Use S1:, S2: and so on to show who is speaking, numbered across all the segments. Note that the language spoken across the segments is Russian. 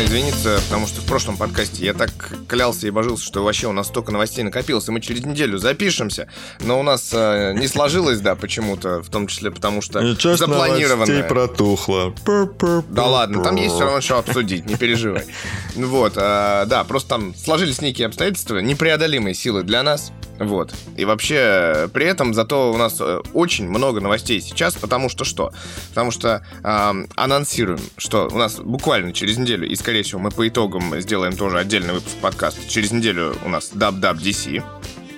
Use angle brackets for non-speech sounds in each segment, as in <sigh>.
S1: Должны извиниться, потому что в прошлом подкасте я так клялся и божился, что вообще у нас столько новостей накопилось, и мы через неделю запишемся, но у нас э, не сложилось, да, почему-то, в том числе потому что
S2: И часть
S1: запланированное.
S2: протухла.
S1: Да ладно, там есть все равно что обсудить, не переживай. Вот, э, да, просто там сложились некие обстоятельства, непреодолимые силы для нас. Вот. И вообще, э, при этом зато у нас э, очень много новостей сейчас, потому что что? Потому что э, анонсируем, что у нас буквально через неделю, и, скорее всего, мы по итогам сделаем тоже отдельный выпуск подкаста. Через неделю у нас DubDubDC.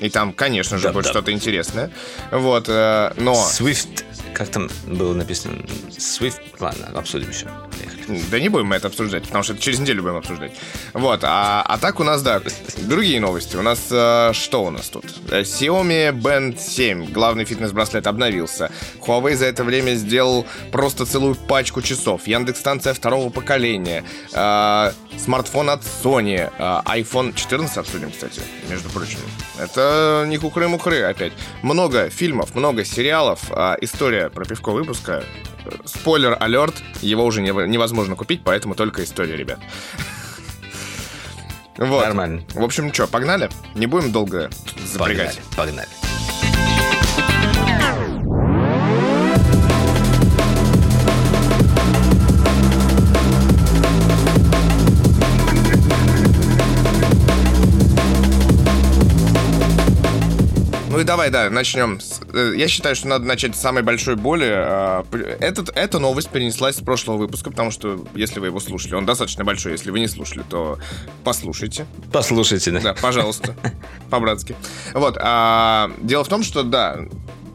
S1: И там, конечно же, будет
S3: Dub-Dub.
S1: что-то интересное. Вот, э, но...
S3: Swift, как там было написано? Swift, ладно, обсудим еще. Поехали.
S1: Да не будем мы это обсуждать, потому что это через неделю будем обсуждать. Вот, а, а так у нас, да, другие новости. У нас э, что у нас тут? Xiaomi Band 7, главный фитнес-браслет, обновился. Huawei за это время сделал просто целую пачку часов. Яндекс-станция второго поколения. Э, смартфон от Sony. Э, iPhone 14 обсудим, кстати, между прочим. Это не кукры-мукры опять. Много фильмов, много сериалов. э, история про пивко выпуска. Э, Спойлер алерт, его уже не- невозможно купить, поэтому только история, ребят. Вот.
S3: Нормально.
S1: В общем, что, погнали? Не будем долго запрягать.
S3: Погнали, погнали.
S1: Ну и давай, да, начнем. э, Я считаю, что надо начать с самой большой боли. А, Этот, эта новость перенеслась с прошлого выпуска, потому что, если вы его слушали, он достаточно большой. Если вы не слушали, то послушайте.
S3: Послушайте, да.
S1: Да, пожалуйста. <laughs> По-братски. Вот. а, дело в том, что, да,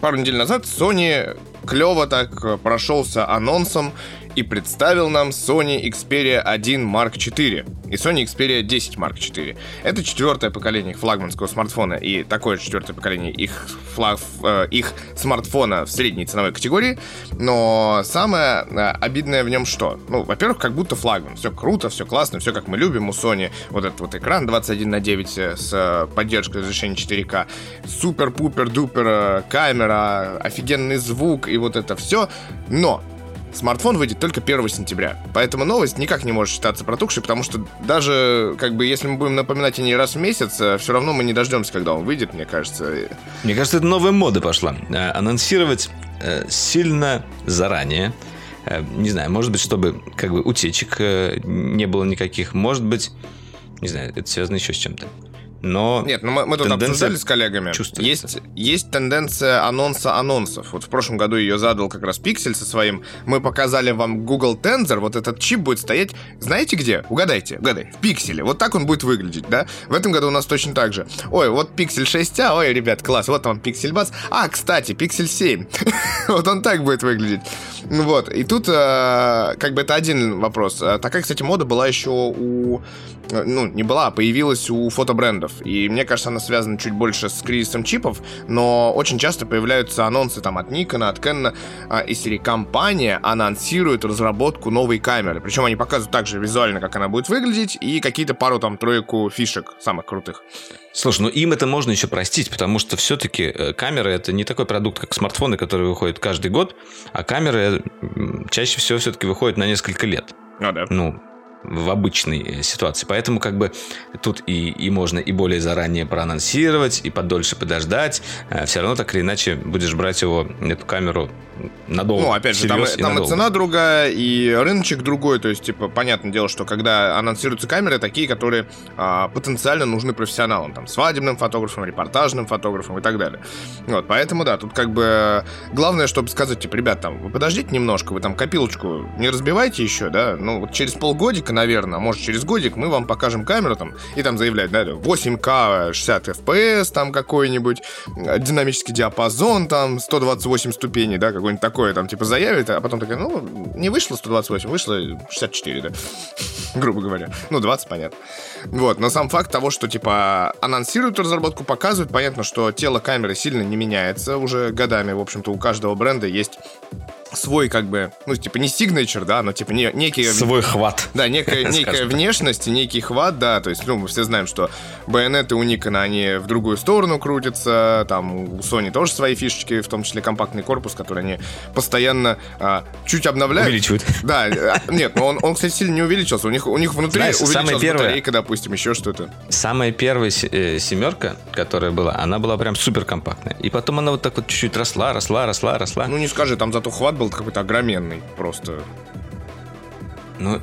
S1: пару недель назад Sony клево так прошелся анонсом и представил нам Sony Xperia 1 Mark IV и Sony Xperia 10 Mark IV. Это четвертое поколение их флагманского смартфона и такое четвертое поколение их, флаг, э, их смартфона в средней ценовой категории. Но самое э, обидное в нем что? Ну, во-первых, как будто флагман. Все круто, все классно, все как мы любим у Sony. Вот этот вот экран 21 на 9 с э, поддержкой разрешения 4К. Супер-пупер-дупер камера, офигенный звук и вот это все. Но Смартфон выйдет только 1 сентября. Поэтому новость никак не может считаться протухшей, потому что даже, как бы, если мы будем напоминать о ней раз в месяц, все равно мы не дождемся, когда он выйдет, мне кажется.
S3: Мне кажется, это новая мода пошла. Э, Анонсировать э, сильно заранее. Э, Не знаю, может быть, чтобы как бы утечек э, не было никаких. Может быть, не знаю, это связано еще с чем-то. Но
S1: Нет, ну мы, мы тут обсуждали с коллегами.
S3: чувствуется.
S1: Есть, есть тенденция анонса анонсов. Вот в прошлом году ее задал как раз Пиксель со своим. Мы показали вам Google Tensor. Вот этот чип будет стоять, знаете где? Угадайте, угадай. В Пикселе. Вот так он будет выглядеть, да? В этом году у нас точно так же. Ой, вот Пиксель 6а. Ой, ребят, класс. Вот вам Пиксель Бац. А, кстати, Пиксель 7. <laughs> вот он так будет выглядеть. Вот. И тут э, как бы это один вопрос. А Такая, кстати, мода была еще у э, ну, не была, а появилась у фотобрендов. И мне кажется, она связана чуть больше с кризисом чипов, но очень часто появляются анонсы там от Nikon, от Canon, а, из серии компания анонсирует разработку новой камеры. Причем они показывают также визуально, как она будет выглядеть, и какие-то пару там тройку фишек самых крутых.
S3: Слушай, ну им это можно еще простить, потому что все-таки камера это не такой продукт, как смартфоны, которые выходят каждый год, а камеры чаще всего все-таки выходят на несколько лет.
S1: Ну да.
S3: Ну, в обычной э, ситуации. Поэтому как бы тут и, и можно и более заранее проанонсировать, и подольше подождать. Все равно так или иначе будешь брать его, эту камеру надолго.
S1: Ну, опять же, там,
S3: всерьез
S1: и- там и цена другая, и рыночек другой. То есть, типа, понятное дело, что когда анонсируются камеры, такие, которые а, потенциально нужны профессионалам, там, свадебным фотографам, репортажным фотографам и так далее. Вот, поэтому, да, тут как бы главное, чтобы сказать, типа, ребят, там, вы подождите немножко, вы там копилочку не разбивайте еще, да, ну, вот через полгодика, наверное, а может, через годик мы вам покажем камеру, там, и там заявляют, да, 8К 60 FPS, там, какой-нибудь, э, динамический диапазон, там, 128 ступеней, да, какой-нибудь такое, там, типа, заявит, а потом такая, ну, не вышло 128, вышло 64, да, <laughs> грубо говоря. Ну, 20, понятно. Вот, но сам факт того, что, типа, анонсируют разработку, показывают, понятно, что тело камеры сильно не меняется уже годами, в общем-то, у каждого бренда есть свой, как бы, ну, типа, не signature, да, но, типа, не, некий...
S3: Свой хват.
S1: Да, некая, <laughs> некая внешность, некий хват, да, то есть, ну, мы все знаем, что байонеты у Никона, они в другую сторону крутятся, там, у Sony тоже свои фишечки, в том числе компактный корпус, который они постоянно а, чуть обновляют.
S3: Увеличивают. <laughs>
S1: Да, а, нет, но он, он, кстати, сильно не увеличился, у них, у них внутри
S3: Знаешь,
S1: увеличилась
S3: первое-
S1: батарейка, допустим, еще что-то.
S3: Самая первая э, семерка, которая была, она была прям супер компактная. И потом она вот так вот чуть-чуть росла, росла, росла, росла.
S1: Ну, не скажи, там зато хват был какой-то огроменный, просто...
S3: Ну,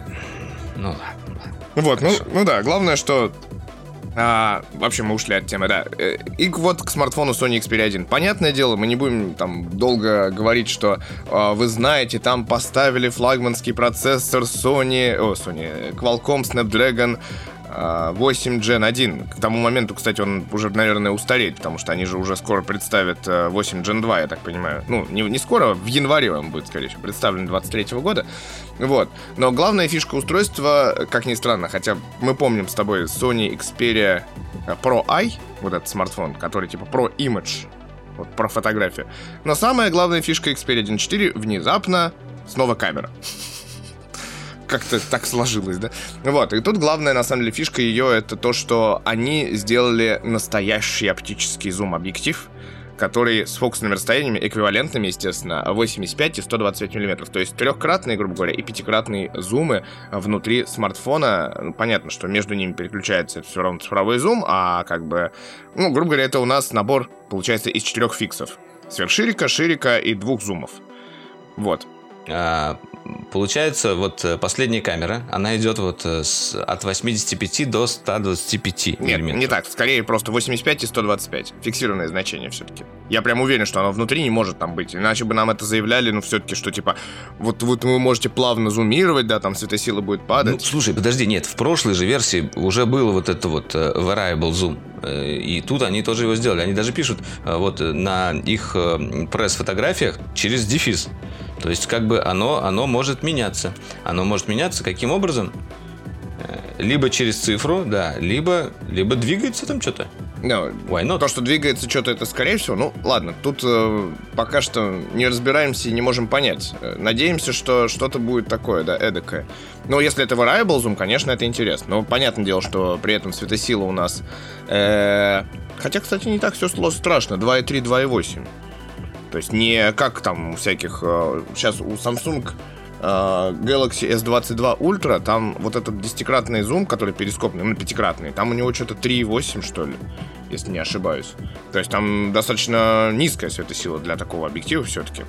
S3: ну ладно.
S1: Вот, ну, ну да, главное, что... А, вообще, мы ушли от темы, да. Э, И вот к смартфону Sony Xperia 1. Понятное дело, мы не будем там долго говорить, что а, вы знаете, там поставили флагманский процессор Sony... О, Sony... Qualcomm Snapdragon 8 Gen 1. К тому моменту, кстати, он уже, наверное, устареет, потому что они же уже скоро представят э, 8 Gen 2, я так понимаю. Ну, не, не скоро, в январе он будет, скорее всего, представлен 23 года. Вот. Но главная фишка устройства, как ни странно, хотя мы помним с тобой Sony Xperia Pro i, вот этот смартфон, который типа Pro Image, вот про фотографию. Но самая главная фишка Xperia 1.4 внезапно снова камера. Как-то так сложилось, да? Вот, и тут главная, на самом деле, фишка ее это то, что они сделали настоящий оптический зум-объектив, который с фокусными расстояниями эквивалентными, естественно, 85 и 125 миллиметров. То есть трехкратные, грубо говоря, и пятикратные зумы внутри смартфона. Ну, Понятно, что между ними переключается все равно цифровой зум, а как бы, ну, грубо говоря, это у нас набор, получается, из четырех фиксов. Сверхширика, ширика и двух зумов. Вот.
S3: А, получается, вот э, последняя камера, она идет вот э, с- от 85 до 125
S1: Нет,
S3: миллиметров.
S1: не так. Скорее просто 85 и 125. Фиксированное значение все-таки. Я прям уверен, что оно внутри не может там быть. Иначе бы нам это заявляли, ну, все-таки, что типа, вот, вот вы можете плавно зумировать, да, там светосила будет
S3: Ну,
S1: падать.
S3: слушай, подожди, нет, в прошлой же версии уже было вот это вот э, variable zoom. И тут они тоже его сделали. Они даже пишут вот на их пресс-фотографиях через дефис. То есть как бы оно, оно может меняться. Оно может меняться каким образом? Э, Либо через цифру, да, либо, либо двигается там что-то.
S1: Ну,
S3: Why not?
S1: То, что двигается что-то, это скорее всего. Ну, ладно, тут э, пока что не разбираемся и не можем понять. Э, Надеемся, что что-то будет такое, да, эдакое. Но если это variable zoom, конечно, это интересно. Но понятное дело, что при этом светосила у нас... э, Хотя, кстати, не так все страшно. 2.3, 2.8. То есть не как там у всяких... э, Сейчас у Samsung э, Galaxy S22 Ultra, там вот этот десятикратный зум, который перископный, ну, пятикратный, там у него что-то 3.8, что ли, если не ошибаюсь. То есть там достаточно низкая светосила для такого объектива все-таки.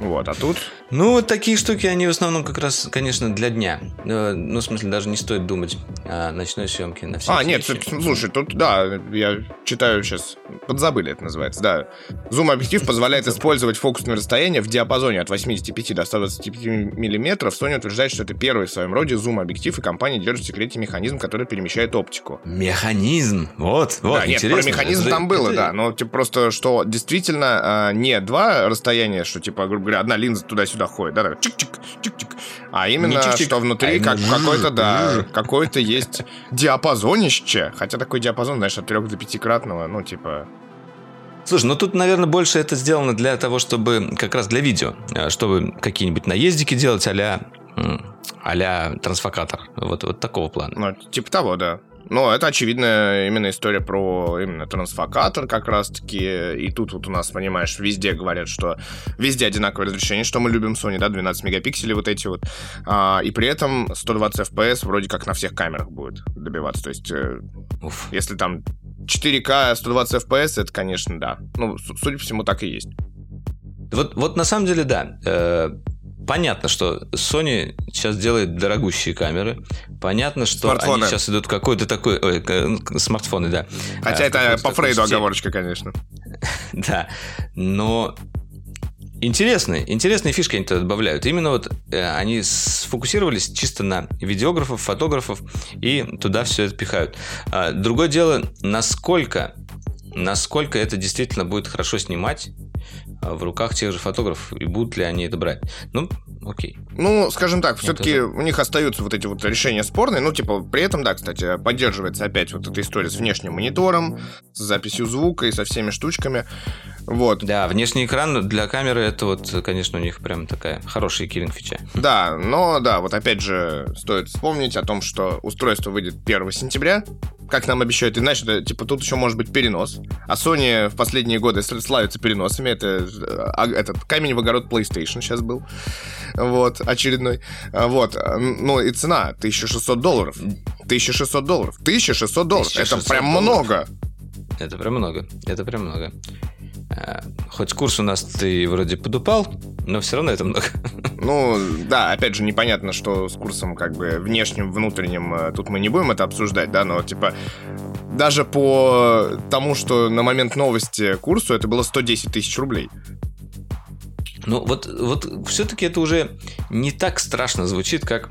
S1: Вот, а тут...
S3: Ну, вот такие штуки, они в основном как раз, конечно, для дня. Э, Ну, в смысле, даже не стоит думать о ночной съемке на все
S1: А, нет,
S3: вещи.
S1: слушай, тут, да, я читаю сейчас, подзабыли это называется, да. Зум-объектив позволяет использовать фокусное расстояние в диапазоне от 85 до 125 миллиметров. Sony утверждает, что это первый в своем роде зум-объектив, и компания держит в секрете механизм, который перемещает оптику.
S3: Механизм. Вот, вот,
S1: да, нет, про механизм
S3: Это-
S1: там было,
S3: это-
S1: да. Но типа просто, что действительно а, не два расстояния, что типа, грубо говоря, одна линза туда-сюда ходит, да, чик-чик, чик-чик. А именно,
S3: Не чик-чик,
S1: что внутри
S3: а
S1: как какой-то, да, какой-то есть диапазонище. Хотя такой диапазон, знаешь, от трех до пятикратного, ну, типа...
S3: Слушай, ну тут, наверное, больше это сделано для того, чтобы как раз для видео, э, чтобы какие-нибудь наездики делать а-ля, а-ля трансфокатор. Вот, вот такого плана.
S1: Ну, типа того, да. Но это, очевидно, именно история про именно трансфокатор как раз-таки. И тут вот у нас, понимаешь, везде говорят, что везде одинаковое разрешение, что мы любим Sony, да, 12 мегапикселей вот эти вот. А, и при этом 120 FPS вроде как на всех камерах будет добиваться. То есть, э,
S3: Уф.
S1: если там 4К 120 FPS, это, конечно, да. Ну, судя по всему, так и есть.
S3: Вот, вот на самом деле, да. Понятно, что Sony сейчас делает дорогущие камеры. Понятно, что
S1: Смартфоны.
S3: они сейчас идут какой-то такой... ой, смартфоны, да.
S1: Хотя
S3: Э,
S1: это по Фрейду
S3: стиль.
S1: оговорочка, конечно. <laughs>
S3: Да, но интересные, интересные фишки они туда добавляют. Именно вот э, они сфокусировались чисто на видеографов, фотографов и туда все это пихают. А, другое дело, насколько, насколько это действительно будет хорошо снимать, в руках тех же фотографов, и будут ли они это брать. Ну, окей.
S1: Ну, скажем так, все-таки это... у них остаются вот эти вот решения спорные. Ну, типа, при этом, да, кстати, поддерживается опять вот эта история с внешним монитором, с записью звука и со всеми штучками. Вот.
S3: Да, внешний экран для камеры это вот, конечно, у них прям такая хорошая киллинг фича. <laughs>
S1: Да, но да, вот опять же стоит вспомнить о том, что устройство выйдет 1 сентября, как нам обещают, и знаешь, это, типа, тут еще может быть перенос. А Sony в последние годы славится переносами. Это а, этот камень в огород PlayStation сейчас был. Вот, очередной. А, вот, ну и цена 1600 долларов. 1600 долларов. 1600 долларов. 1600 это прям долларов. много.
S3: Это прям много. Это прям много. А, хоть курс у нас ты вроде подупал, но все равно это много. <laughs>
S1: Ну, да, опять же, непонятно, что с курсом как бы внешним, внутренним, э, тут мы не будем это обсуждать, да, но типа даже по тому, что на момент новости курсу это было 110 тысяч рублей.
S3: Ну, вот, вот все-таки это уже не так страшно звучит, как...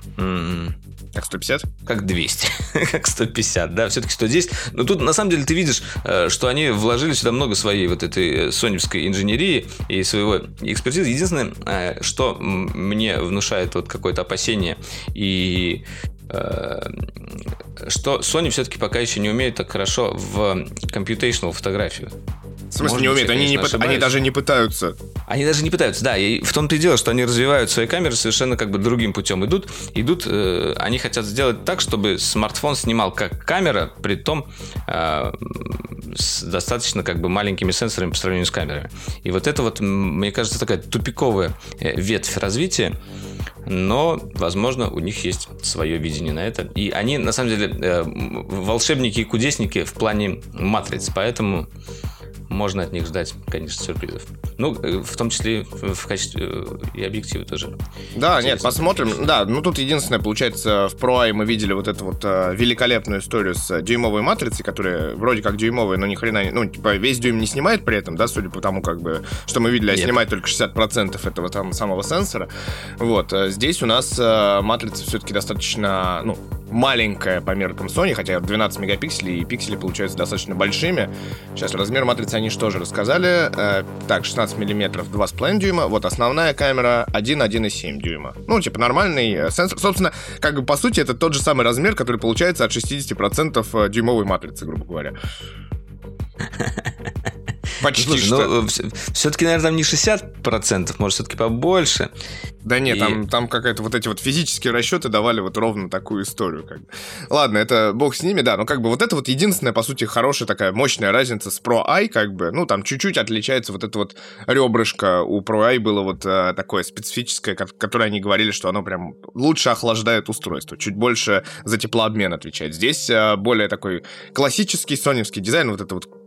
S1: Как 150? <laughs>
S3: Как 200. как 150, да, все-таки 110. Но тут, на самом деле, ты видишь, э, что они вложили сюда много своей вот этой э, соневской инженерии и своего экспертизы. Единственное, э, что мне внушает вот какое-то опасение и что Sony все-таки пока еще не умеет так хорошо в computational фотографию.
S1: В смысле Может не умеют? Они, не пы- они даже не пытаются.
S3: Они даже не пытаются, да. И в том-то и дело, что они развивают свои камеры совершенно как бы другим путем идут. Идут, э, они хотят сделать так, чтобы смартфон снимал как камера, при том э, с достаточно как бы маленькими сенсорами по сравнению с камерами. И вот это вот, мне кажется, такая тупиковая э, ветвь развития но, возможно, у них есть свое видение на это. И они, на самом деле, э, волшебники и кудесники в плане матриц, поэтому можно от них ждать, конечно, сюрпризов. Ну, э, в том числе в качестве э, и объектива тоже.
S1: Да, нет, посмотрим. Да, ну тут единственное, получается, в Pro мы видели вот эту вот э, великолепную историю с дюймовой матрицей, которая вроде как дюймовая, но ни хрена не... Ну, типа, весь дюйм не снимает при этом, да, судя по тому, как бы, что мы видели, а снимает только 60% этого там самого сенсора. Вот. Здесь у нас матрица все-таки достаточно, ну, маленькая по меркам Sony, хотя 12 мегапикселей, и пиксели получаются достаточно большими. Сейчас размер матрицы они что же рассказали. Э, так, 16 миллиметров 2,5 дюйма. Вот основная камера 1, 1,7 дюйма. Ну, типа нормальный э, сенсор. Собственно, как бы по сути, это тот же самый размер, который получается от 60% э, дюймовой матрицы, грубо говоря. <laughs>
S3: Почти Слушай, что. Ну, все-таки, наверное, там не 60%, может, все-таки побольше.
S1: Да нет, и... там, там какая-то вот эти вот физические расчеты давали вот ровно такую историю. Как бы. Ладно, это бог с ними, да, но как бы вот это вот единственная, по сути, хорошая такая мощная разница с Pro i, как бы, ну, там чуть-чуть отличается вот это вот ребрышко у Pro i было вот а, такое специфическое, которое они говорили, что оно прям лучше охлаждает устройство, чуть больше за теплообмен отвечает. Здесь а, более такой классический соневский дизайн, вот это вот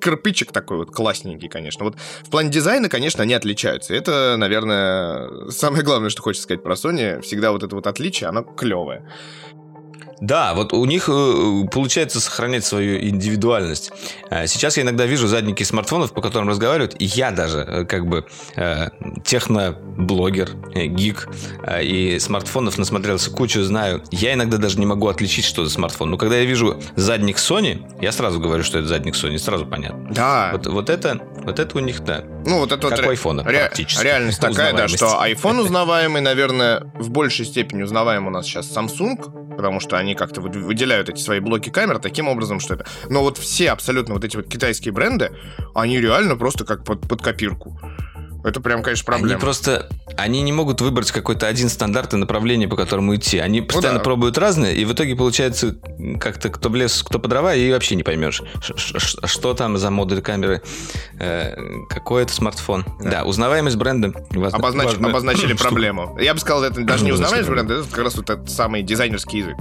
S1: кирпичик такой вот классненький, конечно. Вот в плане дизайна, конечно, они отличаются. Это, наверное, самое главное, что хочется сказать про Sony. Всегда вот это вот отличие, оно клевое.
S3: Да, вот у них э, получается сохранять свою индивидуальность. Э, сейчас я иногда вижу задники смартфонов, по которым разговаривают, и я даже э, как бы техноблогер, гик, и смартфонов насмотрелся кучу, знаю. Я иногда даже не могу отличить, что за смартфон. Но когда я вижу задник Sony, я сразу говорю, что это задник Sony, сразу понятно.
S1: Да.
S3: Вот, вот это, вот это у них, да.
S1: Ну, вот это
S3: как
S1: вот
S3: у айфона ре- практически.
S1: Реальность такая, да, что iPhone узнаваемый, наверное, в большей степени узнаваем у нас сейчас Samsung, потому что они как-то выделяют эти свои блоки камер таким образом, что это... Но вот все абсолютно вот эти вот китайские бренды, они реально просто как под, под копирку. Это прям, конечно, проблема.
S3: Они просто, они не могут выбрать какой-то один стандарт и направление, по которому идти. Они ну постоянно ну, да. пробуют разные, и в итоге получается как-то кто в лес, кто по дрова, и вообще не поймешь, что там за модуль камеры, э, какой это смартфон. Да, да узнаваемость бренда.
S1: Обознач, важно. Обозначили проблему. Я бы сказал, это даже не узнаваемость бренда, это как раз вот этот самый дизайнерский язык.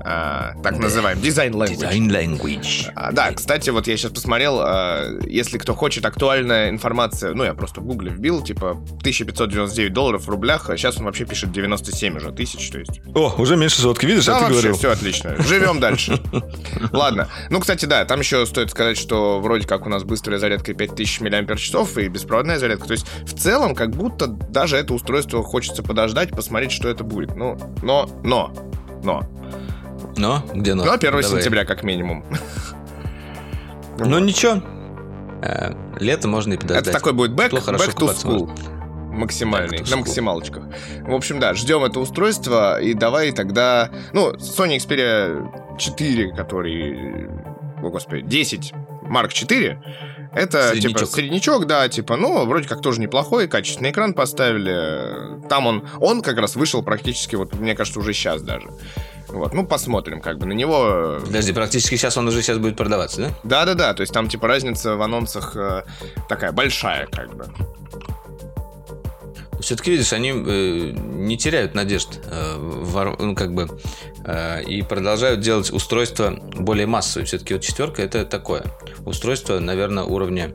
S1: А, так называем. Дизайн language.
S3: Design language.
S1: А, да, кстати, вот я сейчас посмотрел, а, если кто хочет актуальная информация, ну, я просто в гугле вбил, типа 1599 долларов в рублях, а сейчас он вообще пишет 97 уже тысяч, то есть.
S3: О, уже меньше сотки, видишь, да, а ты вообще, говорил.
S1: все отлично. Живем дальше. <laughs> Ладно. Ну, кстати, да, там еще стоит сказать, что вроде как у нас быстрая зарядка 5000 мАч и беспроводная зарядка. То есть, в целом, как будто даже это устройство хочется подождать, посмотреть, что это будет. Ну, но, но, но.
S3: Но? Где но?
S1: Ну, 1 Давай. сентября, как минимум.
S3: Ну, ничего. Э, лето можно и подождать.
S1: Это такой будет back,
S3: Плохо, хорошо
S1: back to school.
S3: можно.
S1: Максимальный,
S3: to
S1: на максималочках. В общем, да, ждем это устройство, и давай тогда... Ну, Sony Xperia 4, который... О, господи, 10 Mark 4, это
S3: Среднячок.
S1: типа среднячок, да, типа, ну, вроде как тоже неплохой, качественный экран поставили. Там он, он как раз вышел практически, вот, мне кажется, уже сейчас даже. Вот, ну, посмотрим, как бы на него.
S3: Подожди, практически сейчас он уже сейчас будет продаваться, да?
S1: Да-да-да, то есть там, типа, разница в анонсах э, такая большая, как бы.
S3: Все-таки, видишь, они э, не теряют надежд, э, вор- ну, как бы, э, и продолжают делать устройства более массовые. Все-таки вот четверка это такое. Устройство, наверное, уровня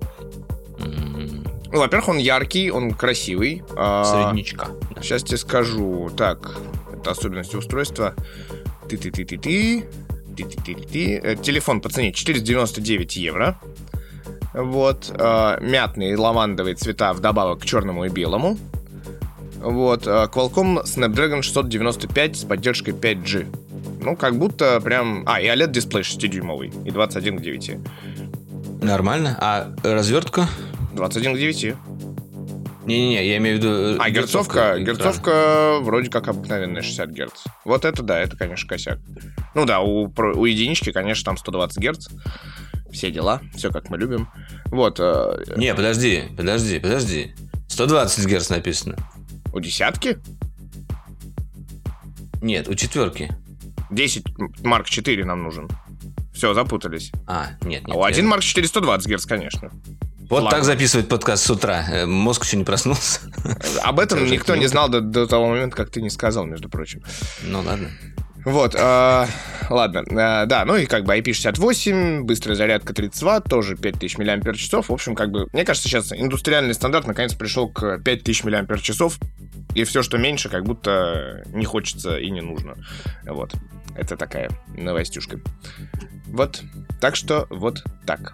S1: Ну, во-первых, он яркий, он красивый. А,
S3: среднячка. Да.
S1: Сейчас тебе скажу. Так, это особенности устройства. Ты-ты-ты-ты-ты. Ты-ты-ты-ты. Э, Телефон по цене 499 евро. Вот. а, Мятные лавандовые цвета вдобавок к черному и белому. Вот. а, Qualcomm Snapdragon 695 с поддержкой 5G. Ну, как будто прям... А, и OLED-дисплей 6-дюймовый. И 21 к 9.
S3: Нормально. А развертка?
S1: 21 к 9.
S3: Не-не-не, я имею в виду... э,
S1: А, герцовка, герцовка вроде как обыкновенная 60 Гц. Вот это да, это, конечно, косяк. Ну да, у, у единички, конечно, там 120 Гц. Все дела, все как мы любим. Вот, э,
S3: Не, подожди, подожди, подожди. 120 Гц написано.
S1: у десятки
S3: Нет, у четверки.
S1: 10 Марк 4 нам нужен. Все, запутались.
S3: А, нет, нет.
S1: а у
S3: я-
S1: 1 Марк 4 120 Гц, конечно.
S3: Вот
S1: Ладно.
S3: так записывать подкаст с утра. Э, Мозг еще не проснулся.
S1: Об этом
S3: Тоже
S1: никто не знал до, до того момента, как ты не сказал, между прочим.
S3: Ну ладно.
S1: Вот, э, ладно, э, да, ну и как бы IP68, быстрая зарядка 30 Вт, тоже 5000 мАч. В общем, как бы, мне кажется, сейчас индустриальный стандарт наконец пришел к 5000 мАч, и все, что меньше, как будто не хочется и не нужно. Вот, это такая новостюшка. Вот, так что вот так.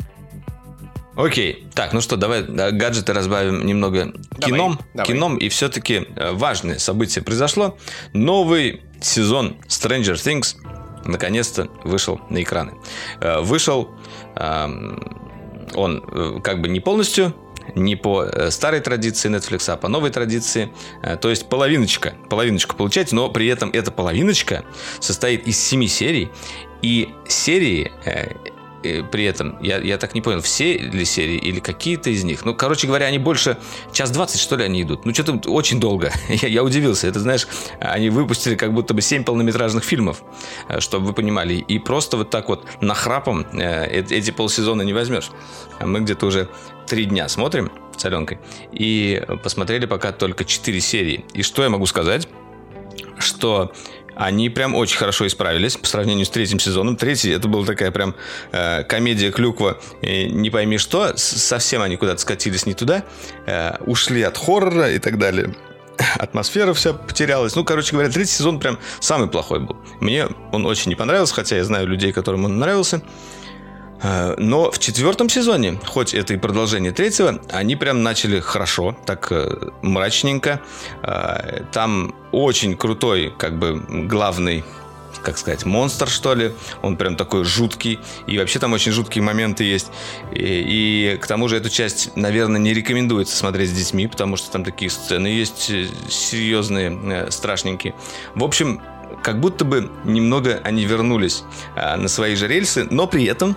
S3: Окей. Так, ну что, давай э, гаджеты разбавим немного
S1: Давай,
S3: кином.
S1: давай.
S3: Кином, и все-таки важное событие произошло. Новый сезон Stranger Things наконец-то вышел на экраны. Э, Вышел он э, как бы не полностью, не по э, старой традиции Netflix, а по новой традиции. Э, То есть половиночка. Половиночку получаете, но при этом эта половиночка состоит из семи серий. И серии э, э, при этом, я, я так не понял, все ли серии или какие-то из них. Ну, короче говоря, они больше час двадцать, что ли, они идут. Ну, что-то очень долго. <laughs> я, я удивился. Это, знаешь, они выпустили как будто бы семь полнометражных фильмов, э, чтобы вы понимали. И просто вот так вот нахрапом э, э- эти полсезона не возьмешь. А Мы где-то уже три дня смотрим с и посмотрели пока только четыре серии. И что я могу сказать? Что они прям очень хорошо исправились по сравнению с третьим сезоном. Третий это была такая прям э, комедия клюква, э, не пойми что. Совсем они куда-то скатились не туда, э, ушли от хоррора и так далее. Атмосфера вся потерялась. Ну, короче говоря, третий сезон прям самый плохой был. Мне он очень не понравился, хотя я знаю людей, которым он нравился. Э, Но в четвертом сезоне, хоть это и продолжение третьего, они прям начали хорошо, так э, мрачненько. Э, Там очень крутой, как бы, главный как сказать, монстр, что ли. Он прям такой жуткий. И вообще там очень жуткие моменты есть. И, и к тому же эту часть, наверное, не рекомендуется смотреть с детьми, потому что там такие сцены есть серьезные, страшненькие. В общем, как будто бы немного они вернулись а, на свои же рельсы, но при этом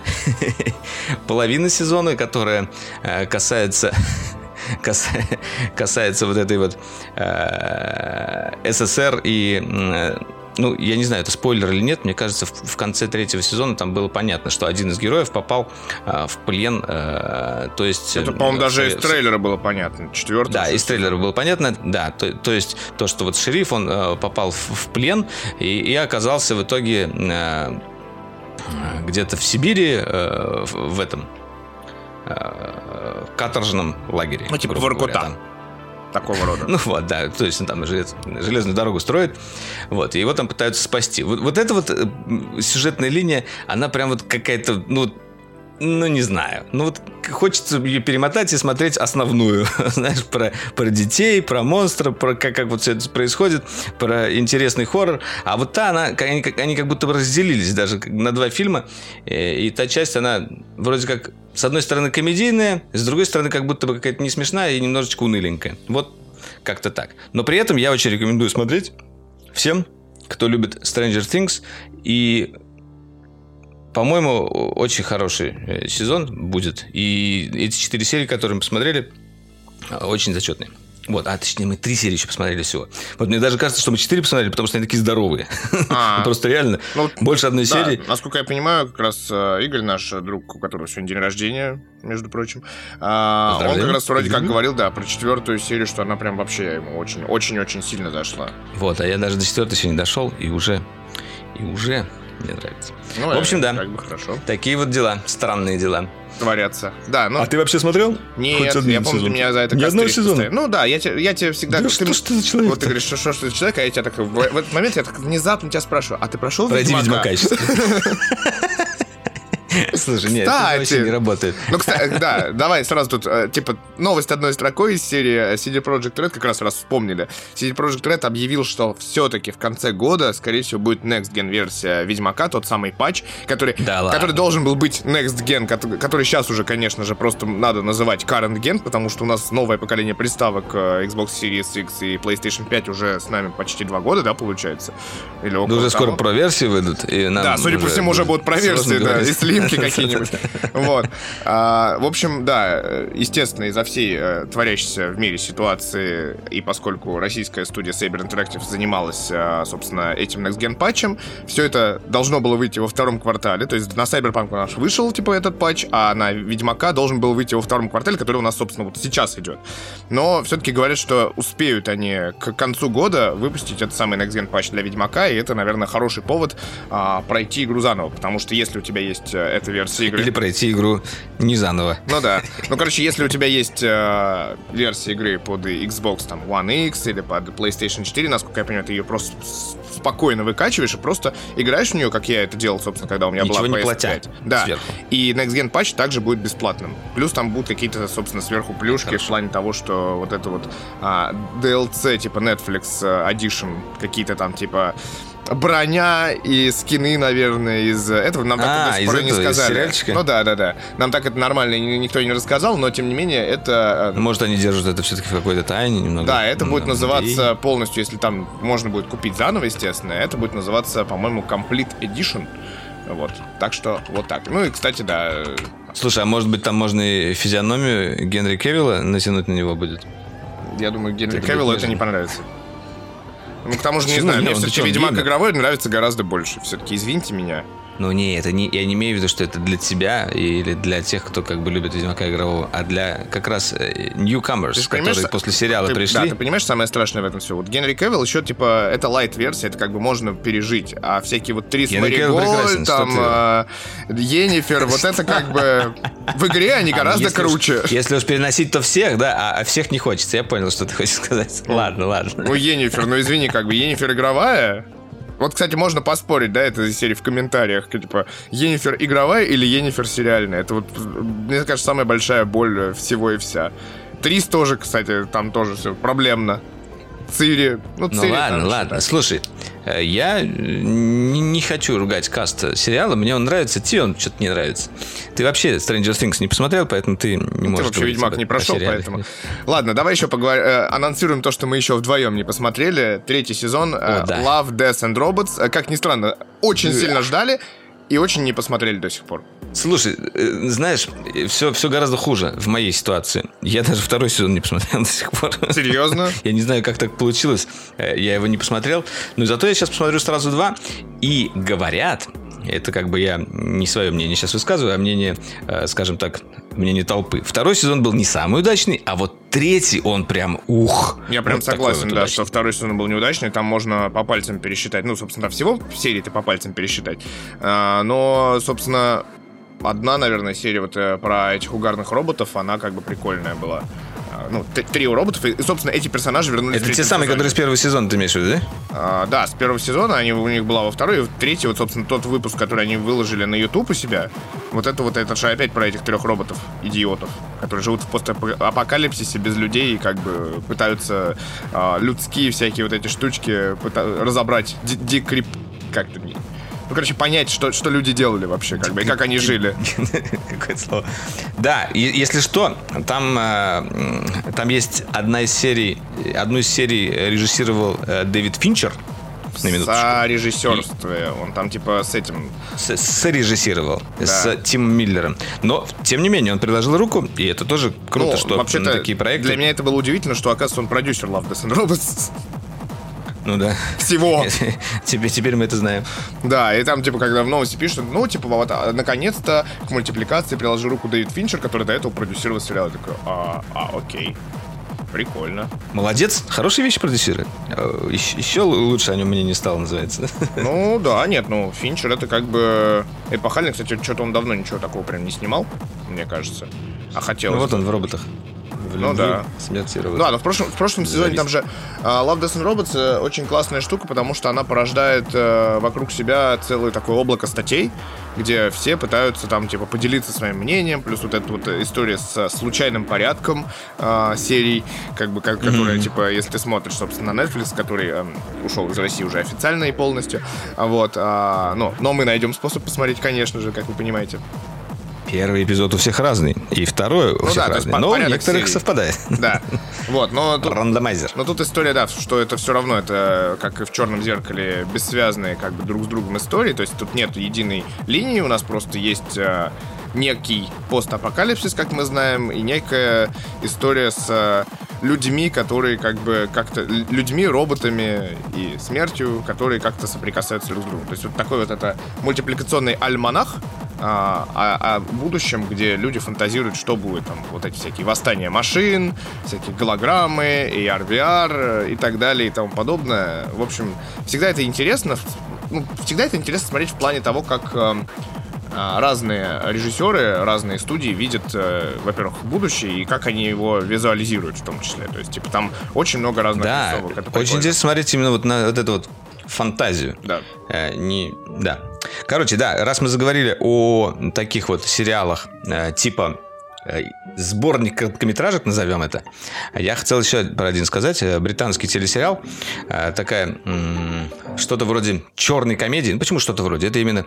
S3: <laughs> половина сезона, которая а, касается <laughs> каса- касается вот этой вот э, СССР и ну, я не знаю, это спойлер или нет, мне кажется, в, в конце третьего сезона там было понятно, что один из героев попал э, в плен, э, то есть...
S1: Это,
S3: э,
S1: по-моему, даже из
S3: совет-
S1: трейлера было понятно. Четвертый.
S3: да, из трейлера было понятно, да, то, то есть то, что вот шериф, он э, попал в, в плен и, и оказался в итоге э, где-то в Сибири, э, в, в этом э, каторжном лагере.
S1: Ну, типа
S3: говоря,
S1: Воркута.
S3: там.
S1: Такого рода.
S3: Ну вот, да, то есть он там желез- железную дорогу строит, вот, и его там пытаются спасти. Вот, вот эта вот э, сюжетная линия, она прям вот какая-то, ну, ну, не знаю. Ну, вот хочется ее перемотать и смотреть основную. <laughs> Знаешь, про, про детей, про монстров, про как, как вот все это происходит, про интересный хоррор. А вот та, она, они, они как будто бы разделились даже на два фильма. Э, и та часть, она вроде как с одной стороны комедийная, с другой стороны как будто бы какая-то не смешная и немножечко уныленькая. Вот как-то так. Но при этом я очень рекомендую смотреть всем, кто любит Stranger Things и по-моему, очень хороший э, сезон будет. И эти четыре серии, которые мы посмотрели, очень зачетные. Вот, а точнее, мы три серии еще посмотрели всего. Вот мне даже кажется, что мы четыре посмотрели, потому что они такие здоровые. А. <laughs> Просто реально ну, больше одной серии.
S1: Насколько я понимаю, как раз э, Игорь, наш друг, у которого сегодня день рождения, между прочим, а, он как раз вроде как говорил, да, про четвертую серию, что она прям вообще ему очень, очень-очень сильно зашла.
S3: Вот, а я даже до четвертой еще не дошел, и уже, и уже мне нравится. Ну, в общем, да. Как бы хорошо. Такие вот дела, странные дела.
S1: Творятся. Да, ну...
S3: А ты вообще смотрел?
S1: Нет, я помню, сезон? ты меня за это
S3: Ни одного сезона?
S1: Постоянно. Ну да, я, я тебе всегда...
S3: Да ты, что, что за человек?
S1: Вот ты говоришь, что, что, что за человек, а я тебя так... В, в этот момент я так внезапно тебя спрашиваю, а ты прошел
S3: Пройди Ведьмака? Ведьмака <laughs> <laughs> Слушай, нет, это вообще не работает.
S1: Ну, кстати, да, давай сразу тут, э, типа, новость одной строкой из серии CD Projekt Red, как раз раз вспомнили. CD Projekt Red объявил, что все-таки в конце года, скорее всего, будет Next Gen версия Ведьмака, тот самый патч, который, да который должен был быть Next Gen, который сейчас уже, конечно же, просто надо называть Current Gen, потому что у нас новое поколение приставок э, Xbox Series X и PlayStation 5 уже с нами почти два года, да, получается?
S3: Или около да уже того. скоро про версии выйдут.
S1: И нам да, судя по всему, уже будут про версии, да, и слив картинки <laughs> какие-нибудь. Вот. А, в общем, да, естественно, из-за всей э, творящейся в мире ситуации, и поскольку российская студия Saber Interactive занималась, э, собственно, этим Next Gen патчем, все это должно было выйти во втором квартале. То есть на Cyberpunk у нас вышел, типа, этот патч, а на Ведьмака должен был выйти во втором квартале, который у нас, собственно, вот сейчас идет. Но все-таки говорят, что успеют они к концу года выпустить этот самый Next Gen патч для Ведьмака, и это, наверное, хороший повод а, пройти игру заново, потому что если у тебя есть э, эта версия игры.
S3: Или пройти игру не заново.
S1: Ну да. Ну, короче, если у тебя есть э, версия игры под Xbox там One X или под PlayStation 4, насколько я понимаю, ты ее просто спокойно выкачиваешь и просто играешь в нее, как я это делал, собственно, когда у меня
S3: Ничего
S1: была
S3: PS5. Не платя
S1: да. Сверху. И Next Gen патч также будет бесплатным. Плюс там будут какие-то, собственно, сверху плюшки Хорошо. в плане того, что вот это вот а, DLC, типа Netflix э, Edition, какие-то там, типа броня и скины, наверное, из этого. Нам так а, до сих не сказали. Ну да, да, да. Нам так это нормально никто не рассказал, но тем не менее это...
S3: Э, Может, они держат это все-таки в какой-то тайне немного?
S1: Да, это будет называться полностью, если там можно будет купить заново, естественно, это будет называться, по-моему, Complete Edition. Вот. Так что вот так. Ну и, кстати, да.
S3: Слушай, а может быть там можно и физиономию Генри Кевилла натянуть на него будет?
S1: Я думаю, Генри Кевиллу это не понравится. Ну, к тому же, не знаю, мне все-таки Ведьмак игровой нравится гораздо больше. Все-таки, извините меня.
S3: Ну не, это не, я не имею в виду, что это для тебя или для тех, кто как бы любит Ведьмака игрового, а для как раз э, newcomers, которые после сериала
S1: ты,
S3: пришли.
S1: Да, ты понимаешь, самое страшное в этом все. Вот Генри Кевилл еще типа это лайт-версия, это как бы можно пережить, а всякие вот Трис Маригол, там э, Енифер, вот это как бы в игре они <laughs> а, гораздо круче.
S3: Если уж переносить, то всех, да, а, а всех не хочется. Я понял, что ты хочешь сказать. <laughs> Ладно, ладно.
S1: Ну Енифер, ну извини, как бы Енифер игровая, вот, кстати, можно поспорить, да, это из серии в комментариях, типа, Енифер игровая или Енифер сериальная. Это вот, мне кажется, самая большая боль всего и вся. Трис тоже, кстати, там тоже все проблемно. Цири.
S3: Ну, ну Цири, ладно, там, ладно. Слушай, э, я не, не хочу ругать каст сериала. Мне он нравится, тебе он что-то не нравится. Ты вообще Stranger Things не посмотрел, поэтому ты не можешь...
S1: Ты вообще Ведьмак не прошел, поэтому... Ладно, давай еще поговорим. Э, анонсируем то, что мы еще вдвоем не посмотрели. Третий сезон. О, э, да. Love, Death and Robots. Как ни странно, очень сильно ждали и очень не посмотрели до сих пор.
S3: Слушай, э, знаешь, все, все гораздо хуже в моей ситуации. Я даже второй сезон не посмотрел <laughs> до сих пор.
S1: Серьезно? <laughs>
S3: Я не знаю, как так получилось. Э, я его не посмотрел. Но зато я сейчас посмотрю сразу два. И говорят, это как бы я не свое мнение сейчас высказываю, а мнение, э, скажем так, мнение толпы. Второй сезон был не самый удачный, а вот третий он прям ух.
S1: Я прям вот согласен, вот да, что второй сезон был неудачный. Там можно по пальцам пересчитать. Ну, собственно, всего в серии ты по пальцам пересчитать. А, но, собственно, одна, наверное, серия вот э, про этих угарных роботов, она как бы прикольная была ну, трио роботов, и, собственно, эти персонажи вернулись
S3: Это те самые, которые с первого сезона ты имеешь в виду, да?
S1: А, да, с первого сезона они, у них была во второй, и в третий, вот, собственно, тот выпуск, который они выложили на YouTube у себя, вот это вот, это же опять про этих трех роботов, идиотов, которые живут в постапокалипсисе без людей и как бы пытаются а, людские всякие вот эти штучки разобрать, декрип... как-то. Ну, короче, понять, что, что люди делали вообще, как бы, и как они жили. <laughs>
S3: Какое слово. Да, и, если что, там, э, там есть одна из серий, одну из серий режиссировал э, Дэвид Финчер,
S1: на минуточку. Сорежиссерстве. Он там типа с этим...
S3: Сорежиссировал. Да. С Тимом Миллером. Но, тем не менее, он предложил руку, и это тоже круто, ну, что вообще такие проекты...
S1: Для меня это было удивительно, что, оказывается, он продюсер Love, Death and Robots.
S3: Ну да.
S1: Всего.
S3: Теперь, теперь мы это знаем.
S1: Да, и там, типа, когда в новости пишут, ну, типа, вот, а, наконец-то к мультипликации приложил руку Дэвид Финчер, который до этого продюсировал сериал. Я такой, а, а, окей. Прикольно.
S3: Молодец, хорошие вещи продюсирует. А, еще, еще лучше о нем мне не стало, называется. <laughs>
S1: Ну да, нет, ну Финчер это как бы эпохальный. Кстати, что-то он давно ничего такого прям не снимал, мне кажется. А хотел.
S3: Ну вот он в роботах
S1: в ну, да.
S3: смерти
S1: роботов. Да, но в прошлом, в прошлом сезоне там же uh, Love, Death and Robots uh, очень классная штука, потому что она порождает uh, вокруг себя целое такое облако статей, где все пытаются там, типа, поделиться своим мнением, плюс вот эта вот история с случайным порядком э, серий, как бы, как, которая, mm-hmm. типа, если ты смотришь, собственно, на Netflix, который э, ушел из России уже официально и полностью, вот, э, но, но мы найдем способ посмотреть, конечно же, как вы понимаете.
S3: Первый эпизод у всех разный, и второй у ну, всех да, разный, но у некоторых серий. совпадает.
S1: Да, вот, но...
S3: Тут, Рандомайзер.
S1: Но тут история, да, что это все равно, это как и в «Черном зеркале», бессвязные как бы друг с другом истории, то есть тут нет единой линии, у нас просто есть э, некий постапокалипсис, как мы знаем, и некая история с э, людьми, которые как бы как-то... Людьми, роботами и смертью, которые как-то соприкасаются друг с другом. То есть вот такой вот это мультипликационный альманах, а, о, о будущем, где люди фантазируют, что будет там, вот эти всякие восстания машин, всякие голограммы, AR, VR и так далее и тому подобное. В общем, всегда это интересно, ну, всегда это интересно смотреть в плане того, как э, разные режиссеры, разные студии видят, э, во-первых, будущее и как они его визуализируют в том числе. То есть, типа, там очень много разных
S3: да, рисовок. Это очень интересно смотреть именно вот на вот эту вот фантазию.
S1: Да.
S3: Э, не, да. Короче, да, раз мы заговорили о таких вот сериалах э, типа сборник короткометражек, назовем это. Я хотел еще про один сказать. Э, британский телесериал. Э, такая... Что-то вроде черной комедии. Ну, почему что-то вроде? Это именно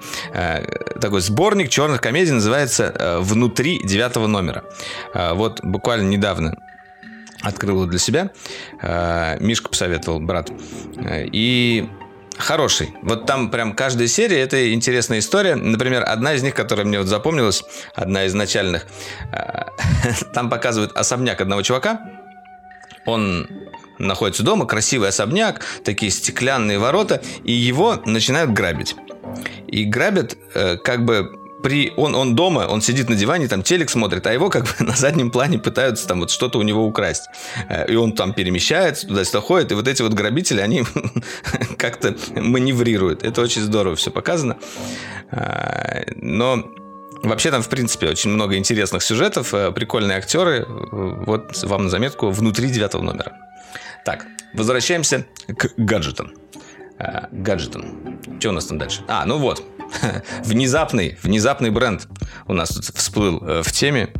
S3: такой сборник черных комедий называется «Внутри девятого номера». Вот буквально недавно открыл для себя. Мишка посоветовал, брат. И хороший. Вот там прям каждая серия это интересная история. Например, одна из них, которая мне вот запомнилась, одна из начальных, э, <laughs> там показывают особняк одного чувака. Он находится дома, красивый особняк, такие стеклянные ворота, и его начинают грабить. И грабят э, как бы при он, он дома, он сидит на диване, там телек смотрит, а его как бы <laughs> на заднем плане пытаются там вот что-то у него украсть. Э, и он там перемещается, туда-сюда ходит, и вот эти вот грабители, они <laughs> как-то маневрируют. Это очень здорово все показано. Э, но Вообще там, в принципе, очень много интересных сюжетов, э, прикольные актеры. Вот вам на заметку внутри девятого номера. Так, возвращаемся к гаджетам. Гаджетам. Что у нас там дальше? А, ну вот. Внезапный, внезапный бренд у нас тут всплыл э, в теме.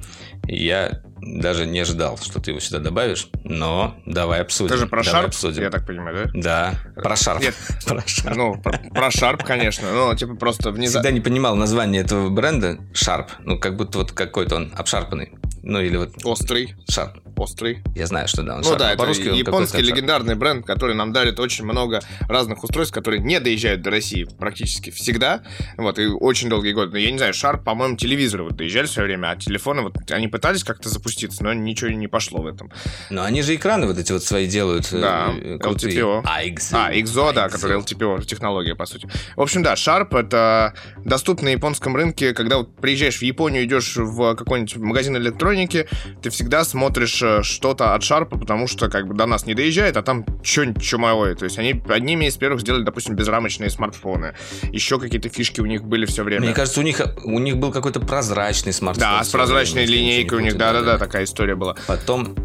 S3: Я даже не ожидал, что ты его сюда добавишь, но давай обсудим.
S1: Ты же про
S3: давай
S1: Sharp, обсудим. я так понимаю,
S3: да? Да, про Sharp.
S1: Нет, <laughs> про Sharp. Ну, про, про Sharp, конечно, ну, типа просто внезапно.
S3: Всегда не понимал название этого бренда Sharp, ну, как будто вот какой-то он обшарпанный. Ну, или вот...
S1: Острый.
S3: Sharp
S1: острый.
S3: Я знаю, что да.
S1: Он ну да, это японский легендарный бренд, который нам дарит очень много разных устройств, которые не доезжают до России практически всегда. Вот, и очень долгие годы. Я не знаю, Sharp, по-моему, телевизоры вот доезжали в свое время, а телефоны вот они пытались как-то запуститься, но ничего не пошло в этом.
S3: Но они же экраны вот эти вот свои делают.
S1: Э, да, LTPO.
S3: А,
S1: XO. А, XO, да, который LTPO, технология, по сути. В общем, да, Sharp это доступно на японском рынке, когда вот приезжаешь в Японию, идешь в какой-нибудь магазин электроники, ты всегда смотришь э, что-то от Sharp, потому что как бы до нас не доезжает, а там что-нибудь чумовое. То есть они одними из первых сделали, допустим, безрамочные смартфоны. Еще какие-то фишки у них были все время.
S3: Мне кажется, у них, у них был какой-то прозрачный смартфон.
S1: Да, с прозрачной линейкой у них, да-да-да, такая история была.
S3: Потом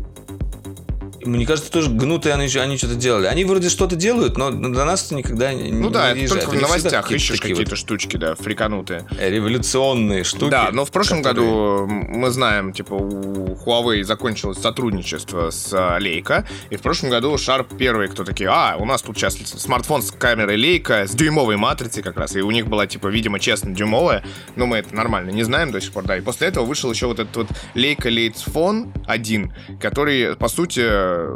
S3: Мне кажется, тоже гнутые они, они что-то делали. Они вроде что-то делают, но для нас это никогда не
S1: Ну да,
S3: не
S1: это только в новостях
S3: какие
S1: ищешь какие-то штучки, да, фриканутые.
S3: Революционные штуки.
S1: Да, но в прошлом которые... году мы знаем, типа, у Huawei закончилось сотрудничество с Leica, и в прошлом году Sharp первые, кто такие, а, у нас тут сейчас смартфон с камерой Leica, с дюймовой матрицей как раз, и у них была, типа, видимо, честно, дюймовая, но мы это нормально не знаем до сих пор, да, и после этого вышел еще вот этот вот Lights Phone 1, который, по сути,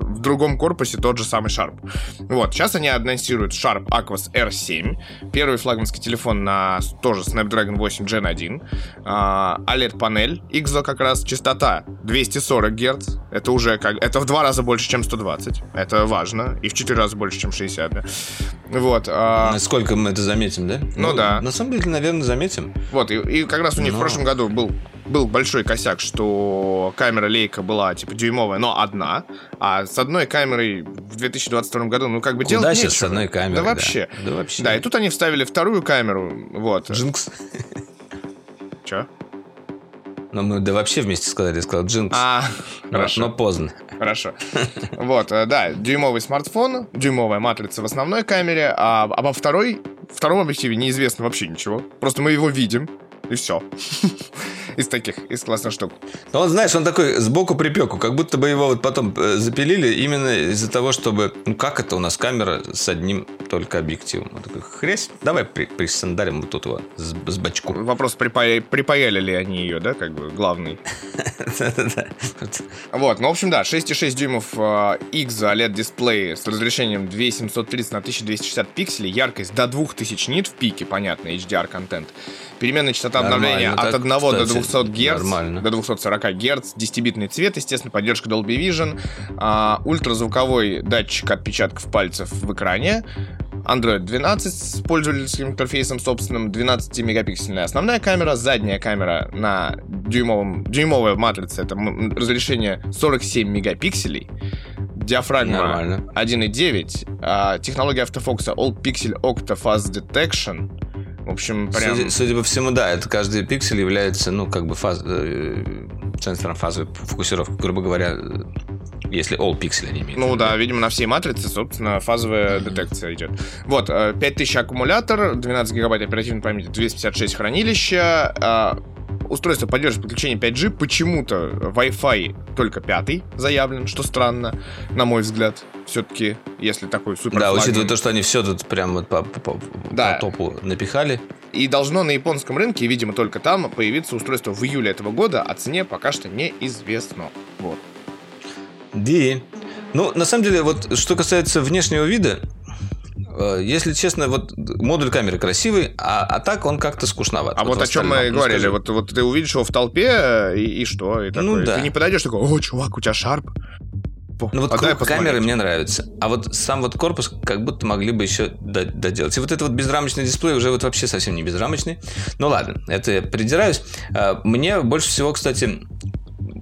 S1: в другом корпусе тот же самый Sharp. Вот, сейчас они анонсируют Sharp Aquos R7, первый флагманский телефон на тоже Snapdragon 8 Gen 1, OLED-панель, IXO как раз, частота 240 Гц, это уже как, это в два раза больше, чем 120, это важно, и в четыре раза больше, чем 60, да. Вот.
S3: А... Насколько мы это заметим, да?
S1: Ну, ну да.
S3: На самом деле, наверное, заметим.
S1: Вот, и, и как раз у них Но... в прошлом году был был большой косяк, что камера лейка была типа дюймовая, но одна, а с одной камерой в 2022 году, ну как бы
S3: Куда
S1: делать
S3: сейчас
S1: нечего.
S3: с одной камерой?
S1: Да, да вообще. Да вообще. Да, и тут они вставили вторую камеру, вот.
S3: Джинкс.
S1: Че?
S3: Ну, мы да вообще вместе сказали, я сказал Джинкс.
S1: А,
S3: но,
S1: хорошо.
S3: Но поздно.
S1: Хорошо. Вот, э, да, дюймовый смартфон, дюймовая матрица в основной камере, а, а во второй, втором объективе неизвестно вообще ничего. Просто мы его видим, и все. Из таких, из классных штук.
S3: Но он, знаешь, он такой сбоку припеку, как будто бы его вот потом э, запилили именно из-за того, чтобы... Ну, как это у нас камера с одним только объективом? Он такой, хресь, давай при, присандарим вот тут его с, с бачку.
S1: Вопрос, припая... припаяли ли они ее, да, как бы главный. Вот, ну, в общем, да, 6,6 дюймов X OLED дисплей с разрешением 2730 на 1260 пикселей, яркость до 2000 нит в пике, понятно, HDR-контент. Переменная частота обновления от 1 до 200 Гц,
S3: Нормально.
S1: до 240 Гц, 10-битный цвет, естественно, поддержка Dolby Vision, а, ультразвуковой датчик отпечатков пальцев в экране, Android 12 с пользовательским интерфейсом собственным, 12-мегапиксельная основная камера, задняя камера на дюймовом, дюймовая матрица, это разрешение 47 мегапикселей, диафрагма 1.9, а, технология автофокуса All Pixel Octa Fast Detection, в общем, прям...
S3: Судя, судя по всему, да, это каждый пиксель является, ну, как бы фаз... э, сенсором фазовой фокусировки, грубо говоря, если all пиксель они имеют.
S1: Ну да, видимо, на всей матрице, собственно, фазовая mm-hmm. детекция идет. Вот, 5000 э, аккумулятор, 12 гигабайт оперативной памяти, 256 хранилища, а, устройство поддерживает подключение 5G, почему-то Wi-Fi только пятый заявлен, что странно, на мой взгляд. Все-таки, если такой супер
S3: Да, учитывая то, что они все тут прям вот по, по, по, да. по топу напихали.
S1: И должно на японском рынке, видимо, только там появиться устройство в июле этого года, о цене пока что неизвестно. Вот.
S3: Ди. Ну, на самом деле, вот что касается внешнего вида, если честно, вот модуль камеры красивый, а, а так он как-то скучноват.
S1: А вот, вот о чем мы ну, говорили, вот, вот ты увидишь его в толпе, и, и что? И такой, ну да. Ты не подойдешь такой, о, чувак, у тебя шарп.
S3: Ну вот круг камеры мне нравится. А вот сам вот корпус как будто могли бы еще доделать. И вот этот вот безрамочный дисплей уже вот вообще совсем не безрамочный. Ну ладно, это я придираюсь. А, мне больше всего, кстати,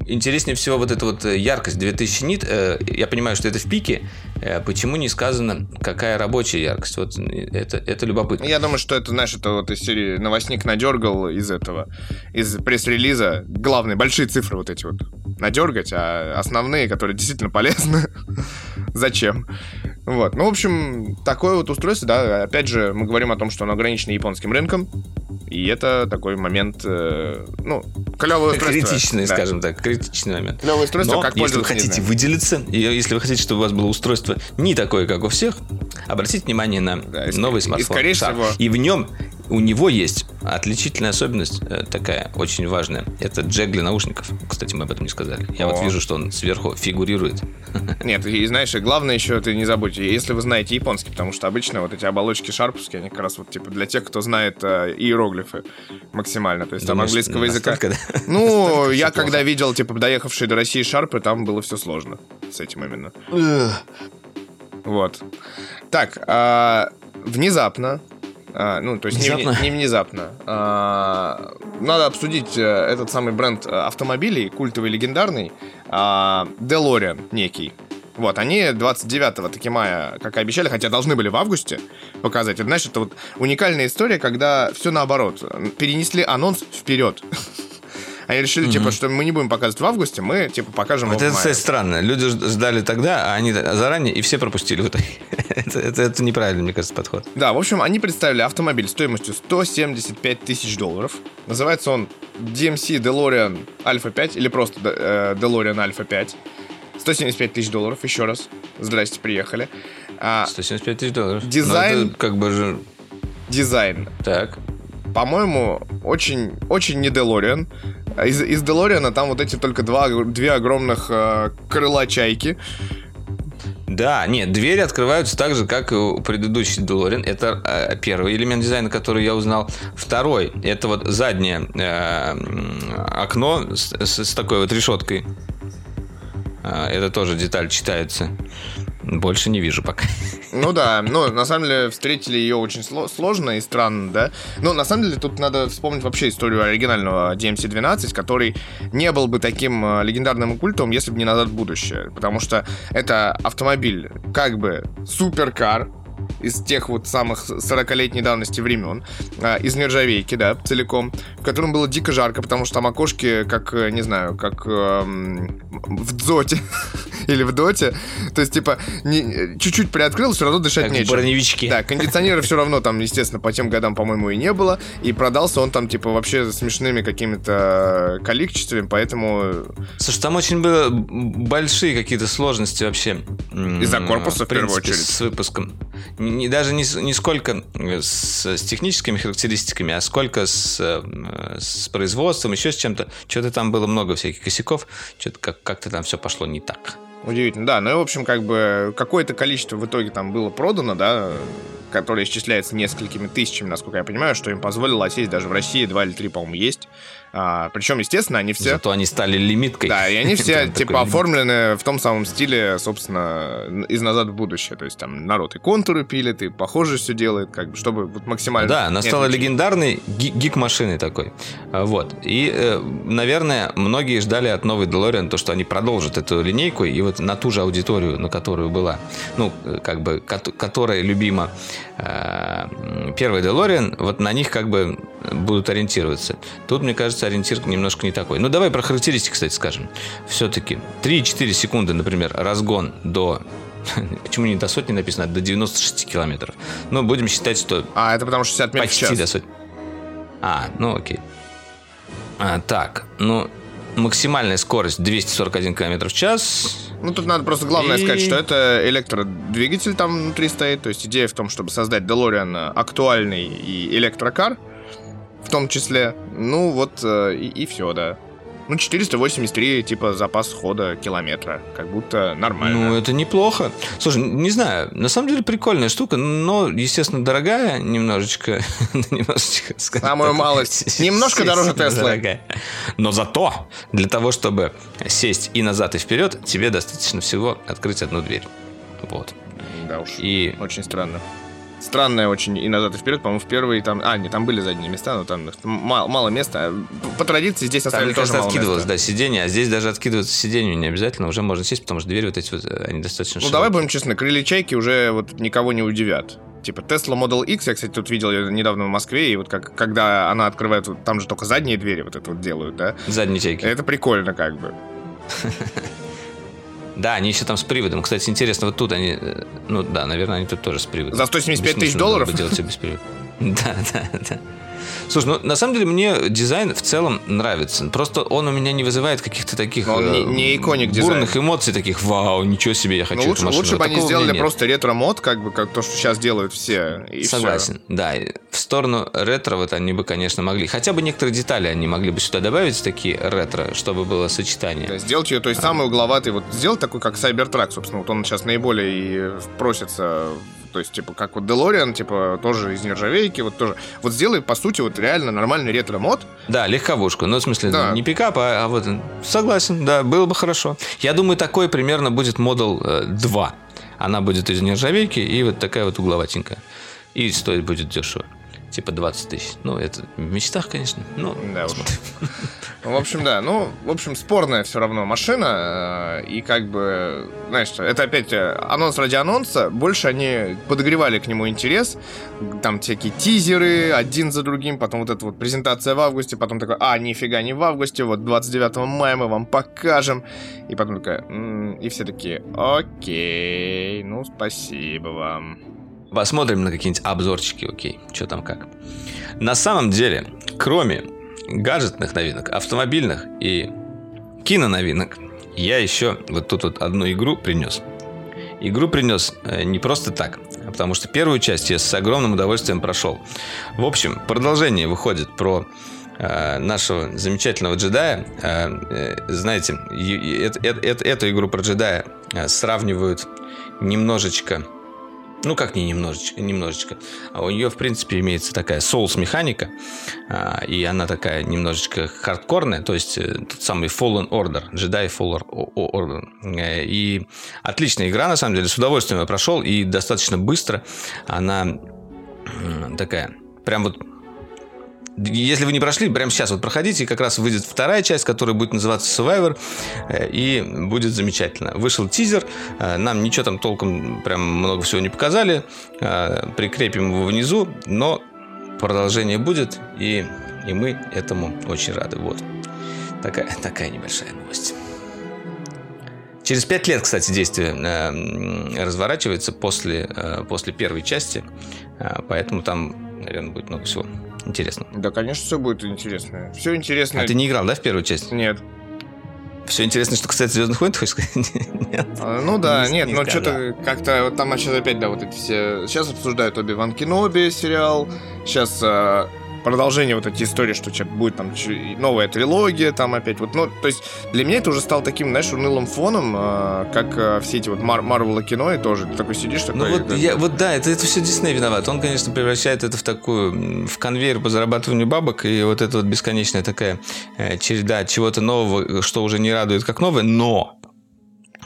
S3: интереснее всего вот эта вот э, яркость 2000 нит. Э, я понимаю, что это в пике. Э, почему не сказано, какая рабочая яркость? Вот это, это любопытно.
S1: Я думаю, что это, знаешь, это вот из серии новостник надергал из этого, из пресс-релиза. Главные, большие цифры вот эти вот надергать, а основные, которые действительно полезны, <laughs> зачем? Вот. Ну, в общем, такое вот устройство, да, опять же, мы говорим о том, что оно ограничено японским рынком, и это такой момент, э, ну, клевое устройство.
S3: Критичный, да. скажем так, критичный момент.
S1: Клевое устройство,
S3: Но
S1: как
S3: если вы хотите выделиться, и если вы хотите, чтобы у вас было устройство не такое, как у всех, обратите внимание на да, новый смартфон.
S1: И, скорее всего...
S3: И в нем у него есть отличительная особенность э, такая, очень важная. Это джек для наушников. Кстати, мы об этом не сказали. Я О. вот вижу, что он сверху фигурирует. <laughs>
S1: Нет, и знаешь, главное еще ты не забудь, если вы знаете японский, потому что обычно вот эти оболочки шарповские, они как раз вот типа для тех, кто знает э, иероглифы максимально. То есть Думаешь, там английского языка. Да? <laughs> Ну, я когда видел, типа, доехавшие до России шарпы, там было все сложно с этим именно. Вот. Так, а, внезапно а, ну, то есть внезапно. Не, не внезапно. А, надо обсудить э, этот самый бренд э, автомобилей, культовый, легендарный, а, DeLorean некий. Вот, они 29-го таки мая, как и обещали, хотя должны были в августе показать. Это, знаешь, это вот уникальная история, когда все наоборот. Перенесли анонс вперед. <laughs> Они решили, типа, что мы не будем показывать в августе, мы, типа, покажем
S3: Вот это, кстати, странно. Люди ждали тогда, а они заранее, и все пропустили. в итоге. <laughs> это, это, это неправильный, мне кажется, подход.
S1: Да, в общем, они представили автомобиль стоимостью 175 тысяч долларов. Называется он DMC DeLorean Alpha 5 или просто э, DeLorean Alpha 5. 175 тысяч долларов, еще раз. Здрасте, приехали. А,
S3: 175 тысяч долларов.
S1: Дизайн-
S3: Ну, это как бы же...
S1: дизайн.
S3: Так.
S1: По-моему, очень, очень не DeLorean. А Из, из DeLorean там вот эти только два, две огромных э, крыла чайки.
S3: Да, нет, двери открываются так же, как и у предыдущей DeLorean. Это э, первый элемент дизайна, который я узнал. Второй, это вот заднее э, окно с, с- с такой вот решеткой. А, Это тоже деталь читается. Больше не вижу пока. <laughs>
S1: Ну да, ну на самом деле встретили ее очень сло- сложно и странно, да. Но на самом деле тут надо вспомнить вообще историю оригинального DMC-12, который не был бы таким э, легендарным культом, если бы не «Назад в будущее». Потому что это автомобиль как бы суперкар, из тех вот самых 40-летней давности времен, а, из нержавейки, да, целиком, в котором было дико жарко, потому что там окошки, как, э, не знаю, как эм, в дзоте <laughs> или в доте, то есть, типа, не- чуть-чуть приоткрыл, все равно дышать
S3: Как в
S1: нечем.
S3: броневичке.
S1: Да, кондиционера все равно там, естественно, по тем годам, по-моему, и не было. И продался он там, типа, вообще смешными какими-то количествами, поэтому...
S3: Слушай, там очень было большие какие-то сложности вообще.
S1: Из-за корпуса, в первую
S3: принципе,
S1: очередь.
S3: С выпуском. Не, даже не, не сколько с, с техническими характеристиками, а сколько с, э, с производством, еще с чем-то. Что-то там было много всяких косяков. Что-то как- как-то там все пошло не так.
S1: Удивительно, да. Ну и, в общем, как бы какое-то количество в итоге там было продано, да, которое исчисляется несколькими тысячами, насколько я понимаю, что им позволило осесть даже в России. Два или три, по-моему, есть. А, причем, естественно, они все...
S3: Зато они стали лимиткой.
S1: Да, и они <laughs> все, типа, оформлены в том самом стиле, собственно, из «Назад в будущее». То есть там народ и контуры пилит, и похоже все делает, как бы, чтобы вот максимально...
S3: Да, она стала легендарной ги- гик-машиной такой. А, Вот. И, э, наверное, многие ждали от новой DeLorean то, что они продолжат эту линейку, и вот на ту же аудиторию, на которую была, ну, э, как бы, кот- которая любима э, первый DeLorean, вот на них как бы будут ориентироваться. Тут, мне кажется, ориентир немножко не такой. Ну, давай про характеристики, кстати, скажем. Все-таки 3-4 секунды, например, разгон до <laughs> Почему не до сотни написано, а до 96 километров? Ну, будем считать, что
S1: А, это потому что 60 миль в
S3: Почти
S1: час.
S3: до сотни. А, ну окей. А, так, ну, максимальная скорость 241 км в час.
S1: Ну, тут надо просто главное
S3: И-
S1: сказать, что это электродвигатель там внутри стоит. То есть идея в том, чтобы создать DeLorean актуальный и электрокар, в том числе. Ну, вот э, и, все, да. Ну, 483, типа, запас хода километра. Как будто нормально.
S3: Ну, это неплохо. Слушай, не знаю, на самом деле прикольная штука, но, естественно, дорогая немножечко. <laughs> немножечко <laughs> скажем
S1: Самую
S3: так,
S1: малость. <laughs> Немножко дороже Теслы.
S3: Но зато для того, чтобы сесть и назад, и вперед, тебе достаточно всего открыть одну дверь. Вот.
S1: Да уж.
S3: И
S1: Очень странно. Странная очень и назад и вперед, по-моему, в первый там... А, нет, там были задние места, но там мало, мало места. По традиции здесь оставили
S3: мне
S1: тоже мало
S3: откидывалось,
S1: места.
S3: да, сиденье, а здесь даже откидываться сиденью не обязательно, уже можно сесть, потому что двери вот эти вот, э, они достаточно
S1: Ну, давай
S3: широкие.
S1: будем честны, крылья чайки уже вот никого не удивят. Типа Tesla Model X, я, кстати, тут видел её недавно в Москве, и вот как, когда она открывает, вот там же только задние двери вот это вот делают, да?
S3: Задние чайки.
S1: Это прикольно как бы. <laughs>
S3: Да, они еще там с приводом. Кстати, интересно, вот тут они, э, ну да, наверное, они тут тоже с приводом.
S1: За 175 тысяч долларов?
S3: делать без привода. <laughs> Да, да, да. Слушай, ну на самом деле мне дизайн в целом нравится. Просто он у меня не вызывает каких-то таких
S1: он не-
S3: э,
S1: не иконик дизайн.
S3: бурных эмоций, таких вау, ничего себе, я хочу
S1: Ну, лучше,
S3: машину».
S1: лучше бы они
S3: Такого меня
S1: сделали просто ретро-мод, как бы, как то, что сейчас делают все. И.
S3: Согласен, да. И В сторону ретро вот они бы, конечно, могли. Хотя бы некоторые детали они могли бы сюда добавить, такие ретро, чтобы было сочетание.
S1: Да, сделать ее, то есть, самый угловатый, вот сделать такой, как Cybertruck, собственно, вот он сейчас наиболее и просится, то есть, типа, как вот DeLorean, типа, тоже из нержавейки, вот тоже. Вот сделай, по сути, вот реально нормальный ретро-мод,
S3: Да, легковушку. Ну, в смысле,
S1: Да.
S3: не пикап, а, а вот... Согласен, да, было бы хорошо. Я думаю, такой примерно будет Model э, 2. Она будет из нержавейки и вот такая вот угловатенькая. И стоить будет дешево. Типа 20 тысяч. Ну, это в мечтах, конечно. <laughs> Ну,
S1: Да. В общем, да. Ну, в общем, спорная все равно машина. э, И как бы, знаешь, это опять э, анонс ради анонса. Больше они подогревали к нему интерес. Там всякие тизеры один за другим. Потом вот эта вот презентация в августе. Потом такой, а, нифига, не в августе. Вот 29 мая мы вам покажем. И потом такая, и все такие, окей, ну, спасибо вам.
S3: Посмотрим на какие-нибудь обзорчики, окей, что там как. На самом деле, кроме гаджетных новинок, автомобильных и киноновинок, я еще вот тут вот одну игру принес. Игру принес э, не просто так, а потому что первую часть я с огромным удовольствием прошел. В общем, продолжение выходит про э, нашего замечательного джедая. Э, знаете, эту игру про джедая сравнивают немножечко ну, как не немножечко, немножечко. А у нее, в принципе, имеется такая соус-механика, а, и она такая немножечко хардкорная, то есть э, тот самый Fallen Order, Jedi Fallen Order. Э, И отличная игра, на самом деле, с удовольствием я прошел, и достаточно быстро она такая, прям вот если вы не прошли, прямо сейчас вот проходите, и как раз выйдет вторая часть, которая будет называться Survivor, э, и будет замечательно. Вышел тизер, э, нам ничего там толком, прям много всего не показали, э, прикрепим его внизу, но продолжение будет, и, и мы этому очень рады. Вот. Такая, такая небольшая новость. Через пять лет, кстати, действие разворачивается после, после первой части, поэтому там, наверное, будет много всего интересного.
S1: Да, конечно, все будет интересно. Все интересно.
S3: А ты не играл, да, в первую часть?
S1: Нет.
S3: Все интересно, что касается Звездных войн, ты хочешь сказать? <laughs> Нет.
S1: А, Ну да,
S3: Не-
S1: нет,
S3: не
S1: но что-то как-то вот там сейчас опять, да, вот эти все... Сейчас обсуждают Оби Ван Кеноби сериал, сейчас продолжение вот эти истории, что будет там новая трилогия, там опять вот, ну, то есть для меня это уже стало таким, знаешь, унылым фоном, а, как а, все эти вот Мар- Марвел кино, и тоже ты такой сидишь, такой...
S3: Ну вот,
S1: как-
S3: я, вот да, это, это все Дисней виноват. Он, конечно, превращает это в такую, в конвейер по зарабатыванию бабок, и вот это вот бесконечная такая э, череда чего-то нового, что уже не радует как новое, но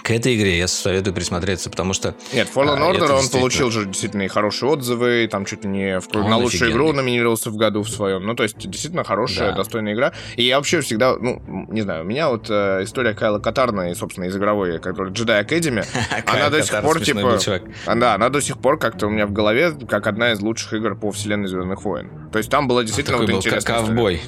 S3: к этой игре я советую присмотреться, потому что
S1: Нет, Fallen
S3: А,
S1: Order, он
S3: действительно-
S1: получил же действительно и хорошие отзывы, и там чуть ли не в,
S3: Он
S1: на лучшую
S3: офигенный.
S1: игру номинировался в году в своем. Ну, то есть, действительно хорошая,
S3: Да.
S1: достойная игра. И я вообще всегда, ну, не знаю, у меня вот э, история Кайла Катарна, и, собственно, из игровой, которая Jedi Academy, <laughs> она до сих пор, типа... а, Да, она до сих пор как-то у меня в голове как одна из лучших игр по вселенной Звездных войн. То есть там была действительно вот история.
S3: ковбой.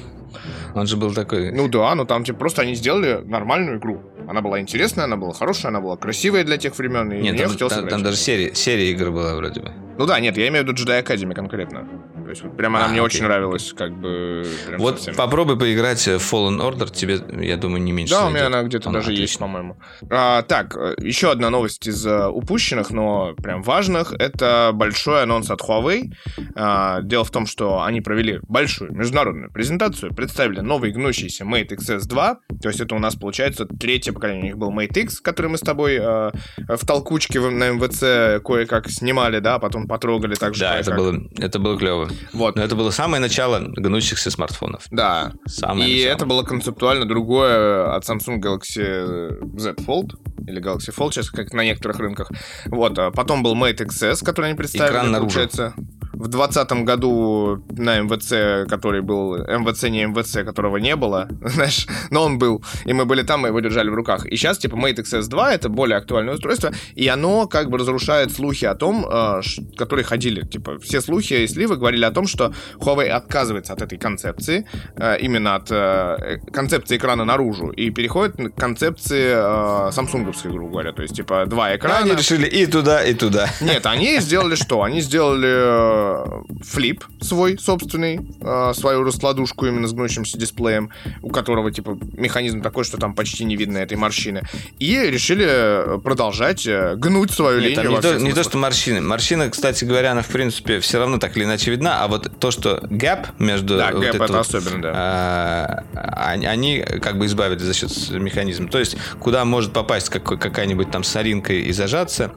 S3: Он же был такой...
S1: Ну да, ну там типа просто они сделали нормальную игру. Она была интересная, она была хорошая, она была красивая для тех времен, и
S3: Нет,
S1: мне
S3: там,
S1: хотелось
S3: там-
S1: играть.
S3: там даже серия, серия игр была вроде бы.
S1: Ну да, нет, я имею в виду Jedi Academy конкретно. То есть вот прям она
S3: А,
S1: мне
S3: окей.
S1: очень нравилась, как бы...
S3: Вот
S1: совсем.
S3: попробуй поиграть в Fallen Order, тебе, я думаю, не меньше
S1: Да, у меня
S3: зайдет.
S1: она где-то
S3: Она
S1: даже есть,
S3: отличная.
S1: по-моему. А, так, э, еще одна новость из э, упущенных, но прям важных. Это большой анонс от Huawei. А, дело в том, что они провели большую международную презентацию, представили новый гнущийся Mate XS2. То есть это у нас, получается, третье поколение. У них был Mate X, который мы с тобой э, в толкучке на МВЦ кое-как снимали, да, потом потрогали так же.
S3: Да, это было, это было клево.
S1: Вот.
S3: Но это было самое начало гнущихся смартфонов.
S1: Да,
S3: Самое
S1: и
S3: начало.
S1: это было концептуально другое от Samsung Galaxy Z Fold или Galaxy Fold, сейчас как на некоторых рынках. Вот, а потом был Mate XS, который они представили,
S3: Экран наружу.
S1: получается, в 2020 году на МВЦ, который был... МВЦ не МВЦ, которого не было, <laughs> знаешь, но он был. И мы были там, мы его держали в руках. И сейчас, типа, Mate XS 2 это более актуальное устройство, и оно как бы разрушает слухи о том, ш- которые ходили. Типа, все слухи и сливы говорили о том, что Huawei отказывается от этой концепции, э, именно от э, концепции экрана наружу, и переходит к концепции э, самсунговской, грубо говоря. То есть, типа, два экрана.
S3: Они решили и туда, и туда.
S1: Нет, они сделали что? Они сделали flip свой собственный, свою раскладушку именно с гнущимся дисплеем, у которого, типа, механизм такой, что там почти не видно этой морщины. И решили продолжать гнуть свою
S3: Нет,
S1: линию.
S3: не то, не то, что морщины. Морщина, кстати говоря, она, в принципе, все равно так или иначе видна, а вот то, что gap между...
S1: Да,
S3: вот
S1: gap
S3: это
S1: это
S3: вот,
S1: особенно, да.
S3: а, они, они как бы избавили за счет механизма. То есть, куда может попасть какой- какая-нибудь там соринка и зажаться.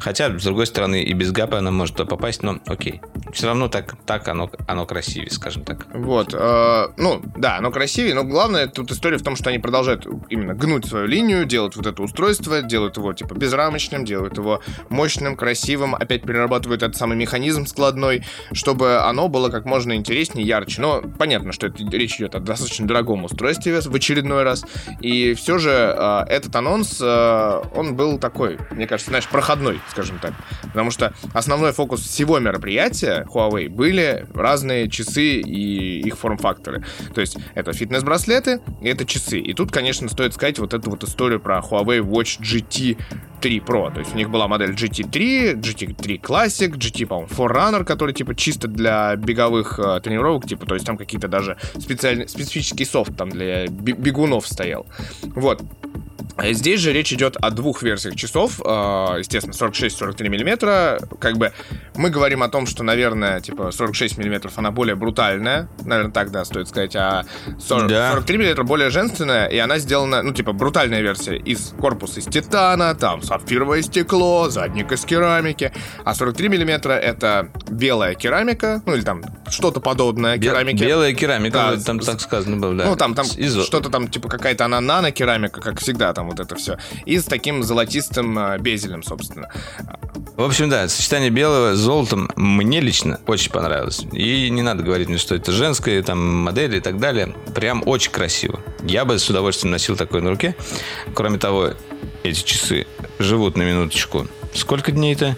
S3: Хотя, с другой стороны, и без гэпа она может попасть, но окей. все равно так, так оно, оно красивее, скажем так.
S1: Вот, э, ну, да, оно красивее, но главное тут история в том, что они продолжают именно гнуть свою линию, делают вот это устройство, делают его, типа, безрамочным, делают его мощным, красивым, опять перерабатывают этот самый механизм складной, чтобы оно было как можно интереснее, ярче. Но понятно, что это, речь идет о достаточно дорогом устройстве в очередной раз, и все же э, этот анонс, э, он был такой, мне кажется, знаешь, проходной, скажем так, потому что основной фокус всего мероприятия Huawei были разные часы и их форм-факторы. То есть это фитнес-браслеты и это часы. И тут, конечно, стоит сказать вот эту вот историю про Huawei Watch GT 3 Pro. То есть у них была модель GT3, GT3 Classic, GT, по-моему, Forerunner, который типа чисто для беговых э, тренировок, типа, то есть там какие-то даже специальный, специфический софт там для бегунов стоял. Вот. А здесь же речь идет о двух версиях часов, э, естественно, 46-43 миллиметра. Как бы мы говорим о том, что, наверное, типа 46 миллиметров она более брутальная, наверное, так, да, стоит сказать, а 40, да. 43 миллиметра более женственная, и она сделана, ну, типа, брутальная версия из корпуса из титана, там, сапфировое стекло, задник из керамики, а 43 миллиметра это белая керамика, ну, или там что-то подобное Бел, керамике.
S3: Белая керамика, да, там так сказано было, да.
S1: Ну, там, там из... что-то там, типа, какая-то она нано-керамика, как всегда, там вот это все. И с таким золотистым э, безелем, собственно.
S3: В общем, да, сочетание белого с золотом мне лично очень понравилось. И не надо говорить мне, что это женская там модель и так далее. Прям очень красиво. Я бы с удовольствием носил такое на руке. Кроме того, эти часы живут на минуточку. Сколько дней-то?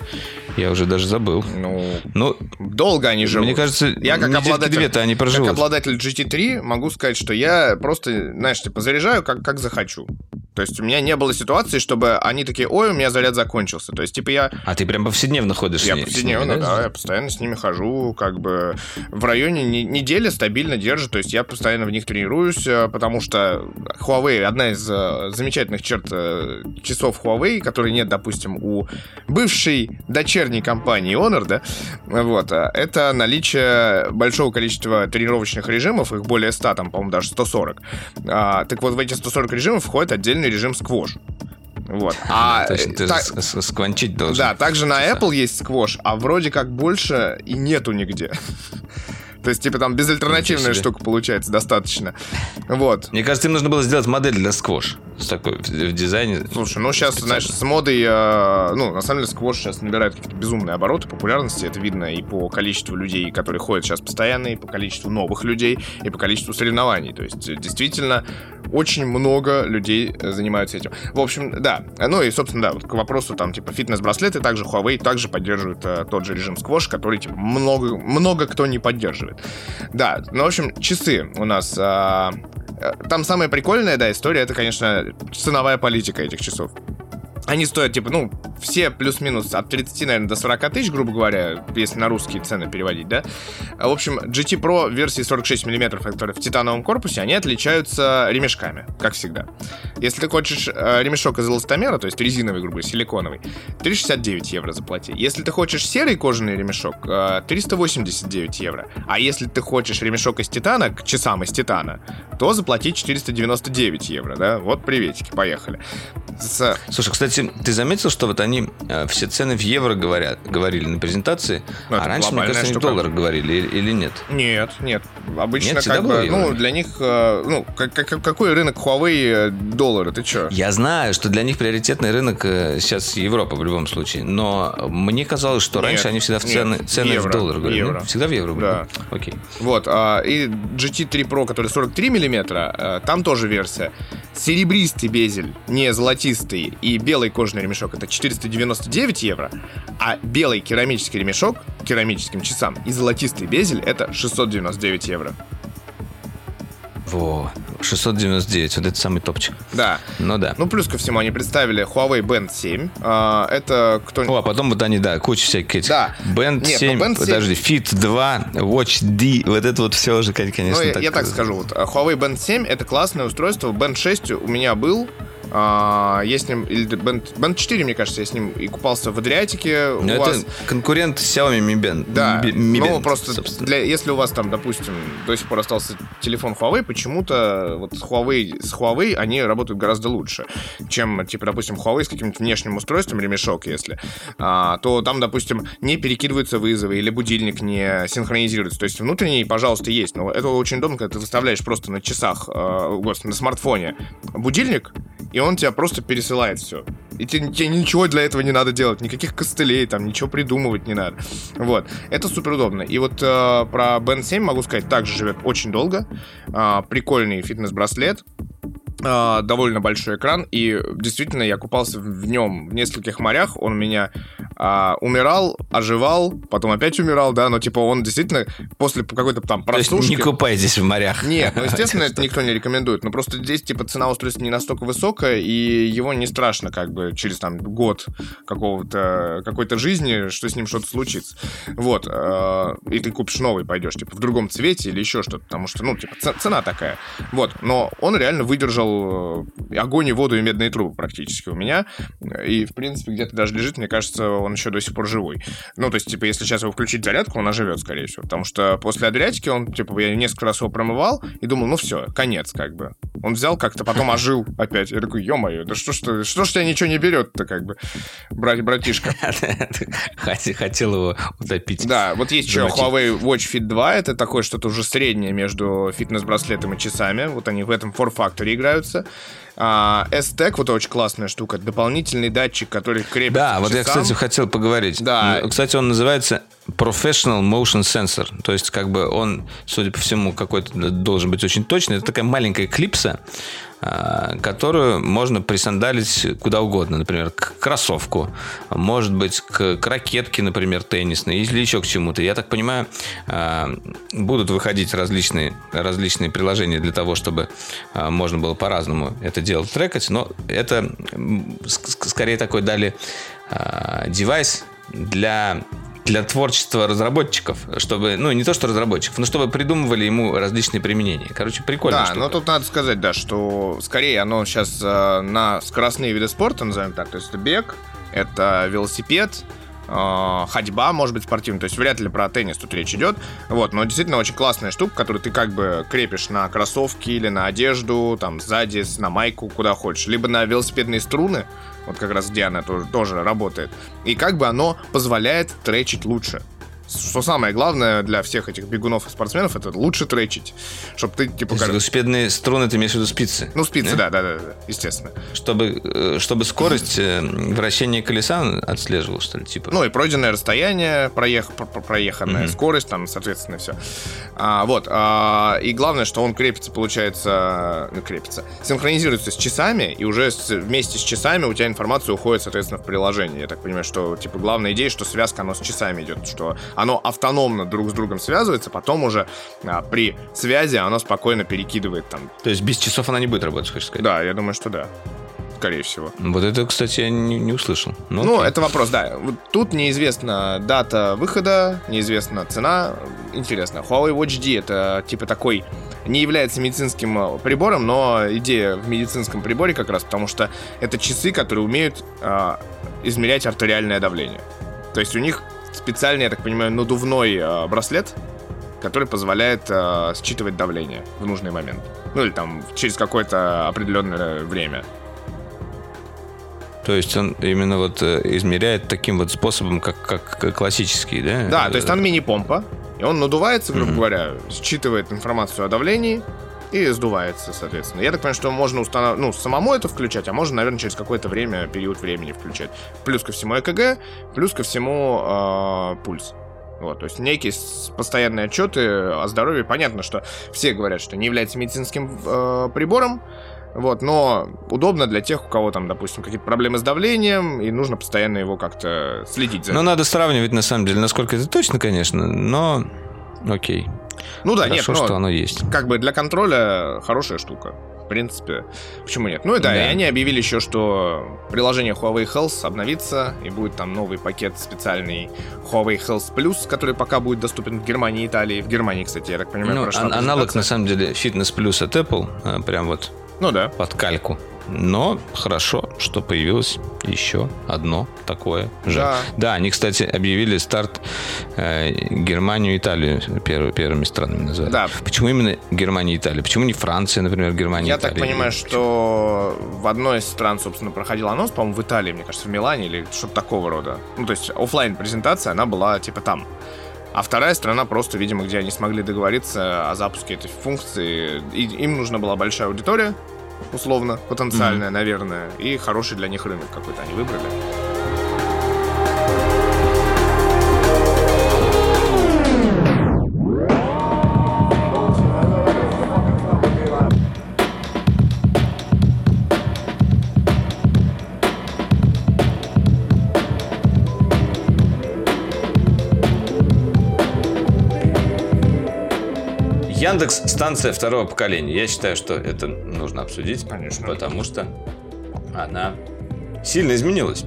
S3: Я уже даже забыл.
S1: Ну, ну долго они живут.
S3: Мне кажется,
S1: я как обладатель, две-то они проживут. Как обладатель GT3 могу сказать, что я просто, знаешь, типа заряжаю как, как захочу. То есть у меня не было ситуации, чтобы они такие, ой, у меня заряд закончился. То есть, типа, я...
S3: А ты прям повседневно ходишь
S1: я с? Я повседневно, ними, да? да, я постоянно с ними хожу, как бы в районе недели стабильно держит, то есть я постоянно в них тренируюсь, э, потому что Huawei, одна из э, замечательных черт э, часов Huawei, которые нет, допустим, у бывшей дочерней компании Honor, да, вот, это наличие большого количества тренировочных режимов, их более 100, там, по-моему, даже 140. А, так вот, в эти 140 режимов входит отдельный режим сквош. Вот.
S3: А, <laughs> То есть ты так, скванчить должен.
S1: Да, также на Apple есть сквош, а вроде как больше и нету нигде. <laughs> То есть, типа, там безальтернативная штука получается достаточно. Вот.
S3: Мне кажется, им нужно было сделать модель для сквош. С такой в, в дизайне.
S1: Слушай, ну сейчас, знаешь, с модой, э, ну, на самом деле, сквош сейчас набирает какие-то безумные обороты популярности. Это видно и по количеству людей, которые ходят сейчас постоянно, и по количеству новых людей, и по количеству соревнований. То есть, действительно, очень много людей э, занимаются этим. В общем, да. Ну и, собственно, да, вот к вопросу там, типа, фитнес-браслеты, также Huawei также поддерживает э, тот же режим сквош, который, типа, много, много кто не поддерживает. Да, ну, в общем, часы у нас... Э, там самая прикольная, да, история, это, конечно, ценовая политика этих часов. Они стоят, типа, ну, все плюс-минус от 30, наверное, до 40 тысяч, грубо говоря, если на русские цены переводить, да. В общем, GT Pro версии 46 мм, которые в титановом корпусе, они отличаются ремешками, как всегда. Если ты хочешь э, ремешок из эластомера, то есть резиновый, грубо говоря, силиконовый, 369 евро заплати. Если ты хочешь серый кожаный ремешок, э, 389 евро. А если ты хочешь ремешок из титана, к часам из титана, то заплати 499 евро, да. Вот приветики, поехали.
S3: С... Слушай, кстати, ты заметил, что вот они э, все цены в евро говорят, говорили на презентации, ну, а раньше, мне кажется, они в долларах говорили или, или нет?
S1: Нет, нет. Обычно нет, как бы, ну, для них, э, ну, как, как, какой рынок Huawei э, доллара, ты что?
S3: Я знаю, что для них приоритетный рынок сейчас Европа в любом случае, но мне казалось, что раньше нет, они всегда в цены, нет, цены евро, в доллар говорили. Евро. Всегда в евро были?
S1: Да.
S3: Окей.
S1: Вот, а, и GT3 Pro, который 43 миллиметра, там тоже версия. Серебристый безель, не золотистый, и белый кожаный ремешок это 499 евро, а белый керамический ремешок керамическим часам и золотистый безель это 699 евро.
S3: Во, 699, вот это самый топчик.
S1: Да.
S3: Ну да.
S1: Ну плюс ко всему они представили Huawei Band 7. А, это кто
S3: О, а потом вот они, да, куча всяких этих. Да. Band Нет, 7, ну, Band 7, подожди, Fit 2, Watch D, вот это вот все уже, конечно,
S1: ну, так... я так скажу, вот, Huawei Band 7 это классное устройство, Band 6 у меня был, А, я с ним, или Band, Band 4, мне кажется, я с ним и купался в Адриатике.
S3: У это вас... конкурент Xiaomi Mi Band.
S1: Да, Mi Band, ну просто для, если у вас там, допустим, до сих пор остался телефон Huawei, почему-то вот Huawei, с Huawei они работают гораздо лучше, чем, типа, допустим, Huawei с каким-то внешним устройством, ремешок, если, а, то там, допустим, не перекидываются вызовы или будильник не синхронизируется. То есть внутренний, пожалуйста, есть, но это очень удобно, когда ты выставляешь просто на часах, э, господи, на смартфоне будильник, и он тебя просто пересылает все. И тебе, тебе ничего для этого не надо делать, никаких костылей, там, ничего придумывать не надо. Вот, это супер удобно. И вот э, про Band 7 могу сказать, также живет очень долго. Э, прикольный фитнес-браслет. Uh, довольно большой экран, и действительно я купался в нем в нескольких морях. Он меня а, умирал, оживал, потом опять умирал, да, но типа он действительно после какой-то там
S3: просушки... То есть не купайтесь в морях.
S1: Нет, ну естественно <laughs> это никто не рекомендует, но просто здесь типа цена устройства не настолько высокая, и его не страшно как бы через там год какого-то какой-то жизни, что с ним что-то случится. Вот, э, и ты купишь новый, пойдешь типа в другом цвете или еще что-то, потому что, ну, типа цена такая. Вот, но он реально выдержал э, огонь и воду и медные трубы практически у меня, и в принципе где-то даже лежит, мне кажется, он еще до сих пор живой. Ну, то есть, типа, если сейчас его включить зарядку, он оживет, скорее всего. Потому что после Адриатики он, типа, я несколько раз его промывал и думал, ну все, конец, как бы. Он взял как-то, потом ожил опять. Я такой, ё-моё, да что ж, что, что ж тебя ничего не берет-то, как бы, брат, братишка. <laughs>
S3: Хотел его утопить.
S1: Да, вот есть еще Huawei Watch Fit 2, это такое что-то уже среднее между фитнес-браслетом и часами. Вот они в этом Form Factory играются. А, S-Tech, вот очень классная штука, дополнительный датчик, который крепится
S3: Да, вот я, кстати, хотел поговорить. Да. Кстати, он называется Professional Motion Sensor. То есть, как бы он, судя по всему, какой-то должен быть очень точный. Это такая маленькая клипса, которую можно присандалить куда угодно. Например, к кроссовку, может быть, к, к ракетке, например, теннисной, или еще к чему-то. Я так понимаю, а, будут выходить различные, различные приложения для того, чтобы а, можно было по-разному это дело трекать, но это скорее такой дали девайс для для творчества разработчиков, чтобы, ну, не то что разработчиков, но чтобы придумывали ему различные применения. Короче, прикольно.
S1: Да, штука. но тут надо сказать, да, что скорее оно сейчас э, на скоростные виды спорта, назовем так, то есть это бег, это велосипед, э, ходьба, может быть, спортивная. То есть вряд ли про теннис тут речь идет. Вот, но действительно очень классная штука, которую ты как бы крепишь на кроссовки или на одежду, там, сзади, на майку, куда хочешь. Либо на велосипедные струны, вот как раз где она тоже, тоже работает. И как бы оно позволяет тречить лучше что самое главное для всех этих бегунов и спортсменов, это лучше тречить. Чтобы ты, типа...
S3: Как... Велосипедные струны, ты имеешь в виду спицы?
S1: Ну, спицы, да, да, да, да, естественно.
S3: Чтобы, э, чтобы скорость э, вращения колеса отслеживал, что ли, типа?
S1: Ну, и пройденное расстояние, проех... проеханная mm-hmm. скорость, там, соответственно, все. А, вот. А, и главное, что он крепится, получается... Ну, крепится. Синхронизируется с часами, и уже с... вместе с часами у тебя информация уходит, соответственно, в приложение. Я так понимаю, что, типа, главная идея, что связка, оно с часами идет, что оно автономно друг с другом связывается, потом уже а, при связи оно спокойно перекидывает там.
S3: То есть без часов она не будет работать, хочешь сказать?
S1: Да, я думаю, что да скорее всего.
S3: Вот это, кстати, я не, не услышал.
S1: Ну, ну это вопрос, да. Вот тут неизвестна дата выхода, неизвестна цена. Интересно. Huawei Watch D это типа такой не является медицинским а, прибором, но идея в медицинском приборе как раз, потому что это часы, которые умеют э, измерять артериальное давление. То есть у них специальный, я так понимаю, надувной э, браслет, который позволяет э, считывать давление в нужный момент. Ну или там через какое-то определенное время.
S3: То есть он именно вот э, измеряет таким вот способом, как, как классический, да?
S1: Да, то есть там мини-помпа, и он надувается, грубо mm-hmm. говоря, считывает информацию о давлении, и сдувается, соответственно. Я так понимаю, что можно установ... ну, самому это включать, а можно, наверное, через какое-то время, период времени включать. Плюс ко всему ЭКГ, плюс ко всему э, пульс. Вот, то есть некие постоянные отчеты о здоровье. Понятно, что все говорят, что не является медицинским э, прибором, вот, но удобно для тех, у кого там, допустим, какие-то проблемы с давлением, и нужно постоянно его как-то следить за
S3: Ну, надо сравнивать, на самом деле, насколько это точно, конечно, но окей.
S1: Ну да,
S3: Хорошо,
S1: нет,
S3: что оно есть.
S1: Как бы для контроля хорошая штука. В принципе, почему нет? Ну и да, да. и они объявили еще, что приложение Huawei Health обновится, и будет там новый пакет специальный Huawei Health Plus, который пока будет доступен в Германии и Италии. В Германии, кстати, я так понимаю,
S3: ну, прошла Аналог, на самом деле, Fitness Plus от Apple, а, прям вот
S1: ну да.
S3: Под кальку. Но хорошо, что появилось еще одно такое же.
S1: Да.
S3: Да, они, кстати, объявили старт э, Германию и Италию первыми, первыми странами назвали.
S1: Да.
S3: Почему именно Германия и Италия? Почему не Франция, например, Германия
S1: Я
S3: и Италия?
S1: так понимаю, что в одной из стран, собственно, проходил анонс, по-моему, в Италии, мне кажется, в Милане или что-то такого рода. Ну, то есть оффлайн презентация она была типа там. А вторая страна просто, видимо, где они смогли договориться о запуске этой функции. И им нужна была большая аудитория, условно, потенциальная, наверное, и хороший для них рынок какой-то они выбрали.
S3: Яндекс станция второго поколения. Я считаю, что это нужно обсудить.
S1: Конечно.
S3: Потому что она сильно изменилась.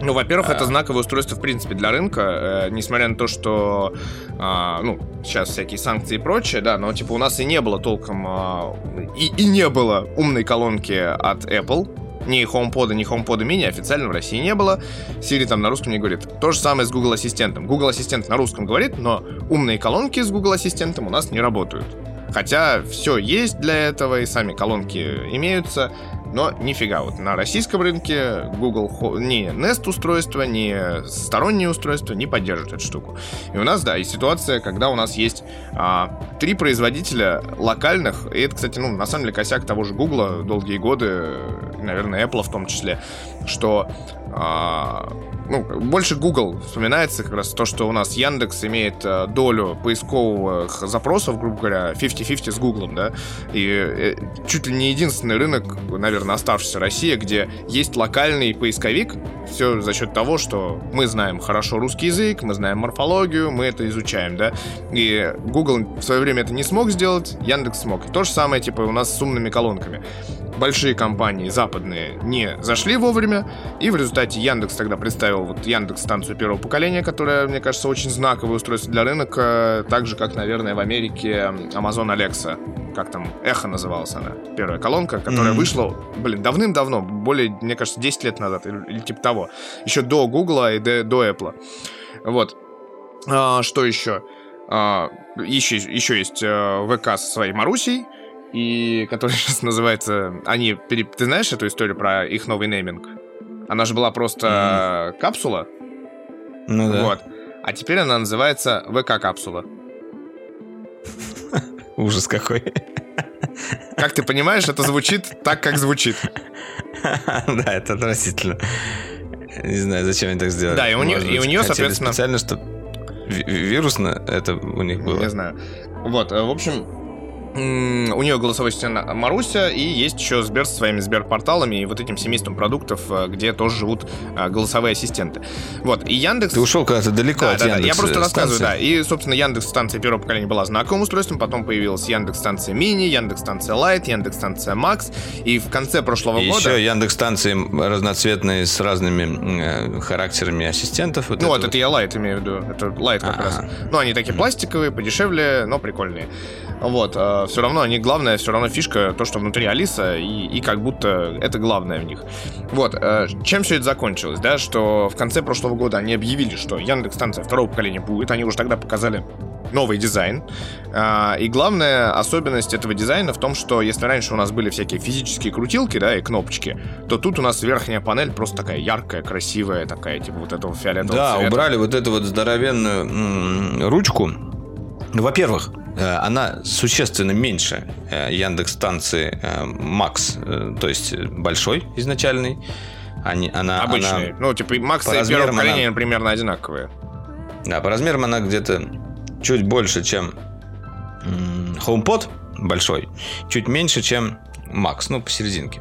S1: Ну, во-первых,
S3: А.
S1: это знаковое устройство, в принципе, для рынка, э, несмотря на то, что, а, ну, сейчас всякие санкции и прочее, да, но, типа, у нас и не было толком, а, и, и не было умной колонки от Apple, ни HomePod, ни HomePod mini официально в России не было. Siri там на русском не говорит. То же самое с Google Ассистентом. Google Ассистент на русском говорит, но умные колонки с Google Ассистентом у нас не работают. Хотя все есть для этого, и сами колонки имеются, но нифига. Вот на российском рынке Google ни Nest устройства, ни сторонние устройства не поддерживают эту штуку. И у нас, да, есть ситуация, когда у нас есть а, три производителя локальных, и это, кстати, ну, на самом деле косяк того же Google долгие годы, и, наверное, Apple в том числе, что а, ну, больше Google вспоминается как раз то, что у нас Яндекс имеет э, долю поисковых запросов, грубо говоря, 50-50 с Гуглом, да, и э, чуть ли не единственный рынок, наверное, оставшийся Россия, где есть локальный поисковик, все за счет того, что мы знаем хорошо русский язык, мы знаем морфологию, мы это изучаем, да, и Google в свое время это не смог сделать, Яндекс смог. И то же самое, типа, у нас с умными колонками большие компании западные не зашли вовремя, и в результате Яндекс тогда представил вот Яндекс станцию первого поколения, которая, мне кажется, очень знаковое устройство для рынка, так же, как, наверное, в Америке Amazon Alexa, как там, Эхо называлась она, первая колонка, которая
S3: Мгм.
S1: вышла, блин, давным-давно, более, мне кажется, 10 лет назад, или, или типа того, еще до Гугла и до, до Apple. Вот. А, что еще? А, еще, еще есть э, ВК со своей Марусей, и который <laughs> сейчас называется... Они... Ты знаешь эту историю про их новый нейминг? Она же была просто капсула,
S3: Ну да.
S1: вот. А теперь она называется ВК-капсула. <laughs>
S3: Ужас какой. <laughs>
S1: Как ты понимаешь, это звучит так, как звучит.
S3: Да, это отвратительно. Не знаю, зачем они так сделали.
S1: Да, и у
S3: Может
S1: и у
S3: хотели
S1: соответственно-
S3: специально, что вирусно это у них было.
S1: Не знаю. Вот, э, в общем, у нее голосовой ассистент Маруся, и есть еще Сбер со своими Сберпорталами и вот этим семейством продуктов, э, где тоже живут э, голосовые ассистенты. Вот, и Яндекс...
S3: Ты ушел куда-то далеко
S1: Да,
S3: от
S1: да, да. Я
S3: Яндекс,
S1: просто
S3: э,
S1: рассказываю, да. И, собственно, Яндекс станция первого поколения была знаковым устройством, потом появилась Яндекс станция мини, Яндекс станция Лайт, Яндекс станция Макс, и в конце прошлого
S3: И
S1: года.
S3: еще Яндекс станции разноцветные с разными э, характерами ассистентов. Вот
S1: Ну, вот
S3: это
S1: это я Lite имею в виду. Это Lite как
S3: Ага.
S1: раз. Ну, они такие пластиковые, подешевле, но прикольные. Вот. Все равно они главное, все равно фишка, то, что внутри Алиса, и, и как будто это главное в них. Вот. э, чем все это закончилось, да, что в конце прошлого года они объявили, что Яндекс станция второго поколения будет. Они уже тогда показали новый дизайн. А, И главная особенность этого дизайна в том, что если раньше у нас были всякие физические крутилки, да, и кнопочки, то тут у нас верхняя панель просто такая яркая, красивая, такая, типа вот этого фиолетового
S3: Да,
S1: цвета.
S3: убрали вот эту вот здоровенную м, ручку. Ну, во-первых, э, она существенно меньше э, Яндекс станции э, Макс, то есть большой изначальный. Они, она,
S1: Обычные.
S3: она-
S1: Ну, типа, Макс
S3: по
S1: и первого поколения
S3: она-
S1: примерно одинаковые.
S3: да, по размерам она где-то чуть больше, чем HomePod большой, чуть меньше, чем Макс, ну, посерединке.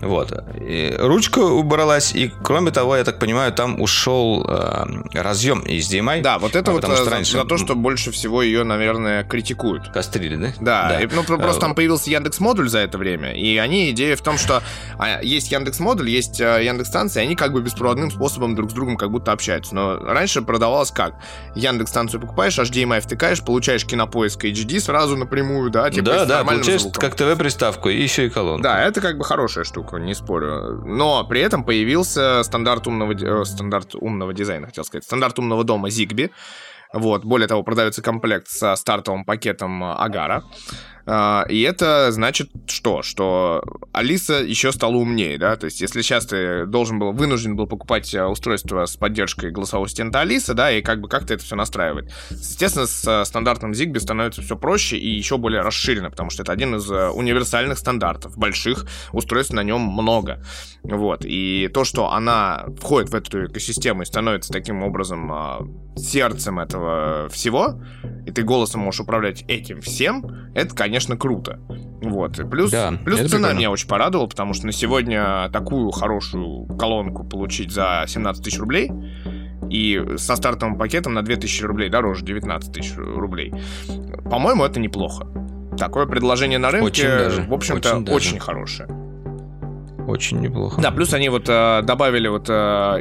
S3: Вот. И ручка убралась, и кроме того, я так понимаю, там ушел э, разъем HDMI.
S1: Да, вот это вот э,
S3: что
S1: за,
S3: раньше
S1: за то, что больше всего ее, наверное, критикуют.
S3: Кастрили, да?
S1: Да, и, ну про- просто
S3: Э,
S1: там появился Яндекс модуль за это время, и они идея в том, что а, есть Яндекс модуль, есть э, Яндекс станция, они как бы беспроводным способом друг с другом как будто общаются. Но раньше продавалось как? Яндекс станцию покупаешь, HDMI втыкаешь, получаешь кинопоиск HD сразу напрямую, да, типа
S3: да, да, получаешь
S1: звуком.
S3: как ТВ-приставку и еще и колонку.
S1: Да, это как бы хорошая штука. Рынку, не спорю. Но при этом появился стандарт умного, э, стандарт умного дизайна, хотел сказать, стандарт умного дома Zigbee. Вот, более того, продается комплект со стартовым пакетом Агара. А, и это значит что? Что Алиса еще стала умнее, да? То есть, если сейчас ты должен был, вынужден был покупать э, устройство с поддержкой голосового ассистента Алиса, да, и как бы как-то это все настраивать. Естественно, с э, стандартным Zigbee становится все проще и еще более расширено, потому что это один из э, универсальных стандартов. Больших устройств на нем много. Вот. И то, что она входит в эту экосистему и становится таким образом а, сердцем этого всего, и ты голосом можешь управлять этим всем, это, конечно, круто. Вот. И плюс, да, плюс цена прикольно. меня очень порадовала, потому что на сегодня такую хорошую колонку получить за 17 тысяч рублей и со стартовым пакетом на 2000 рублей дороже, 19 тысяч рублей. По-моему, это неплохо. Такое предложение на рынке, очень даже, в общем-то, очень, очень хорошее.
S3: Очень неплохо.
S1: Да, плюс они вот э, добавили вот э,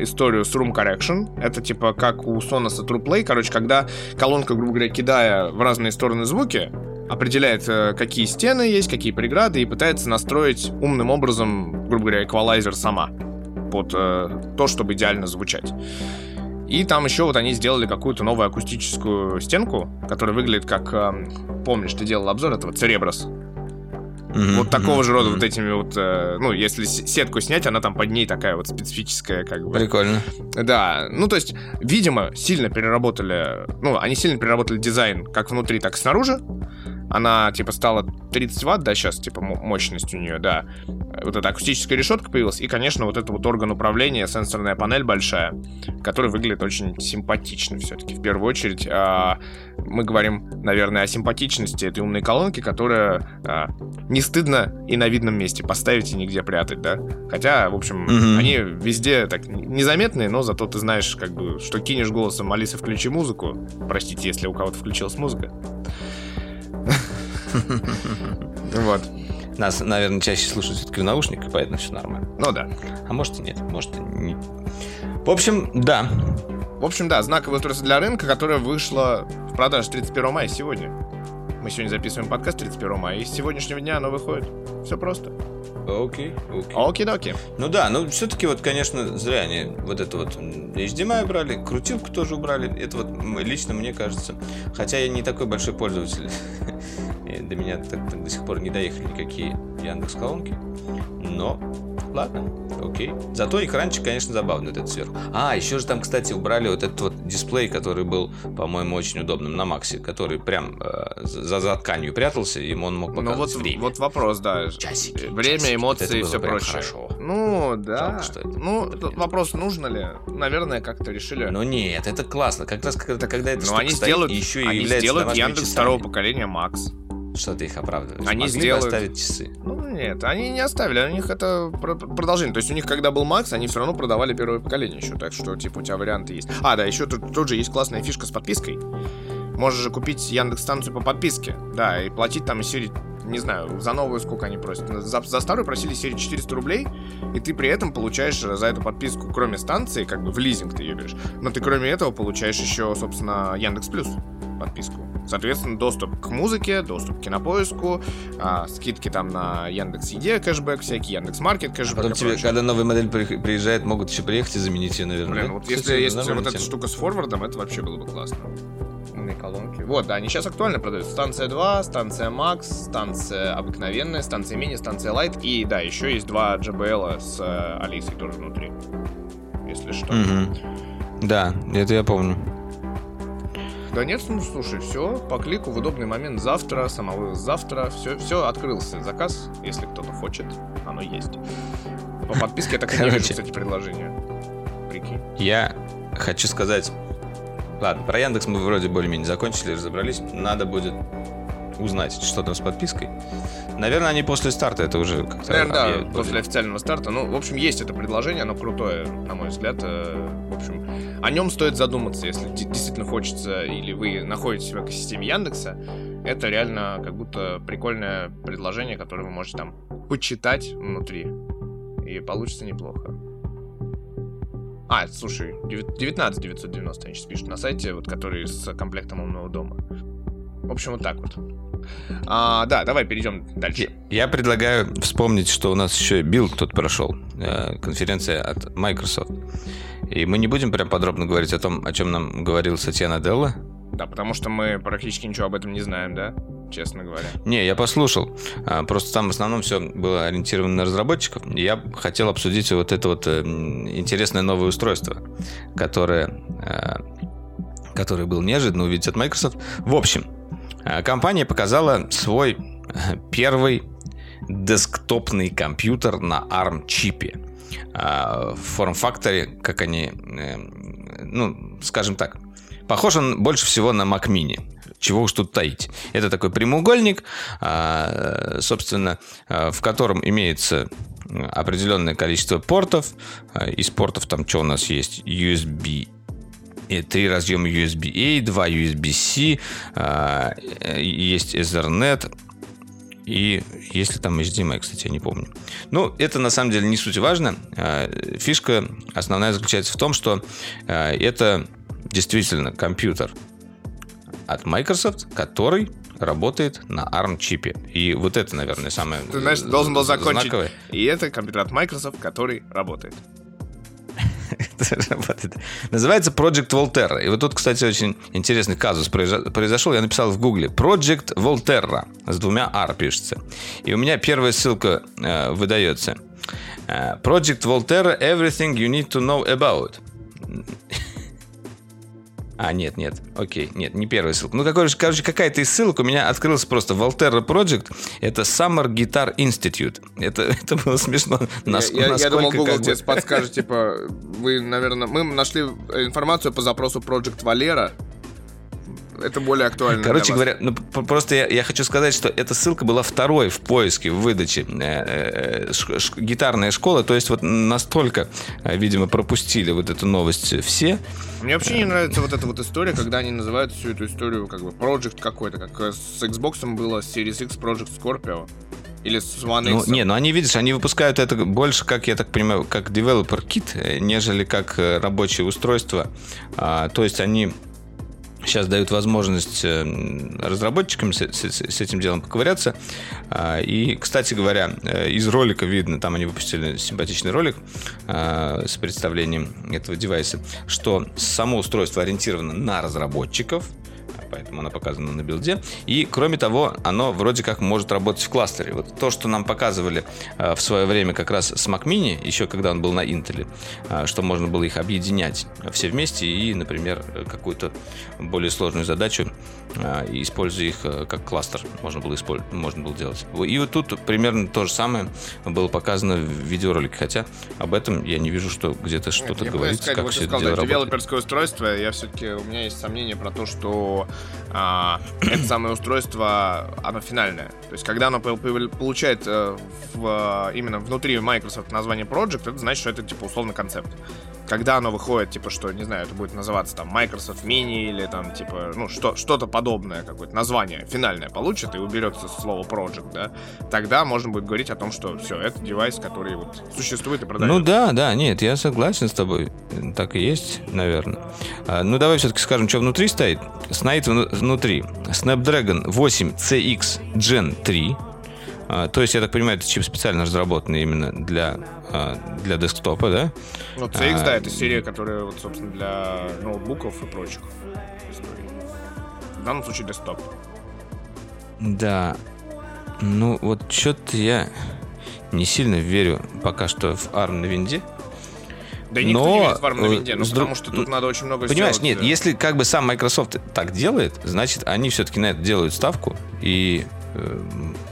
S1: историю с Room Correction. Это типа как у Sonos TruePlay. Короче, когда колонка, грубо говоря, кидая в разные стороны звуки, определяет, э, какие стены есть, какие преграды, и пытается настроить умным образом, грубо говоря, эквалайзер сама под э, то, чтобы идеально звучать. И там еще вот они сделали какую-то новую акустическую стенку, которая выглядит как... Э, помнишь, ты делал обзор этого Цереброс? Mm-hmm, вот такого mm-hmm, же рода mm-hmm. вот этими вот, э, ну, если сетку снять, она там под ней такая вот специфическая, как бы.
S3: Прикольно.
S1: Да, ну, то есть, видимо, сильно переработали, ну, они сильно переработали дизайн как внутри, так и снаружи. Она, типа, стала 30 ватт, да, сейчас, типа, мощность у нее, да. Вот эта акустическая решетка появилась. И, конечно, вот это вот орган управления, сенсорная панель большая, которая выглядит очень симпатично все-таки. В первую очередь, а, мы говорим, наверное, о симпатичности этой умной колонки, которая а, не стыдно и на видном месте поставить и нигде прятать, да. Хотя, в общем, mm-hmm. они везде так незаметные, но зато ты знаешь, как бы, что кинешь голосом Алисы, включи музыку. Простите, если у кого-то включилась музыка. <laughs>
S3: Вот. Нас, наверное, чаще слушают все-таки в наушниках, поэтому все нормально.
S1: Ну да.
S3: А может и нет, может и не. В общем, да.
S1: В общем, да, знаковое устройство для рынка, которое вышло в продаже 31 мая сегодня. Мы сегодня записываем подкаст 31 мая, и с сегодняшнего дня оно выходит. Все просто.
S3: Окей, окей.
S1: Окей-доки.
S3: Ну да, ну все-таки вот, конечно, зря они вот это вот HDMI убрали, крутилку тоже убрали. Это вот лично мне кажется. Хотя я не такой большой пользователь. <laughs> До меня так, так до сих пор не доехали никакие Яндекс колонки. Но ладно, окей. Зато экранчик, конечно, забавный этот сверху. А, еще же там, кстати, убрали вот этот вот дисплей, который был, по-моему, очень удобным на Максе, который прям э, за, за тканью прятался, и он мог показывать ну,
S1: вот,
S3: время.
S1: Вот вопрос, да. Часики. Время, часики. эмоции и все прочее. Хорошо. Ну, да. Жалко, что это. Ну, это вопрос, нужно ли? Наверное, как-то решили.
S3: Ну нет, это классно. Как раз когда, когда это
S1: Но они сделают,
S3: еще
S1: и они сделают Яндекс второго поколения Макс.
S3: Что ты их оправдываешь?
S1: Они Могли сделают...
S3: оставить часы.
S1: Ну, нет, они не оставили, у них это продолжение. То есть у них, когда был Макс, они все равно продавали первое поколение еще, так что, типа, у тебя варианты есть. А, да, еще тут, тут же есть классная фишка с подпиской. Можешь же купить Яндекс станцию по подписке, да, и платить там из серии не знаю, за новую сколько они просят. За, за старую просили серии 400 рублей, и ты при этом получаешь за эту подписку, кроме станции, как бы в лизинг ты ее берешь, но ты кроме этого получаешь еще, собственно, Яндекс Плюс подписку. Соответственно, доступ к музыке, доступ к кинопоиску, а, скидки там на Яндекс Еде, кэшбэк, всякий Яндекс Маркет, кэшбэк.
S3: А потом тебе, когда новая модель приезжает, могут еще приехать и заменить ее, наверное.
S1: Блин, вот Кстати, если есть вот эта штука с форвардом, это вообще было бы классно. Умные колонки. Вот, да, они сейчас актуально продаются. Станция 2, станция Max, станция обыкновенная, станция мини, станция Light. И да, еще есть два JBL с э, Алисой тоже внутри. Если что.
S3: Угу. Да, это я помню.
S1: Да нет, ну слушай, все, по клику в удобный момент завтра, самовывоз завтра, все, все открылся заказ, если кто-то хочет, оно есть. По подписке я так и не вижу, кстати, предложение. Прикинь.
S3: Я хочу сказать... Ладно, про Яндекс мы вроде более-менее закончили, разобрались. Надо будет узнать, что там с подпиской. Наверное, они после старта это уже как-то...
S1: Наверное, да, после официального старта. Ну, в общем, есть это предложение, оно крутое, на мой взгляд. Э, в общем, о нем стоит задуматься, если действительно хочется, или вы находитесь в экосистеме Яндекса. Это реально как будто прикольное предложение, которое вы можете там почитать внутри. И получится неплохо. А, слушай, 19 990 они сейчас пишут на сайте, вот который с комплектом умного дома. В общем, вот так вот. А, да, давай перейдем дальше.
S3: Я предлагаю вспомнить, что у нас еще Build тут прошел. Э, конференция от Microsoft. И мы не будем прям подробно говорить о том, о чем нам говорил Сатья Наделла.
S1: Да, потому что мы практически ничего об этом не знаем, да? Честно говоря.
S3: Не, я послушал. А, просто там в основном все было ориентировано на разработчиков. Я хотел обсудить вот это вот э, интересное новое устройство, которое, э, которое было неожиданно увидеть от Microsoft. В общем, э, компания показала свой первый десктопный компьютер на ARM-чипе. В форм-факторе, как они, ну, скажем так, Похож он больше всего на Mac Mini. Чего уж тут таить. Это такой прямоугольник, а, собственно, а, в котором имеется определенное количество портов. А, из портов там что у нас есть? USB и три разъема USB-A, два USB-C, есть Ethernet, и если там HDMI, кстати, я не помню. Ну, это на самом деле не суть важно. Фишка основная заключается в том, что это действительно компьютер от Microsoft, который работает на ARM-чипе. И вот это, наверное, самое
S1: Ты знаешь, должен был закончить. Знаковое. И это компьютер от Microsoft, который <laughs> работает.
S3: Называется Project Volterra. И вот тут, кстати, очень интересный казус произошел. Я написал в гугле Project Volterra. С двумя R пишется. И у меня первая ссылка э, выдается. Э, Project Volterra Everything you need to know about. А, нет, нет, окей, нет, не первая ссылка. Ну, короче, короче какая-то из ссылок у меня открылась просто Volterra Project. Это Summer Guitar Institute. Это, <laughs> это было смешно.
S1: Нас, я, я, я думал, Google тебе бы... подскажет, типа, вы, наверное, мы нашли информацию по запросу Project Valera, это более актуально.
S3: Короче говоря, ну, просто я, я хочу сказать, что эта ссылка была второй в поиске, в выдаче э, э, ш, ш, гитарная школа. То есть вот настолько, э, видимо, пропустили вот эту новость все.
S1: Мне вообще не нравится вот эта вот история, когда они называют всю эту историю как бы Project какой-то, как с Xbox было Series X Project Scorpio. Или с One
S3: X. Ну, не, ну они, видишь, они выпускают это больше, как я так понимаю, как developer kit, нежели как рабочее устройство. А, то есть они сейчас дают возможность э, разработчикам с, с, с этим делом поковыряться. А, и, кстати говоря, э, из ролика видно, там они выпустили симпатичный ролик а, с представлением этого девайса, что само устройство ориентировано на разработчиков, поэтому оно показано на билде. И, кроме того, оно вроде как может работать в кластере. Вот то, что нам показывали э, в свое время как раз с Mac Mini, еще когда он был на Intel, э, что можно было их объединять все вместе и, например, какую-то более сложную задачу, э, используя их как кластер, можно было, использовать, можно было делать. И вот тут примерно то же самое было показано в видеоролике, хотя об этом я не вижу, что где-то что-то говорится, как все это дело работает.
S1: Девелоперское устройство, я все-таки, у меня есть сомнения про то, что а, это самое устройство, оно финальное. То есть, когда оно получает э, в, именно внутри Microsoft название Project, это значит, что это, типа, условно концепт. Когда оно выходит, типа, что, не знаю, это будет называться там Microsoft Mini или там, типа, ну, что, что-то подобное, какое-то название финальное получит и уберется слово Project, да, тогда можно будет говорить о том, что все, это девайс, который вот существует и продается.
S3: Ну да, да, нет, я согласен с тобой. Так и есть, наверное. А, ну давай все-таки скажем, что внутри стоит. Стоит внутри Snapdragon 8 CX Gen 3. А, то есть, я так понимаю, это чип специально разработанный именно для, а, для десктопа, да?
S1: Ну, CX, а, да, это серия, которая, вот, собственно, для ноутбуков и прочих В данном случае десктоп.
S3: Да. Ну, вот что-то я не сильно верю пока что в ARM на винде.
S1: Да никто но, не верит в ARM на винде, ну, потому что тут надо очень много
S3: Понимаешь, сделать. нет, если как бы сам Microsoft так делает, значит, они все-таки на это делают ставку, и э,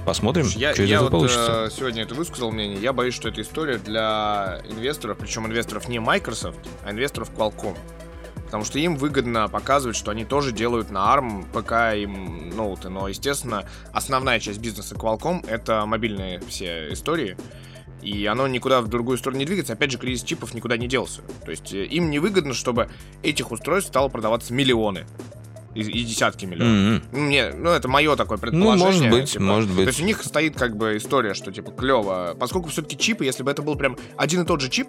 S3: посмотрим,
S1: я,
S3: что
S1: я
S3: это
S1: вот,
S3: получится.
S1: Э, сегодня это высказал мнение, я боюсь, что эта история для инвесторов, причем инвесторов не Microsoft, а инвесторов Qualcomm. Потому что им выгодно показывать, что они тоже делают на ARM, ПК и ноуты. Но, естественно, основная часть бизнеса Qualcomm — это мобильные все истории. И оно никуда в другую сторону не двигается. Опять же, кризис чипов никуда не делся. То есть э, им невыгодно, чтобы этих устройств стало продаваться миллионы. И, и десятки миллионов. Mm-hmm. Мне, ну, это мое такое предположение.
S3: Ну, может быть,
S1: типа.
S3: может быть.
S1: То есть у них стоит как бы история, что типа клево. Поскольку все-таки чипы, если бы это был прям один и тот же чип,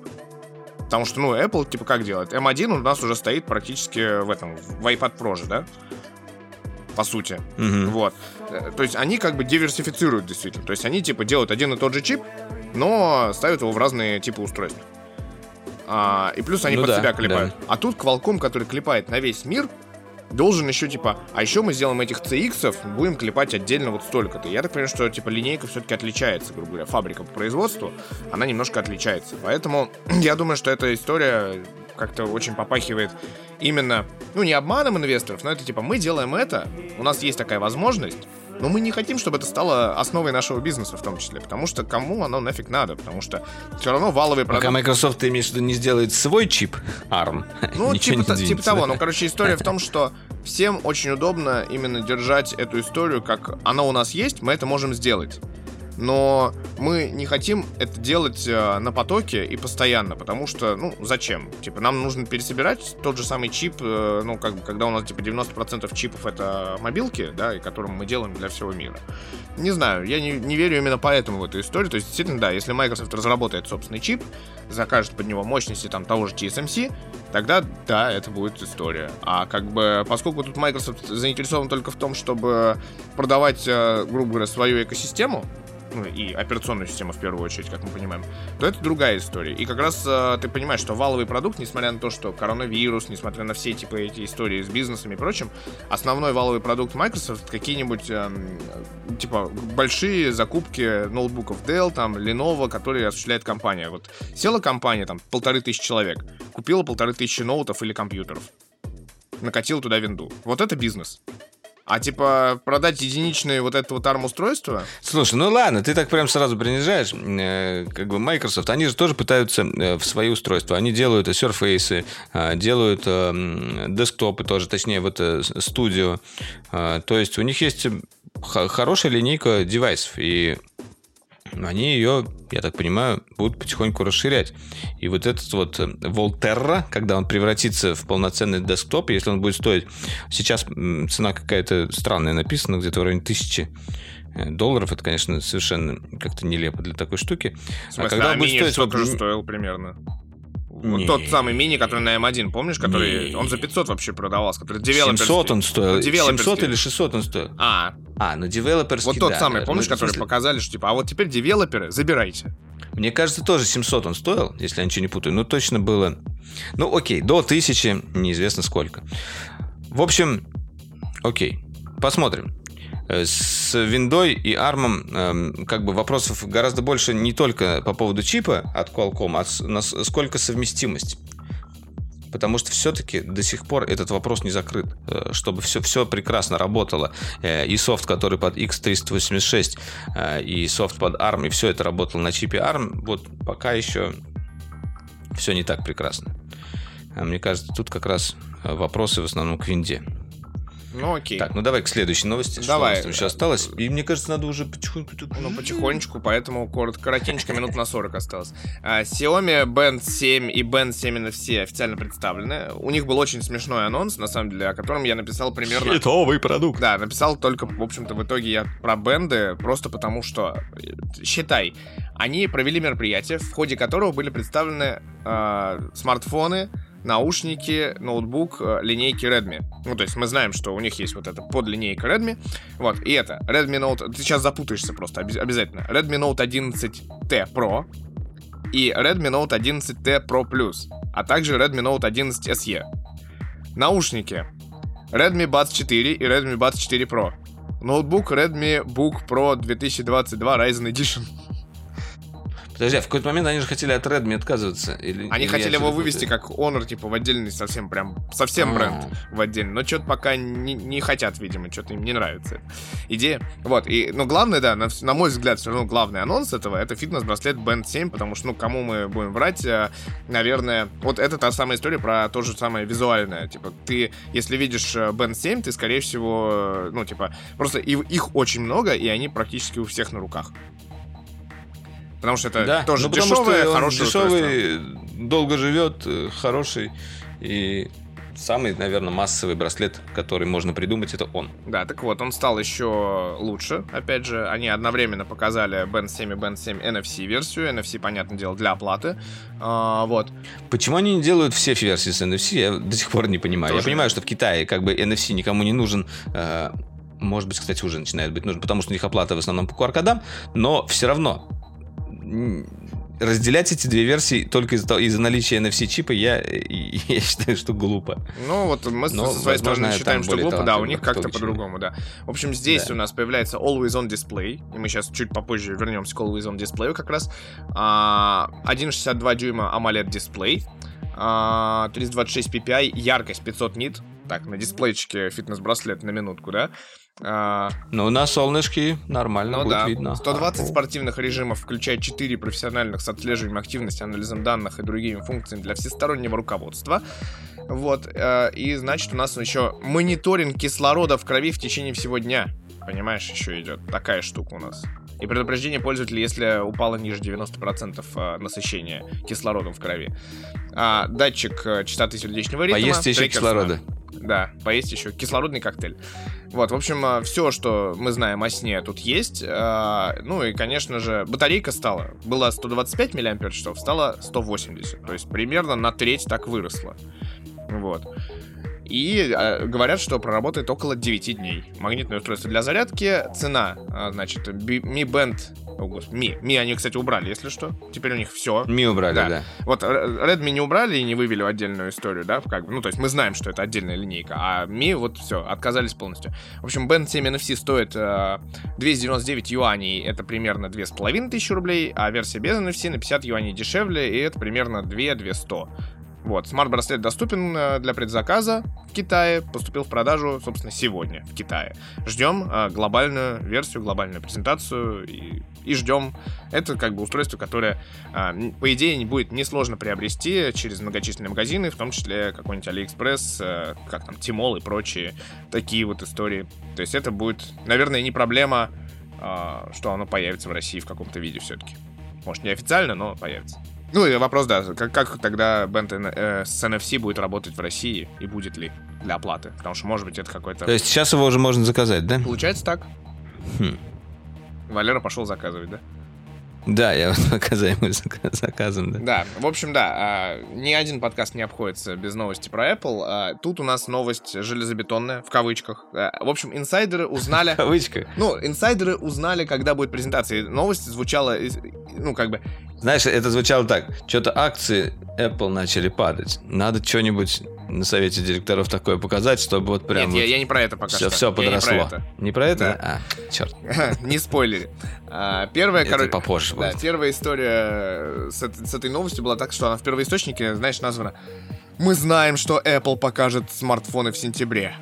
S1: Потому что, ну, Apple, типа, как делает? M1 у нас уже стоит практически в этом, в iPad Pro же, да? по сути.
S3: Мгм.
S1: Вот. Э, То есть они как бы диверсифицируют действительно. То есть они типа делают один и тот же чип, но ставят его в разные типы устройств. А, и плюс они
S3: Ну
S1: под
S3: да,
S1: себя клепают. А тут Qualcomm, который клепает на весь мир, должен еще типа, а еще мы сделаем этих CX, будем клепать отдельно вот столько-то. Я так понимаю, что типа линейка все-таки отличается, грубо говоря, фабрика по производству, она немножко отличается. Поэтому <clears throat> я думаю, что эта история как-то очень попахивает именно, ну не обманом инвесторов, но это типа мы делаем это, у нас есть такая возможность, но мы не хотим, чтобы это стало основой нашего бизнеса в том числе, потому что кому оно нафиг надо, потому что все равно валовый продукт...
S3: Пока Microsoft, ты имеешь в виду, не сделает свой чип ARM,
S1: Ну, <laughs> типа,
S3: не
S1: типа того. Ну, короче, история в <laughs> том, что всем очень удобно именно держать эту историю, как она у нас есть, мы это можем сделать. Но мы не хотим это делать э, на потоке и постоянно, потому что, ну, зачем? Типа, нам нужно пересобирать тот же самый чип, э, ну, как бы, когда у нас, типа, 90% чипов это мобилки, да, и которым мы делаем для всего мира. Не знаю, я не, не верю именно поэтому в эту историю. То есть, действительно, да, если Microsoft разработает собственный чип, закажет под него мощности там того же TSMC, тогда да, это будет история. А как бы, поскольку тут Microsoft заинтересован только в том, чтобы продавать, э, грубо говоря, свою экосистему, ну, и операционную систему в первую очередь, как мы понимаем, то это другая история. И как раз э, ты понимаешь, что валовый продукт, несмотря на то, что коронавирус, несмотря на все типа эти истории с бизнесами и прочим, основной валовый продукт Microsoft какие-нибудь эм, типа большие закупки ноутбуков Dell, там Lenovo, которые осуществляет компания. Вот села компания, там полторы тысячи человек, купила полторы тысячи ноутов или компьютеров, накатила туда винду. Вот это бизнес. А типа продать единичные вот это вот ARM-устройство,
S3: Слушай, ну ладно, ты так прям сразу принижаешь, э, как бы Microsoft, они же тоже пытаются э, в свои устройства, они делают Surface, э, делают э, м, десктопы тоже, точнее, вот с- студио, Э, то есть у них есть хорошая линейка девайсов, и они ее, я так понимаю, будут потихоньку расширять. И вот этот вот э, Volterra, когда он превратится в полноценный десктоп, если он будет стоить... Сейчас цена какая-то странная написана, где-то в районе тысячи э, долларов. Это, конечно, совершенно как-то нелепо для такой штуки.
S1: в смысле,
S3: а когда
S1: а
S3: он будет стоить... вот
S1: же стоил примерно. Вот тот самый мини, который на М1, помнишь, который... Он за 500 вообще продавался, который девелоперский.
S3: 700 он стоил.
S1: Девелоперский.
S3: 700 или 600 он стоил.
S1: А,
S3: А, ну девелоперский,
S1: вот тот
S3: да,
S1: самый, помнишь,
S3: Ну,
S1: который
S3: смысле,
S1: показали, что типа, а вот теперь девелоперы, забирайте.
S3: Мне кажется, тоже 700 он стоил, если я ничего не путаю. Ну, точно было... Ну, окей, до 1000, неизвестно сколько. В общем, окей, посмотрим. Э, С виндой и армом эм, как бы вопросов гораздо больше не только по поводу чипа от Qualcomm, а с- нас- сколько совместимость. Потому что все-таки до сих пор этот вопрос не закрыт. Э, Чтобы все, все прекрасно работало. Э, И софт, который под X386, э, и софт под ARM, и все это работало на чипе ARM, вот пока еще все не так прекрасно. А Мне кажется, тут как раз вопросы в основном к винде.
S1: Ну окей.
S3: Так, ну давай к следующей новости. Что
S1: Давай.
S3: у нас там еще осталось? И мне кажется, надо уже потихоньку...
S1: Ну, потихонечку, поэтому коротко, коротенько, минут на 40 осталось. А, Xiaomi Band 7 и Band 7 NFC официально представлены. У них был очень смешной анонс, на самом деле, о котором я написал примерно... <laughs>
S3: Хитовый продукт.
S1: Да, написал только, в общем-то, в итоге я про бенды, просто потому что, считай, они провели мероприятие, в ходе которого были представлены э, смартфоны, наушники, ноутбук, э, линейки Redmi. Ну, то есть мы знаем, что у них есть вот эта подлинейка Redmi. Вот, и это Redmi Note... Ты сейчас запутаешься просто, обязательно. Redmi Note 11T Pro и Redmi Note 11T Pro Plus, а также Redmi Note 11 SE. Наушники. Redmi Buds 4 и Redmi Buds 4 Pro. Ноутбук Redmi Book Pro 2022 Ryzen Edition.
S3: Подожди, а в какой-то момент они же хотели от Redmi отказываться. Или,
S1: Они
S3: или
S1: хотели его вывести как Honor, типа, в отдельный совсем прям, совсем
S3: А.
S1: бренд в отдельный. Но что-то пока не, не хотят, видимо, что-то им не нравится идея. Вот, и, но главное, да, на, на мой взгляд, все равно главный анонс этого, это фитнес-браслет Band 7, потому что, ну, кому мы будем врать, э, наверное, вот это та самая история про то же самое визуальное. Типа, ты, если видишь э, Band 7, ты, скорее всего, э, ну, типа, просто и- их очень много, и они практически у всех на руках. Потому что это
S3: Да,
S1: тоже
S3: ну, потому
S1: дешевое,
S3: что он
S1: хорошее
S3: дешевый, долго живет, э, хороший и самый, наверное, массовый браслет, который можно придумать, это он.
S1: Да, так вот, он стал еще лучше. Опять же, они одновременно показали Band 7 и Band 7 NFC-версию. NFC, понятное дело, для оплаты. А, вот.
S3: Почему они не делают все версии с NFC, я до сих пор не понимаю.
S1: Тоже
S3: Я понимаю, что в Китае как бы NFC никому не нужен, э, может быть, кстати, уже начинает быть нужно, потому что у них оплата в основном по QR-кодам, но все равно разделять эти две версии только из-за, из наличия NFC-чипа, я, <laughs> я считаю, что глупо.
S1: Ну, вот мы Но, со своей стороны считаем, что глупо, да, у них как-то по-другому, да. В общем, здесь да. у нас появляется Always On Display, и мы сейчас чуть попозже вернемся к Always On Display как раз. 1,62 а, дюйма AMOLED дисплей, 326 ppi, яркость 500 нит, так, на дисплейчике фитнес-браслет на минутку, да,
S3: а... Ну, на солнышке нормально ну, будет да. видно.
S1: 120 а, спортивных режимов, включая 4 профессиональных с отслеживанием активности, анализом данных и другими функциями для всестороннего руководства. Вот, э, и значит у нас еще мониторинг кислорода в крови в течение всего дня. Понимаешь, еще идет такая штука у нас. И предупреждение пользователя, если упало ниже 90% э, насыщения кислородом в крови. А, датчик э, частоты сердечного ритма.
S3: Поесть еще кислорода.
S1: Да, поесть еще кислородный коктейль. Вот, в общем, э, все, что мы знаем о сне, тут есть. Ну и, конечно же, батарейка стала. Была 125 мАч, стала 180. То есть примерно на треть так выросла. Вот. И э, говорят, что проработает около 9 дней. Магнитное устройство для зарядки. Цена, э, значит, Mi Band о, господи, Mi. Mi они, кстати, убрали, если что. Теперь у них все.
S3: Mi убрали, да. да.
S1: Вот Redmi не убрали и не вывели в отдельную историю, да, как бы. Ну, то есть мы знаем, что это отдельная линейка, а Mi вот все, отказались полностью. В общем, Band 7 NFC стоит э, 299 юаней, это примерно 2500 рублей, а версия без NFC на 50 юаней дешевле, и это примерно 2-200. Вот, смарт-браслет доступен э, для предзаказа в Китае, поступил в продажу, собственно, сегодня в Китае. Ждем э, глобальную версию, глобальную презентацию и, и ждем. Это как бы устройство, которое, э, по идее, не будет несложно приобрести через многочисленные магазины, в том числе какой-нибудь AliExpress, как там, Тимол и прочие такие вот истории. То есть это будет, наверное, не проблема, что оно появится в России в каком-то виде все-таки. Может, не официально, но появится. Ну и вопрос, да, как, как тогда Band э, с NFC будет работать в России и будет ли для оплаты? Потому что, может быть, это какой-то...
S3: То есть сейчас его уже можно заказать, да?
S1: Получается так. Хм. Валера пошел заказывать, да?
S3: Да, я <laughs> оказаемый заказом, да.
S1: Да, в общем, да, а, ни один подкаст не обходится без новости про Apple. А, тут у нас новость железобетонная, в кавычках. А, в общем, инсайдеры узнали... <laughs> В
S3: кавычках?
S1: Ну, инсайдеры узнали, когда будет презентация. Новость звучала, ну, как бы,
S3: знаешь, это звучало так. Что-то акции Apple начали падать. Надо что-нибудь на совете директоров такое показать, чтобы вот прям...
S1: Нет,
S3: вот
S1: я, я не про это пока
S3: все,
S1: что.
S3: Все подросло.
S1: не про это.
S3: Не про это? Да. А, черт. <laughs>
S1: не спойлери. А, первая,
S3: короче... попозже
S1: да, первая история с, с этой новостью была так, что она в первоисточнике, знаешь, названа «Мы знаем, что Apple покажет смартфоны в сентябре».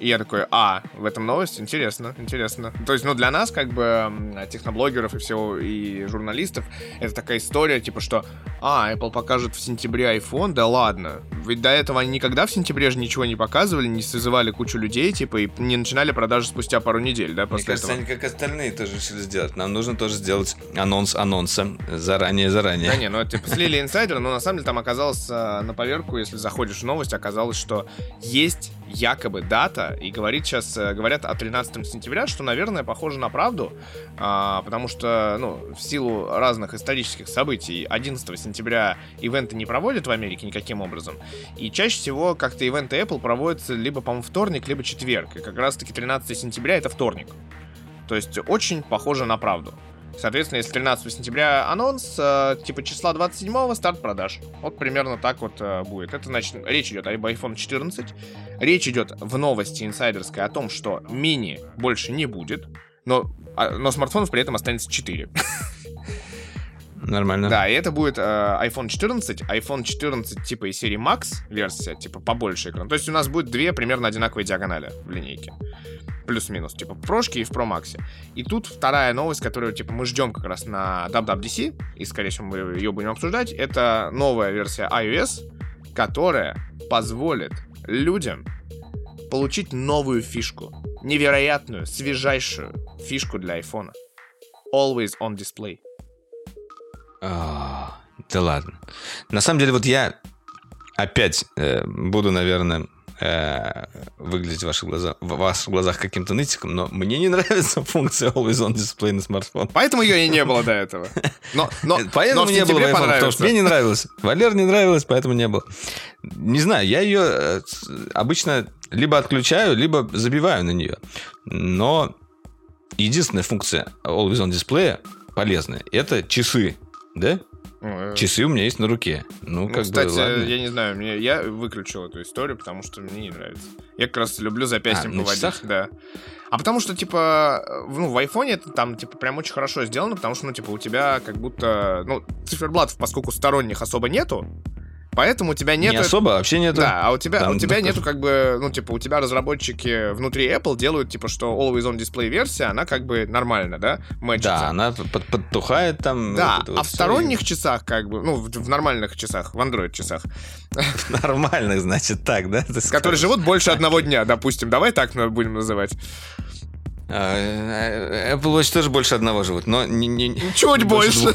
S1: И я такой, а, в этом новость? Интересно, интересно. То есть, ну, для нас, как бы, техноблогеров и всего, и журналистов, это такая история, типа, что, а, Apple покажет в сентябре iPhone, да ладно. Ведь до этого они никогда в сентябре же ничего не показывали, не созывали кучу людей, типа, и не начинали продажи спустя пару недель, да, после
S3: Мне кажется,
S1: этого.
S3: они как остальные тоже решили сделать. Нам нужно тоже сделать анонс анонса заранее-заранее.
S1: Да не, ну, это, типа, слили инсайдеры, но на самом деле там оказалось а, на поверку, если заходишь в новость, оказалось, что есть якобы дата, и говорит сейчас, э, говорят о 13 сентября, что, наверное, похоже на правду, а, потому что, ну, в силу разных исторических событий 11 сентября ивенты не проводят в Америке никаким образом, и чаще всего как-то ивенты Apple проводятся либо, по-моему, вторник, либо четверг, и как раз-таки 13 сентября это вторник. То есть очень похоже на правду. Соответственно, если 13 сентября анонс, э, типа числа 27 старт продаж. Вот примерно так вот э, будет. Это значит, речь идет об iPhone 14. Речь идет в новости инсайдерской о том, что мини больше не будет, но, а, но смартфонов при этом останется 4.
S3: Нормально.
S1: Да, и это будет э, iPhone 14, iPhone 14 типа из серии Max версия, типа побольше экран. То есть у нас будет две примерно одинаковые диагонали в линейке плюс-минус, типа в прошке и в Max. И тут вторая новость, которую, типа, мы ждем как раз на WWDC, и, скорее всего, мы ее будем обсуждать, это новая версия iOS, которая позволит людям получить новую фишку, невероятную, свежайшую фишку для iPhone. Always on display.
S3: Oh, да ладно. На самом деле, вот я опять э, буду, наверное, э, выглядеть в ваших, глазах, в ваших глазах каким-то нытиком, но мне не <laughs> нравится функция Always On Display на смартфон.
S1: Поэтому ее и не было до этого.
S3: Но, но, <laughs> поэтому но не было iPhone, потому что мне не нравилось. Валер не нравилось, поэтому не было. Не знаю, я ее... Э, обычно либо отключаю, либо забиваю на нее. Но единственная функция Always On Display полезная – это часы, да?
S1: Ну,
S3: Часы у меня есть на руке. Ну,
S1: Ну,
S3: как
S1: кстати,
S3: бы, ладно.
S1: я не знаю, мне, я выключил эту историю, потому что мне не нравится. Я как раз люблю запястьем
S3: А,
S1: поводить.
S3: часах?
S1: Да. А потому что, типа, э, ну, в айфоне это там, типа, прям очень хорошо сделано, потому что, ну, типа, у тебя как будто, ну, циферблатов, поскольку сторонних особо нету, поэтому у тебя
S3: Не
S1: нет...
S3: особо, вообще нету.
S1: Да, а у тебя,
S3: Там
S1: у тебя нету как бы, ну, типа, у тебя разработчики внутри Apple делают, типа, что Always On Display версия, она как бы нормально, да, мэчится.
S3: Да, она под- подтухает там.
S1: Да,
S3: вот
S1: а
S3: вот
S1: в сторонних часах, как бы, ну, в, в нормальных часах, в Android часах,
S3: и- <laughs> Нормальных, значит, так, да?
S1: которые живут больше одного дня, допустим. Давай так будем называть.
S3: А, э, Apple Watch тоже больше одного живут, но не... не- не-
S1: Чуть <laughs> больше. <laughs>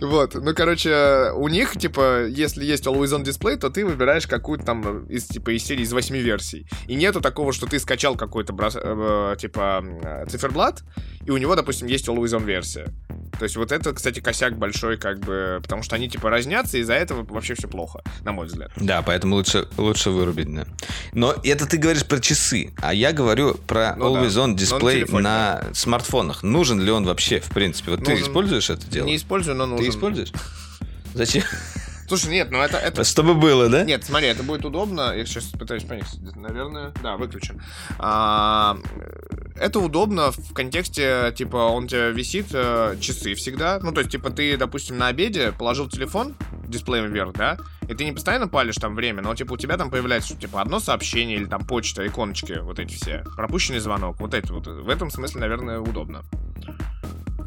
S1: Вот, ну, короче, у них, типа, если есть Always On Display, то ты выбираешь какую-то там из, типа, из серии из восьми версий. И нету такого, что ты скачал какой-то, брос- э, типа, э, циферблат, и у него, допустим, есть Always On версия. То есть вот это, кстати, косяк большой, как бы, потому что они, типа, разнятся, и из-за этого вообще все плохо, на мой взгляд.
S3: Да, поэтому лучше, лучше вырубить, да. Но это ты говоришь про часы, а я говорю про
S1: Ну да,
S3: Always On
S1: но на телефоне,
S3: на смартфонах. Нужен ли он вообще, в принципе? Вот ты
S1: Нужен.
S3: используешь это дело?
S1: Не использую, но нужен.
S3: Ты используешь? Зачем?
S1: Слушай, нет, ну это, это
S3: Чтобы было, да?
S1: Нет, смотри, это будет удобно. Я сейчас пытаюсь понять, наверное. Да, выключен. А, это удобно в контексте, типа, он тебя висит э, часы всегда. Ну, то есть, типа, ты, допустим, на обеде положил телефон дисплеем вверх, да, и ты не постоянно палишь там время, но, типа, у тебя там появляется, типа, одно сообщение или там почта, иконочки, вот эти все, пропущенный звонок, вот эти вот. В этом смысле, наверное, удобно.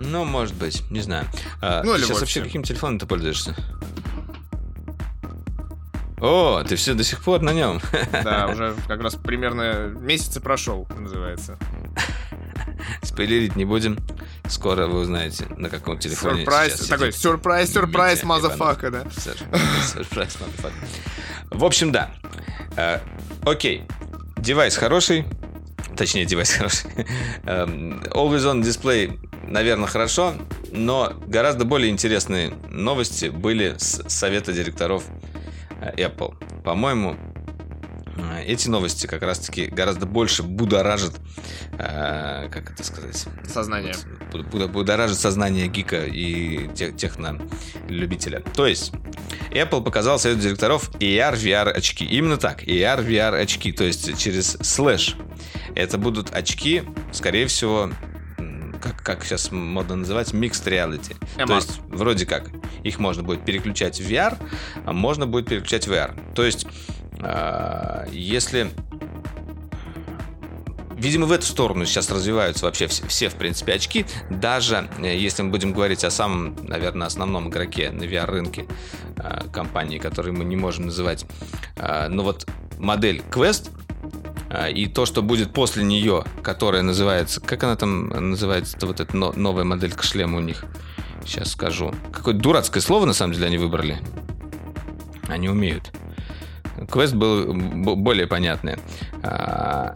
S3: Ну, может быть, не знаю. А,
S1: Ну, или
S3: сейчас вообще каким телефоном ты пользуешься? О, ты все до сих пор на нем.
S1: Да, <laughs> уже как раз примерно месяц прошел, называется.
S3: Спойлерить не будем. Скоро вы узнаете, на каком телефоне
S1: Сюрприз, такой,
S3: сидит
S1: сюрприз, сюрприз, motherfucker, да.
S3: Сюр- Сюрприз, motherfucker. В общем, да. Э, Окей. Девайс хороший. Точнее, девайс хороший. <laughs> Эм, Always on display, наверное, хорошо, но гораздо более интересные новости были с совета директоров э, Apple. По-моему, э, эти новости как раз-таки гораздо больше будоражат, э, как это сказать,
S1: Сознание.
S3: Буд- буд- будоражит сознание гика и тех, технолюбителя. То есть, Apple показал совет директоров AR, VR очки. Именно так, AR, VR очки. То есть, через слэш. Это будут очки, скорее всего, как, как сейчас модно называть, mixed reality.
S1: MR.
S3: То есть, вроде как, их можно будет переключать в VR, а можно будет переключать в VR. То есть, а, если Видимо, в эту сторону сейчас развиваются вообще все, все, в принципе, очки. Даже э, если мы будем говорить о самом, наверное, основном игроке на VR-рынке э, компании, которую мы не можем называть. Э, но вот модель Quest э, и то, что будет после нее, которая называется... Как она там называется? Вот эта но- новая моделька шлема у них. Сейчас скажу. Какое дурацкое слово, на самом деле, они выбрали. Они умеют. Квест был более понятное. А,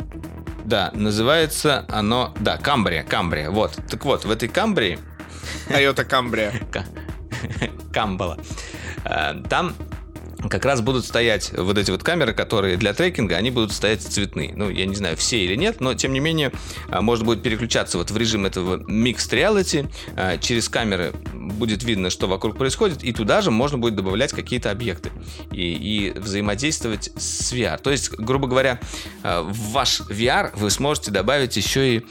S3: да, называется оно... Да, Камбрия, Камбрия. Вот. Так вот, в этой Камбрии...
S1: Toyota Cambria.
S3: Ка- <laughs> Камбала. а, Там как раз будут стоять вот эти вот камеры, которые для трекинга, они будут стоять цветные. Ну, я не знаю, все или нет, но тем не менее а, можно будет переключаться вот в режим этого Mixed Reality. А, Через камеры будет видно, что вокруг происходит, и туда же можно будет добавлять какие-то объекты и, и взаимодействовать с VR. То есть, грубо говоря, а, в ваш VR вы сможете добавить еще и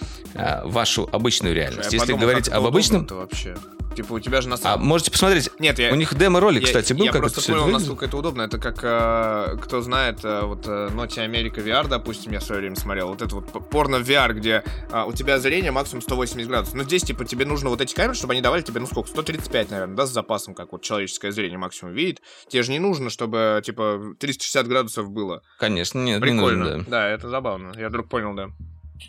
S3: вашу обычную реальность.
S1: Я
S3: Если
S1: подумал,
S3: говорить об обычном,
S1: вообще. Типа у тебя же на
S3: а
S1: самом...
S3: можете посмотреть,
S1: Нет, я...
S3: у них демо-ролик,
S1: я-
S3: кстати, был,
S1: я
S3: как
S1: просто
S3: это
S1: понял,
S3: выглядит.
S1: насколько это удобно. Это как, э, кто знает, э, вот э, Note America VR, допустим, я в свое время смотрел. Вот это вот порно VR, где а, у тебя зрение максимум 180 градусов. Но здесь, типа, тебе нужно вот эти камеры, чтобы они давали тебе, ну сколько, 135, наверное, да, с запасом, как вот человеческое зрение максимум видит. Тебе же не нужно, чтобы, типа, 360 градусов было.
S3: Конечно, нет, не
S1: Прикольно.
S3: нужно, да.
S1: да, это забавно. Я вдруг понял, да.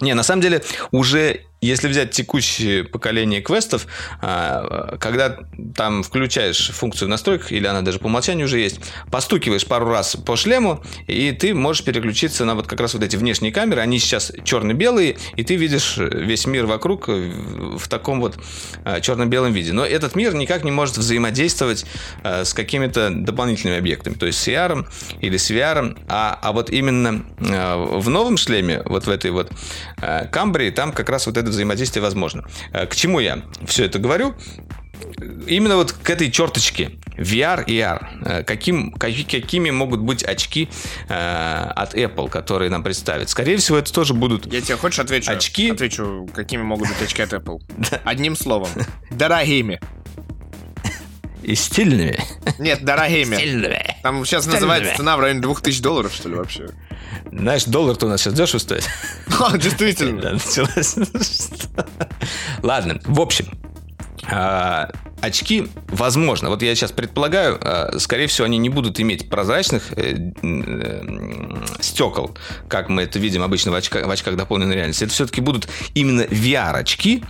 S3: Не, на самом деле уже если взять текущее поколение квестов, а, когда там включаешь функцию в настройках, или она даже по умолчанию уже есть, постукиваешь пару раз по шлему, и ты можешь переключиться на вот как раз вот эти внешние камеры. Они сейчас черно-белые, и ты видишь весь мир вокруг в таком вот а, черно-белом виде. Но этот мир никак не может взаимодействовать а, с какими-то дополнительными объектами, то есть с AR или с VR. А, а вот именно в новом шлеме, вот в этой вот камбре, там как раз вот это взаимодействие возможно. К чему я все это говорю? именно вот к этой черточке VR и AR. Каким, какими могут быть очки э, от Apple, которые нам представят? Скорее всего, это тоже будут
S1: Я тебе хочешь отвечу?
S3: Очки.
S1: Отвечу, какими могут быть очки от Apple. <laughs> Одним словом. <laughs> Дорогими.
S3: И стильными.
S1: Нет, дорогими.
S3: Стильными.
S1: Там сейчас стильными. называется цена в районе 2000 долларов, что ли, вообще?
S3: Знаешь, доллар-то у нас сейчас дешево стоит. <laughs>
S1: А, действительно. <laughs>
S3: Ладно, в общем, очки, возможно, вот я сейчас предполагаю, а, скорее всего, они не будут иметь прозрачных э, э, стекол, как мы это видим обычно в очках, в очках дополненной реальности. Это все-таки будут именно VR-очки,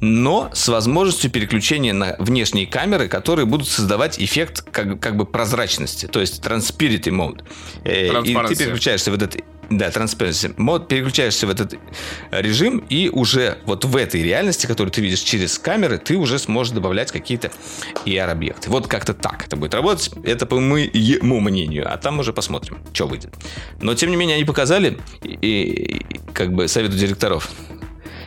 S3: но с возможностью переключения на внешние камеры, которые будут создавать эффект как, как бы прозрачности, то есть transparity mode. Э, и ты переключаешься в этот да, Transparency. Мод, переключаешься в этот режим, и уже вот в этой реальности, которую ты видишь через камеры, ты уже сможешь добавлять какие-то AR-объекты. Вот как-то так это будет работать. Это по моему мнению. А там уже посмотрим, что выйдет. Но, тем не менее, они показали, и, и как бы совету директоров,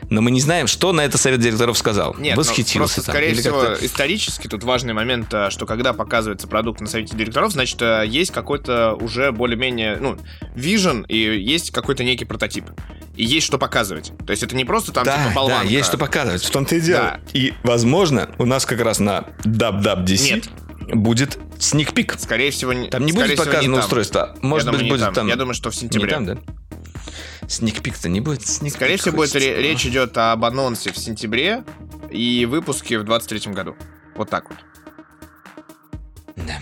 S3: но мы не знаем, что на это совет директоров сказал.
S1: Нет,
S3: Восхитился
S1: просто, там, скорее всего, исторически тут важный момент, э, что когда показывается продукт на совете директоров, значит, э, есть какой-то уже более-менее, ну, вижен и есть какой-то некий прототип. И есть что показывать. То есть это не просто там
S3: да,
S1: типа болванка.
S3: Да, есть что показывать. В том-то и дело. Да. И, возможно, у нас как раз на DubDubDC Нет. будет сникпик.
S1: Скорее всего, не
S3: Там не будет показано устройство. Может быть, будет
S1: там.
S3: там.
S1: Я думаю, что в сентябре.
S3: Не там, да? Сникпик-то не будет?
S1: Сник Скорее всего, будет речь идет об анонсе в сентябре и выпуске в 23 году. Вот так вот.
S3: Да.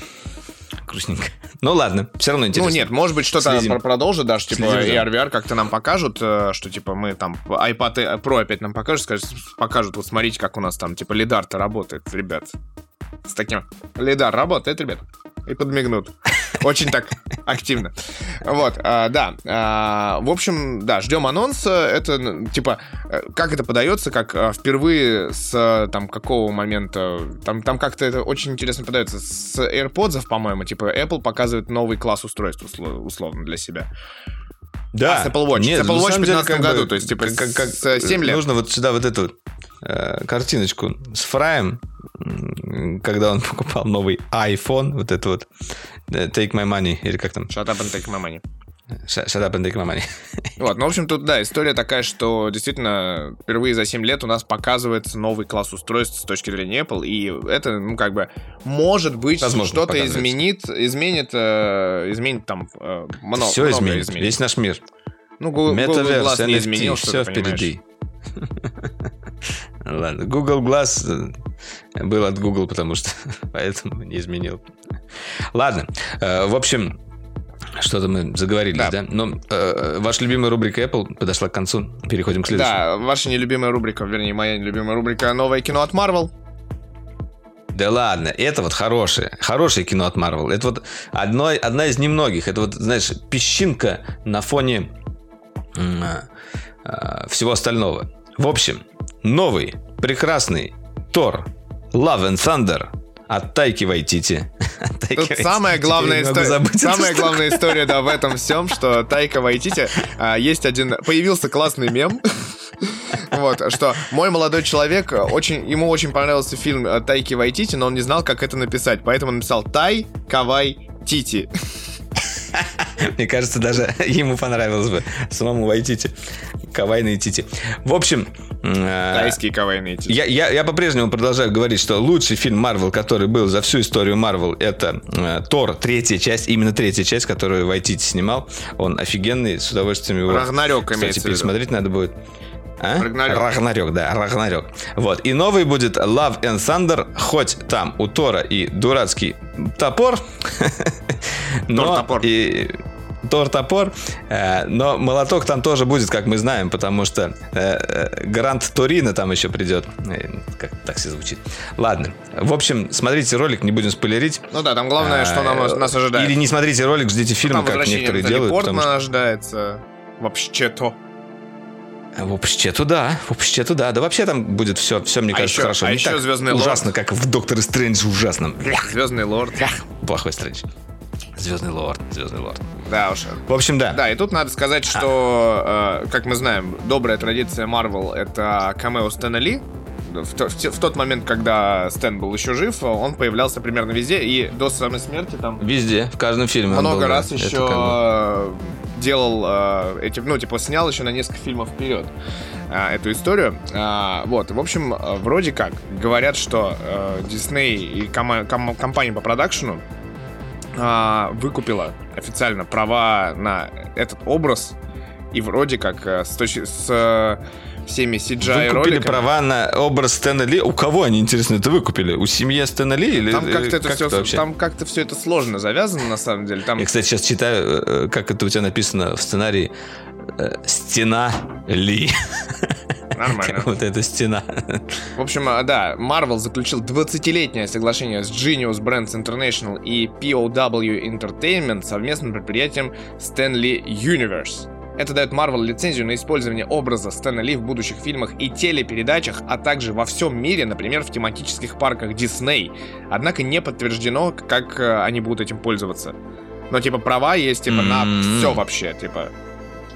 S3: Грустненько. Ну ладно, все равно интересно.
S1: Ну нет, может быть что-то Следим. продолжит, даже типа Следим, AR, VR как-то нам покажут, э, что типа мы там iPad Pro опять нам покажут, скажут, покажут, вот смотрите, как у нас там типа лидар-то работает, ребят. С таким лидар работает, ребят и подмигнут. Очень так активно. Вот, а, да. А, в общем, да, ждем анонса. Это, типа, э, как это подается, как а, впервые с там какого момента... Там, там как-то это очень интересно подается. С AirPods, по-моему, типа, Apple показывает новый класс устройств, условно, для себя.
S3: Да.
S1: А, с Apple Watch.
S3: Нет,
S1: с Apple Watch
S3: в
S1: 2015 году, бы, то есть, типа, как, как, с 7 лет.
S3: Нужно вот сюда вот эту э, картиночку с фраем когда он <laughs> покупал новый iPhone, вот это вот э, Take My Money, или как там?
S1: Shut up and take my money.
S3: Shut up and take my money. <laughs>
S1: Вот, ну, в общем, тут, да, история такая, что действительно впервые за 7 лет у нас показывается новый класс устройств с точки зрения Apple, и это, ну, как бы, может быть, что-то изменит, изменит, э, изменит там э, много,
S3: Все изменит, изменит, весь наш мир.
S1: Ну, Google, Google Glass не изменил,
S3: все впереди. <laughs> Ладно, Google Glass э, был от Google, потому что <laughs> поэтому не изменил. Ладно, э, в общем, что-то мы заговорились, да? да? Но э, ваша любимая рубрика Apple подошла к концу. Переходим к следующему.
S1: Да, ваша нелюбимая рубрика, вернее, моя нелюбимая рубрика «Новое кино от Marvel».
S3: Да ладно, это вот хорошее, хорошее кино от Marvel. Это вот одно, одна из немногих. Это вот, знаешь, песчинка на фоне э, э, всего остального. В общем, новый, прекрасный Тор Love and Thunder. От Тайки Вайтити. <laughs>
S1: Тут самая главная история, самая главная история, да, в этом всем, что Тайка Вайтити а, есть один, появился классный мем, <laughs> вот, что мой молодой человек, очень, ему очень понравился фильм Тайки Вайтити, но он не знал, как это написать, поэтому написал Тай Кавай Тити. <laughs>
S3: Мне кажется, даже <laughs> ему понравилось бы самому Вайтити. Кавайные тити. В общем...
S1: Э, Тайские кавайные тити.
S3: Я, я, я по-прежнему продолжаю говорить, что лучший фильм Марвел, который был за всю историю Марвел, это э, Тор, третья часть, именно третья часть, которую Вайтити снимал. Он офигенный, с удовольствием его...
S1: Рагнарёк
S3: Кстати, пересмотреть надо будет.
S1: А? Рагнарёк.
S3: Рагнарёк, да, Рагнарёк. Вот. И новый будет Love and Thunder, хоть там у Тора и дурацкий топор, <laughs> но
S1: топор.
S3: и Тор-топор. Э, но молоток там тоже будет, как мы знаем, потому что э, Гранд Торино там еще придет. Как так все звучит. Ладно. В общем, смотрите ролик, не будем спойлерить.
S1: Ну да, там главное, что нам, нас ожидает.
S3: Или не смотрите ролик, ждите фильм, как некоторые делают.
S1: Портман что... ожидается. Вообще-то.
S3: Вообще-то да, вообще-то да. Да вообще там будет все, все мне а кажется, еще, хорошо.
S1: А
S3: Не
S1: еще Звездный
S3: ужасно,
S1: Лорд.
S3: как в Докторе Стрэндж ужасно.
S1: Звездный Лорд.
S3: Плохой Стрэндж. Звездный лорд, Звездный лорд.
S1: Да уж.
S3: В общем, да.
S1: Да, и тут надо сказать, что, а. э, как мы знаем, добрая традиция Marvel — это камео Стэна Ли. В, в, в тот момент, когда Стэн был еще жив, он появлялся примерно везде, и до самой смерти там...
S3: Везде, в каждом фильме
S1: Много
S3: был,
S1: раз еще как бы... делал э, эти, ну, типа, снял еще на несколько фильмов вперед э, эту историю. Э, вот, в общем, э, вроде как, говорят, что э, и ком- ком- компания по продакшену а, выкупила официально права на этот образ, и вроде как э, с, точки, с э, всеми CGI
S3: Выкупили права на образ Стэна Ли. У кого они, интересно, это выкупили? У семьи Стэна Ли? Или,
S1: там как-то это
S3: как
S1: все,
S3: это
S1: там как-то все это сложно завязано, на самом деле. Там...
S3: Я, кстати, сейчас читаю, э, как это у тебя написано в сценарии. Стена Ли. <laughs>
S1: Нормально.
S3: Вот эта стена.
S1: В общем, да, Marvel заключил 20-летнее соглашение с Genius Brands International и POW Entertainment совместным предприятием Stanley Universe. Это дает Marvel лицензию на использование образа Стэна Ли в будущих фильмах и телепередачах, а также во всем мире, например, в тематических парках Disney. Однако не подтверждено, как э, они будут этим пользоваться. Но, типа, права есть, типа, на
S3: М-м-м.
S1: все вообще, типа.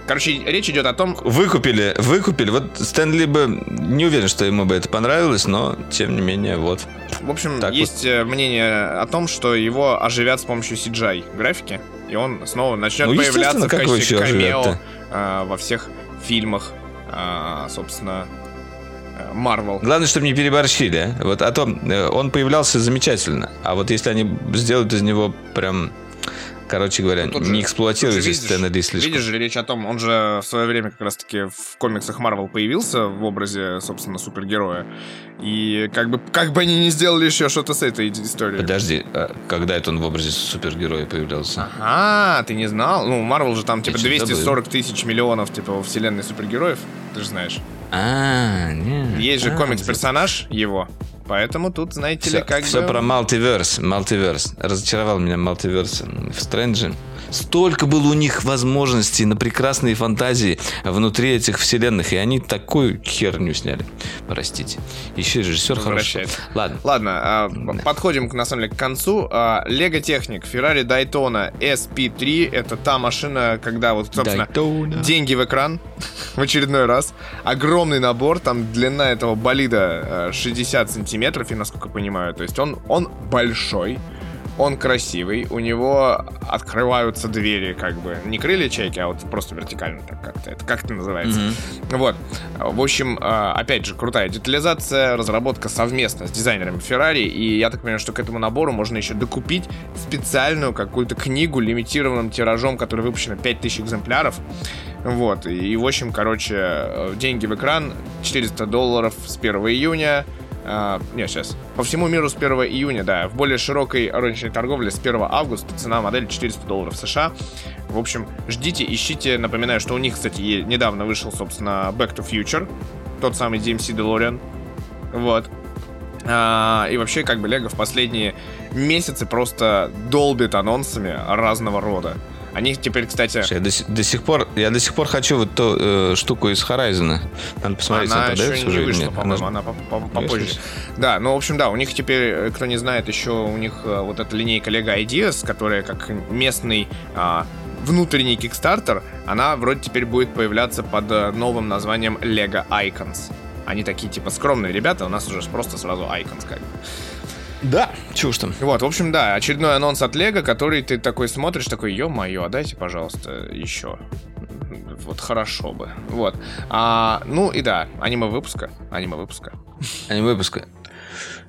S1: Короче, речь идет о том...
S3: Выкупили, выкупили. Вот Стэнли бы не уверен, что ему бы это понравилось, но тем не менее, вот.
S1: В общем, так есть вот. мнение о том, что его оживят с помощью CGI графики, и он снова начнет ну, появляться в качестве камео э, во всех фильмах, э, собственно, Марвел.
S3: Главное, чтобы не переборщили. Вот, а то он появлялся замечательно. А вот если они сделают из него прям Короче говоря, ну, не эксплуатируйте Стэна Ли слишком.
S1: Видишь же, речь о том, он же в свое время как раз-таки в комиксах Марвел появился в образе, собственно, супергероя. И как бы, как бы они не сделали еще что-то с этой историей.
S3: Подожди, а когда это он в образе супергероя появлялся?
S1: Ага, ты не знал? Ну, Марвел же там типа 240 тысяч миллионов типа во вселенной супергероев, ты же знаешь.
S3: А, нет.
S1: Есть же комикс-персонаж его, Поэтому тут, знаете
S3: все,
S1: ли, как
S3: Все
S1: бы...
S3: про мультиверс, мультиверс. Разочаровал меня мультиверс в Стрэнджи. Столько было у них возможностей на прекрасные фантазии внутри этих вселенных, и они такую херню сняли. Простите. Еще режиссер хороший. Ладно.
S1: Ладно, а, да. подходим, на самом деле, к концу. Лего Техник, Ferrari Daytona SP3, это та машина, когда вот, собственно, Daytona. деньги в экран в очередной раз. Огромный набор, там длина этого болида 60 сантиметров, я насколько понимаю. То есть он, он большой он красивый, у него открываются двери, как бы, не крылья чайки, а вот просто вертикально так как-то, это как это называется. Mm-hmm. Вот, в общем, а, опять же, крутая детализация, разработка совместно с дизайнерами Ferrari, и я так понимаю, что к этому набору можно еще докупить специальную какую-то книгу лимитированным тиражом, который выпущено 5000 экземпляров, вот, и, в общем, короче, э, деньги в экран, 400 долларов с 1 июня, Uh, нет, сейчас. По всему миру с 1 июня, да. В более широкой розничной торговле с 1 августа цена модели 400 долларов США. В общем, ждите, ищите. Напоминаю, что у них, кстати, недавно вышел, собственно, Back to Future. Тот самый DMC DeLorean. Вот. А, и вообще, как бы, Лего в последние месяцы просто долбит анонсами разного рода. Они теперь, кстати...
S3: Я до, до сих пор, я до сих пор хочу вот ту э, штуку из Horizon. Надо посмотреть,
S1: она,
S3: она
S1: продается
S3: уже
S1: вышла, нет? По-моему, она, она попозже. Да, ну, в общем, да, у них теперь, э, кто не знает, еще у них э, вот эта линейка Lego Ideas, которая как местный а, внутренний Kickstarter, она вроде теперь будет появляться под э, новым названием Lego Icons. Они такие, типа, скромные ребята, у нас уже просто сразу Icons, как бы.
S3: Да, чего ж там.
S1: Вот, в общем, да, очередной анонс от Лего, который ты такой смотришь, такой, ё-моё, а дайте, пожалуйста, еще. Вот хорошо бы. Вот. А, ну и да, аниме выпуска. Аниме выпуска.
S3: Аниме выпуска.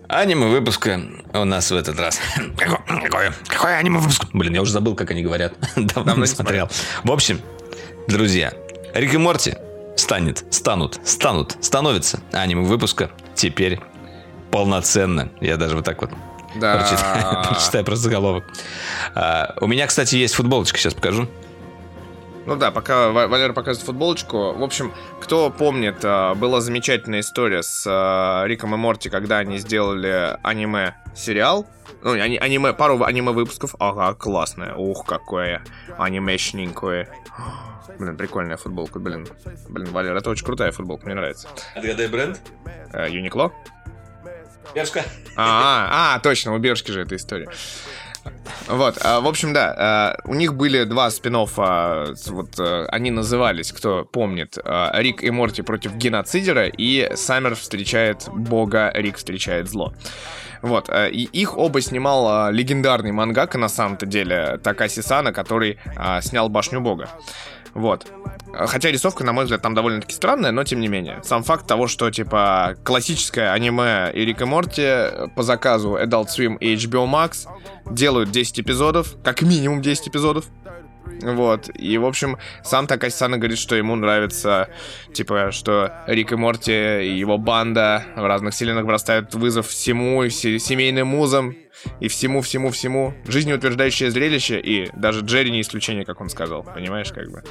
S3: Аниме выпуска у нас в этот раз. Какое? Какое аниме выпуск? Блин, я уже забыл, как они говорят. <laughs> Давно, Давно не смотрел. В общем, друзья, Рик и Морти станет, станут, станут, становятся аниме выпуска теперь полноценно. Я даже вот так вот
S1: да.
S3: прочитаю, <laughs> прочитаю просто заголовок. А, у меня, кстати, есть футболочка, сейчас покажу.
S1: Ну да, пока Валера показывает футболочку. В общем, кто помнит, а, была замечательная история с а, Риком и Морти, когда они сделали аниме-сериал. Ну, ани- аниме, пару аниме-выпусков. Ага, классная. Ух, какое анимешненькое. <gasps> Блин, прикольная футболка, блин. Блин, Валер, это очень крутая футболка, мне нравится.
S3: Отгадай бренд?
S1: Э, Юникло?
S3: Бершка.
S1: А, а, точно, у Бершки же эта история. Вот, а, в общем, да, а, у них были два спин вот а, они назывались, кто помнит, Рик и Морти против геноцидера и Саммер встречает бога, Рик встречает зло. Вот, и их оба снимал легендарный мангака, на самом-то деле, Такаси Сана, который снял Башню Бога. Вот. Хотя рисовка, на мой взгляд, там довольно-таки странная, но тем не менее. Сам факт того, что, типа, классическое аниме и Рик и Морти по заказу Adult Swim и HBO Max делают 10 эпизодов, как минимум 10 эпизодов. Вот. И, в общем, сам Такасана говорит, что ему нравится, типа, что Рик и Морти и его банда в разных вселенных бросают вызов всему, семейным музам и всему-всему-всему. Жизнеутверждающее зрелище, и даже Джерри не исключение, как он сказал. Понимаешь, как бы?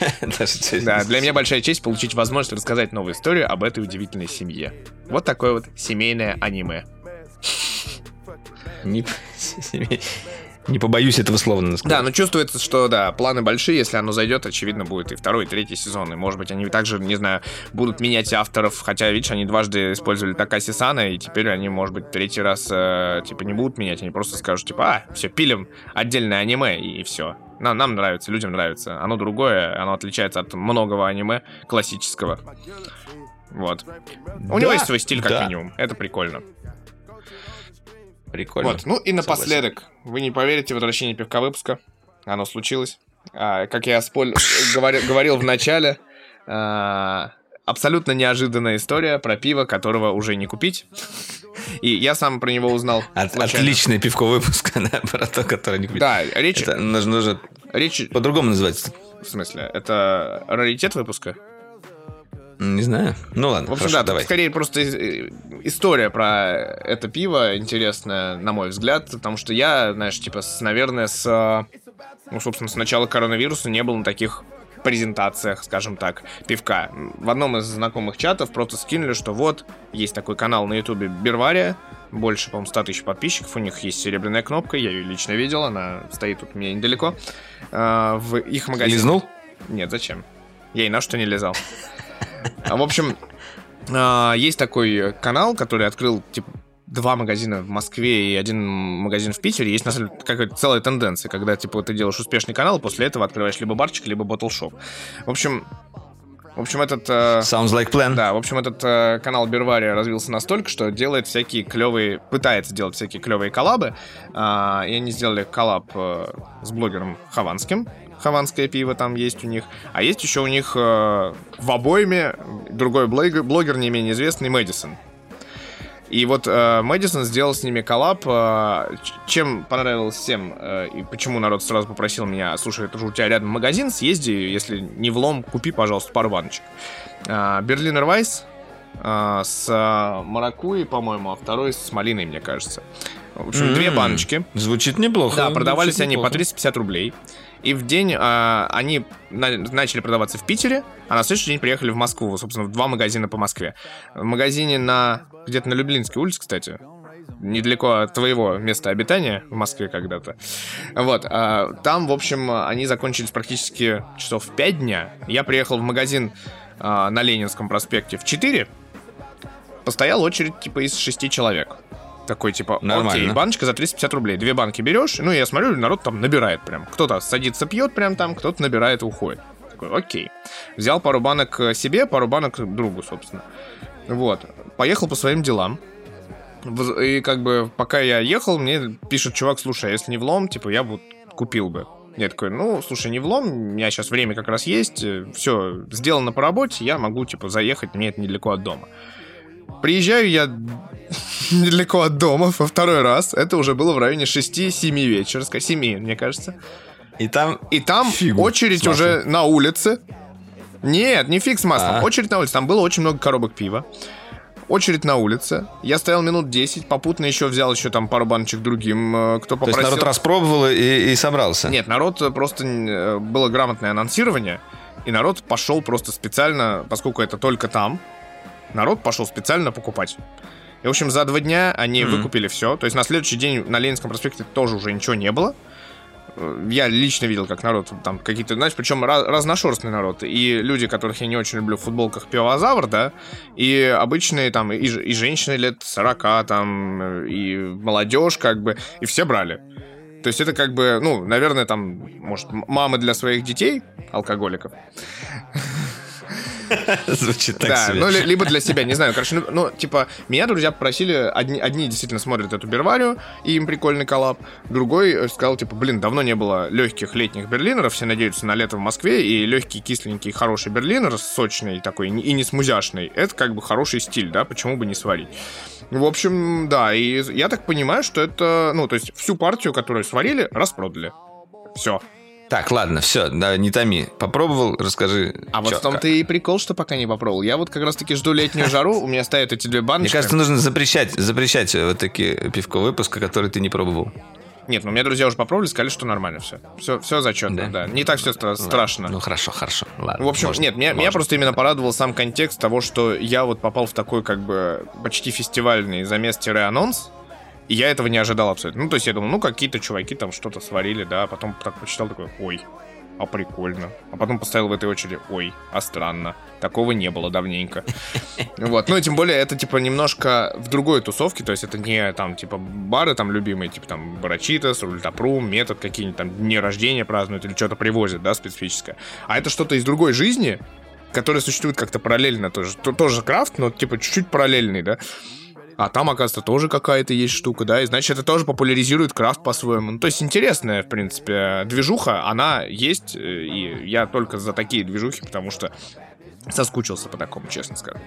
S1: <laughs> Да, для меня большая честь получить возможность рассказать новую историю об этой удивительной семье. Вот такое вот семейное аниме. <laughs> <laughs>
S3: Не... Побоюсь этого слова сказать.
S1: Да, но чувствуется, что, да, планы большие, если оно зайдет, очевидно, будет и второй, и третий сезон. И, может быть, они также, не знаю, будут менять авторов, хотя, видишь, они дважды использовали Такаси Сана, и теперь они, может быть, третий раз, э, типа, не будут менять, они просто скажут, типа, а, все, пилим отдельное аниме, и, и все. Нам, нам нравится, людям нравится. Оно другое, оно отличается от многого аниме классического. Вот. У него есть свой стиль, как да. минимум. Это прикольно.
S3: Прикольно. Вот.
S1: Ну и напоследок, Согласен. вы не поверите, возвращение пивка выпуска. Оно случилось. А, как я споль... <laughs> говорил, говорил в начале, а, абсолютно неожиданная история про пиво, которого уже не купить. И я сам про него узнал.
S3: От, отличное пивко выпуска, <laughs> да, про то, которое не купить.
S1: Да, речь...
S3: Это нужно, нужно речь... по-другому называть.
S1: В смысле? Это раритет выпуска?
S3: Не знаю. Ну ладно,
S1: В общем, хорошо, да, давай. скорее просто история про это пиво интересная, на мой взгляд, потому что я, знаешь, типа, с, наверное, с, ну, собственно, с начала коронавируса не был на таких презентациях, скажем так, пивка. В одном из знакомых чатов просто скинули, что вот, есть такой канал на ютубе Бервария, больше, по-моему, 100 тысяч подписчиков, у них есть серебряная кнопка, я ее лично видел, она стоит тут у меня недалеко. А, в их магазине...
S3: Лизнул?
S1: Нет, зачем? Я и на что не лизал. А, в общем, а, есть такой канал, который открыл, типа, два магазина в Москве и один магазин в Питере. Есть, на самом деле, какая-то целая тенденция, когда, типа, ты делаешь успешный канал, после этого открываешь либо барчик, либо ботлшоп. В общем, в общем, этот... Э,
S3: Sounds like plan.
S1: Да, в общем, этот э, канал Бервария развился настолько, что делает всякие клевые... Пытается делать всякие клевые коллабы. Э, и они сделали collab э, с блогером Хованским, хованское пиво там есть у них. А есть еще у них э, в обойме другой блогер, блогер не менее известный, Мэдисон. И вот э, Мэдисон сделал с ними collab. Э, чем понравилось всем, э, и почему народ сразу попросил меня, слушай, это же у тебя рядом магазин, съезди, если не влом, купи, пожалуйста, пару баночек. Э, Berliner Weisse э, с э, маракуей, по-моему, а второй с малиной, мне кажется. В общем, mm-hmm. две баночки.
S3: Звучит неплохо.
S1: Да, продавались Звучит они неплохо. по 350 рублей. И в день а, они на, начали продаваться в Питере, а на следующий день приехали в Москву, собственно, в два магазина по Москве. В магазине на где-то на Люблинской улице, кстати, недалеко от твоего места обитания в Москве когда-то. Вот, а, там, в общем, они закончились практически часов в 5 дня. Я приехал в магазин а, на Ленинском проспекте в 4, постоял очередь типа из 6 человек. Такой, типа, Нормально. окей, баночка за 350 рублей. Две банки берешь, ну, я смотрю, народ там набирает прям. Кто-то садится, пьет прям там, кто-то набирает и уходит. Такой, окей. Взял пару банок себе, пару банок другу, собственно. Вот. Поехал по своим делам. И как бы, пока я ехал, мне пишет чувак, слушай, а если не влом, типа, я бы купил бы. Я такой, ну, слушай, не влом, у меня сейчас время как раз есть, все сделано по работе, я могу, типа, заехать, мне это недалеко от дома. Приезжаю я <laughs> недалеко от дома во второй раз. Это уже было в районе 6-7 вечера. 7, мне кажется.
S3: И там...
S1: И там очередь уже на улице. Нет, не фиг с маслом. А-а-а. Очередь на улице. Там было очень много коробок пива. очередь на улице. Я стоял минут 10, попутно еще взял еще там пару баночек другим, э, кто попросил.
S3: То есть народ распробовал и, и собрался?
S1: Нет, народ э, просто э, было грамотное анонсирование, и народ пошел просто специально, поскольку это только там, народ пошел специально покупать. И, в общем, за два дня они mm-hmm. выкупили все. То есть на следующий день на Ленинском проспекте тоже уже ничего не было. Я лично видел, как народ там какие-то, знаешь, причем разношерстный народ. И люди, которых я не очень люблю в футболках пивозавр, да, и обычные там, и, и женщины лет 40, там, и молодежь, как бы, и все брали. То есть это как бы, ну, наверное, там, может, мамы для своих детей, алкоголиков. <laughs>
S3: Звучит так
S1: Да,
S3: себе.
S1: ну, либо для себя, не знаю. Короче, ну, ну, типа, меня друзья попросили, одни, одни действительно смотрят эту Берварию, и им прикольный коллаб. Другой э, сказал, типа, блин, давно не было легких летних берлинеров, все надеются на лето в Москве, и легкий, кисленький, хороший берлинер, сочный такой, и не смузяшный, это как бы хороший стиль, да, почему бы не сварить. В общем, да, и я так понимаю, что это, ну, то есть всю партию, которую сварили, распродали. Все.
S3: Так, ладно, все, да, не томи. Попробовал, расскажи.
S1: А вот в том-то и прикол, что пока не попробовал. Я вот как раз-таки жду летнюю жару, у меня стоят эти две баночки.
S3: Мне кажется, нужно запрещать, запрещать вот такие пивко выпуска, которые ты не пробовал.
S1: Нет, ну у меня друзья уже попробовали, сказали, что нормально все. Все, все зачетно, да. да. Не так все стра- страшно.
S3: Ну хорошо, хорошо. Ладно,
S1: в общем,
S3: можно,
S1: нет, меня, меня просто именно порадовал сам контекст того, что я вот попал в такой как бы почти фестивальный замес-анонс, и я этого не ожидал абсолютно. Ну, то есть я думал, ну, какие-то чуваки там что-то сварили, да, а потом так почитал такой, ой, а прикольно. А потом поставил в этой очереди, ой, а странно. Такого не было давненько. <laughs> Вот, ну и тем более это, типа, немножко в другой тусовке, то есть это не, там, типа, бары там любимые, типа, там, Барачитас, Рультапрум, Метод какие-нибудь там дни рождения празднуют или что-то привозят, да, специфическое. А это что-то из другой жизни, которое существует как-то параллельно тоже. Тоже крафт, но, типа, чуть-чуть параллельный, да а там, оказывается, тоже какая-то есть штука, да, и значит, это тоже популяризирует крафт по-своему. Ну, то есть интересная, в принципе, движуха, она есть, э, и я только за такие движухи, потому что соскучился по такому, честно скажу.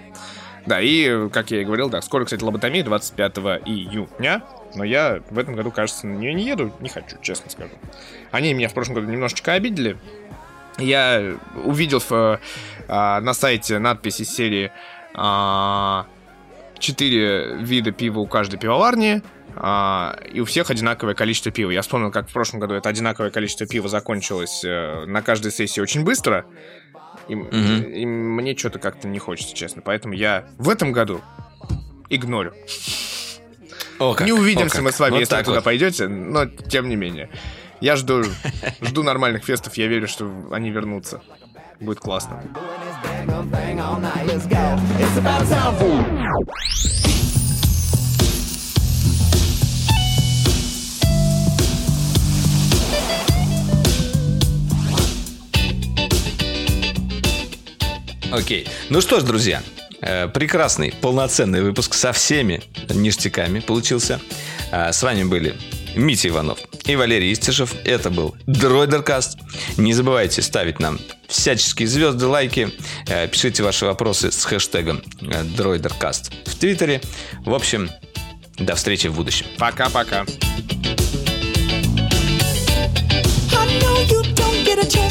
S1: Да, и, как я и говорил, да, скоро, кстати, лоботомия 25 июня, но я в этом году, кажется, на нее не еду, не хочу, честно скажу. Они меня в прошлом году немножечко обидели. Я увидел в, а, на сайте надпись из серии а, четыре вида пива у каждой пивоварни, а, и у всех одинаковое количество пива. Я вспомнил, как в прошлом году это одинаковое количество пива закончилось э, на каждой сессии очень быстро. И, угу. и, и мне что-то как-то не хочется, честно. Поэтому я в этом году игнорю. О, как, не увидимся о, как. мы с вами, вот если вы туда вот. пойдете, но тем не менее. Я жду, <laughs> жду нормальных фестов, я верю, что они вернутся. Будет классно.
S3: Окей. Ну что ж, друзья, э, прекрасный, полноценный выпуск со всеми ништяками получился. Э, с вами были Митя Иванов и Валерий Истишев. Это был Дройдеркаст. Не забывайте ставить нам всяческие звезды, лайки. Э, пишите ваши вопросы с хэштегом э, Дройдеркаст в Твиттере. В общем, до встречи в будущем.
S1: Пока-пока. take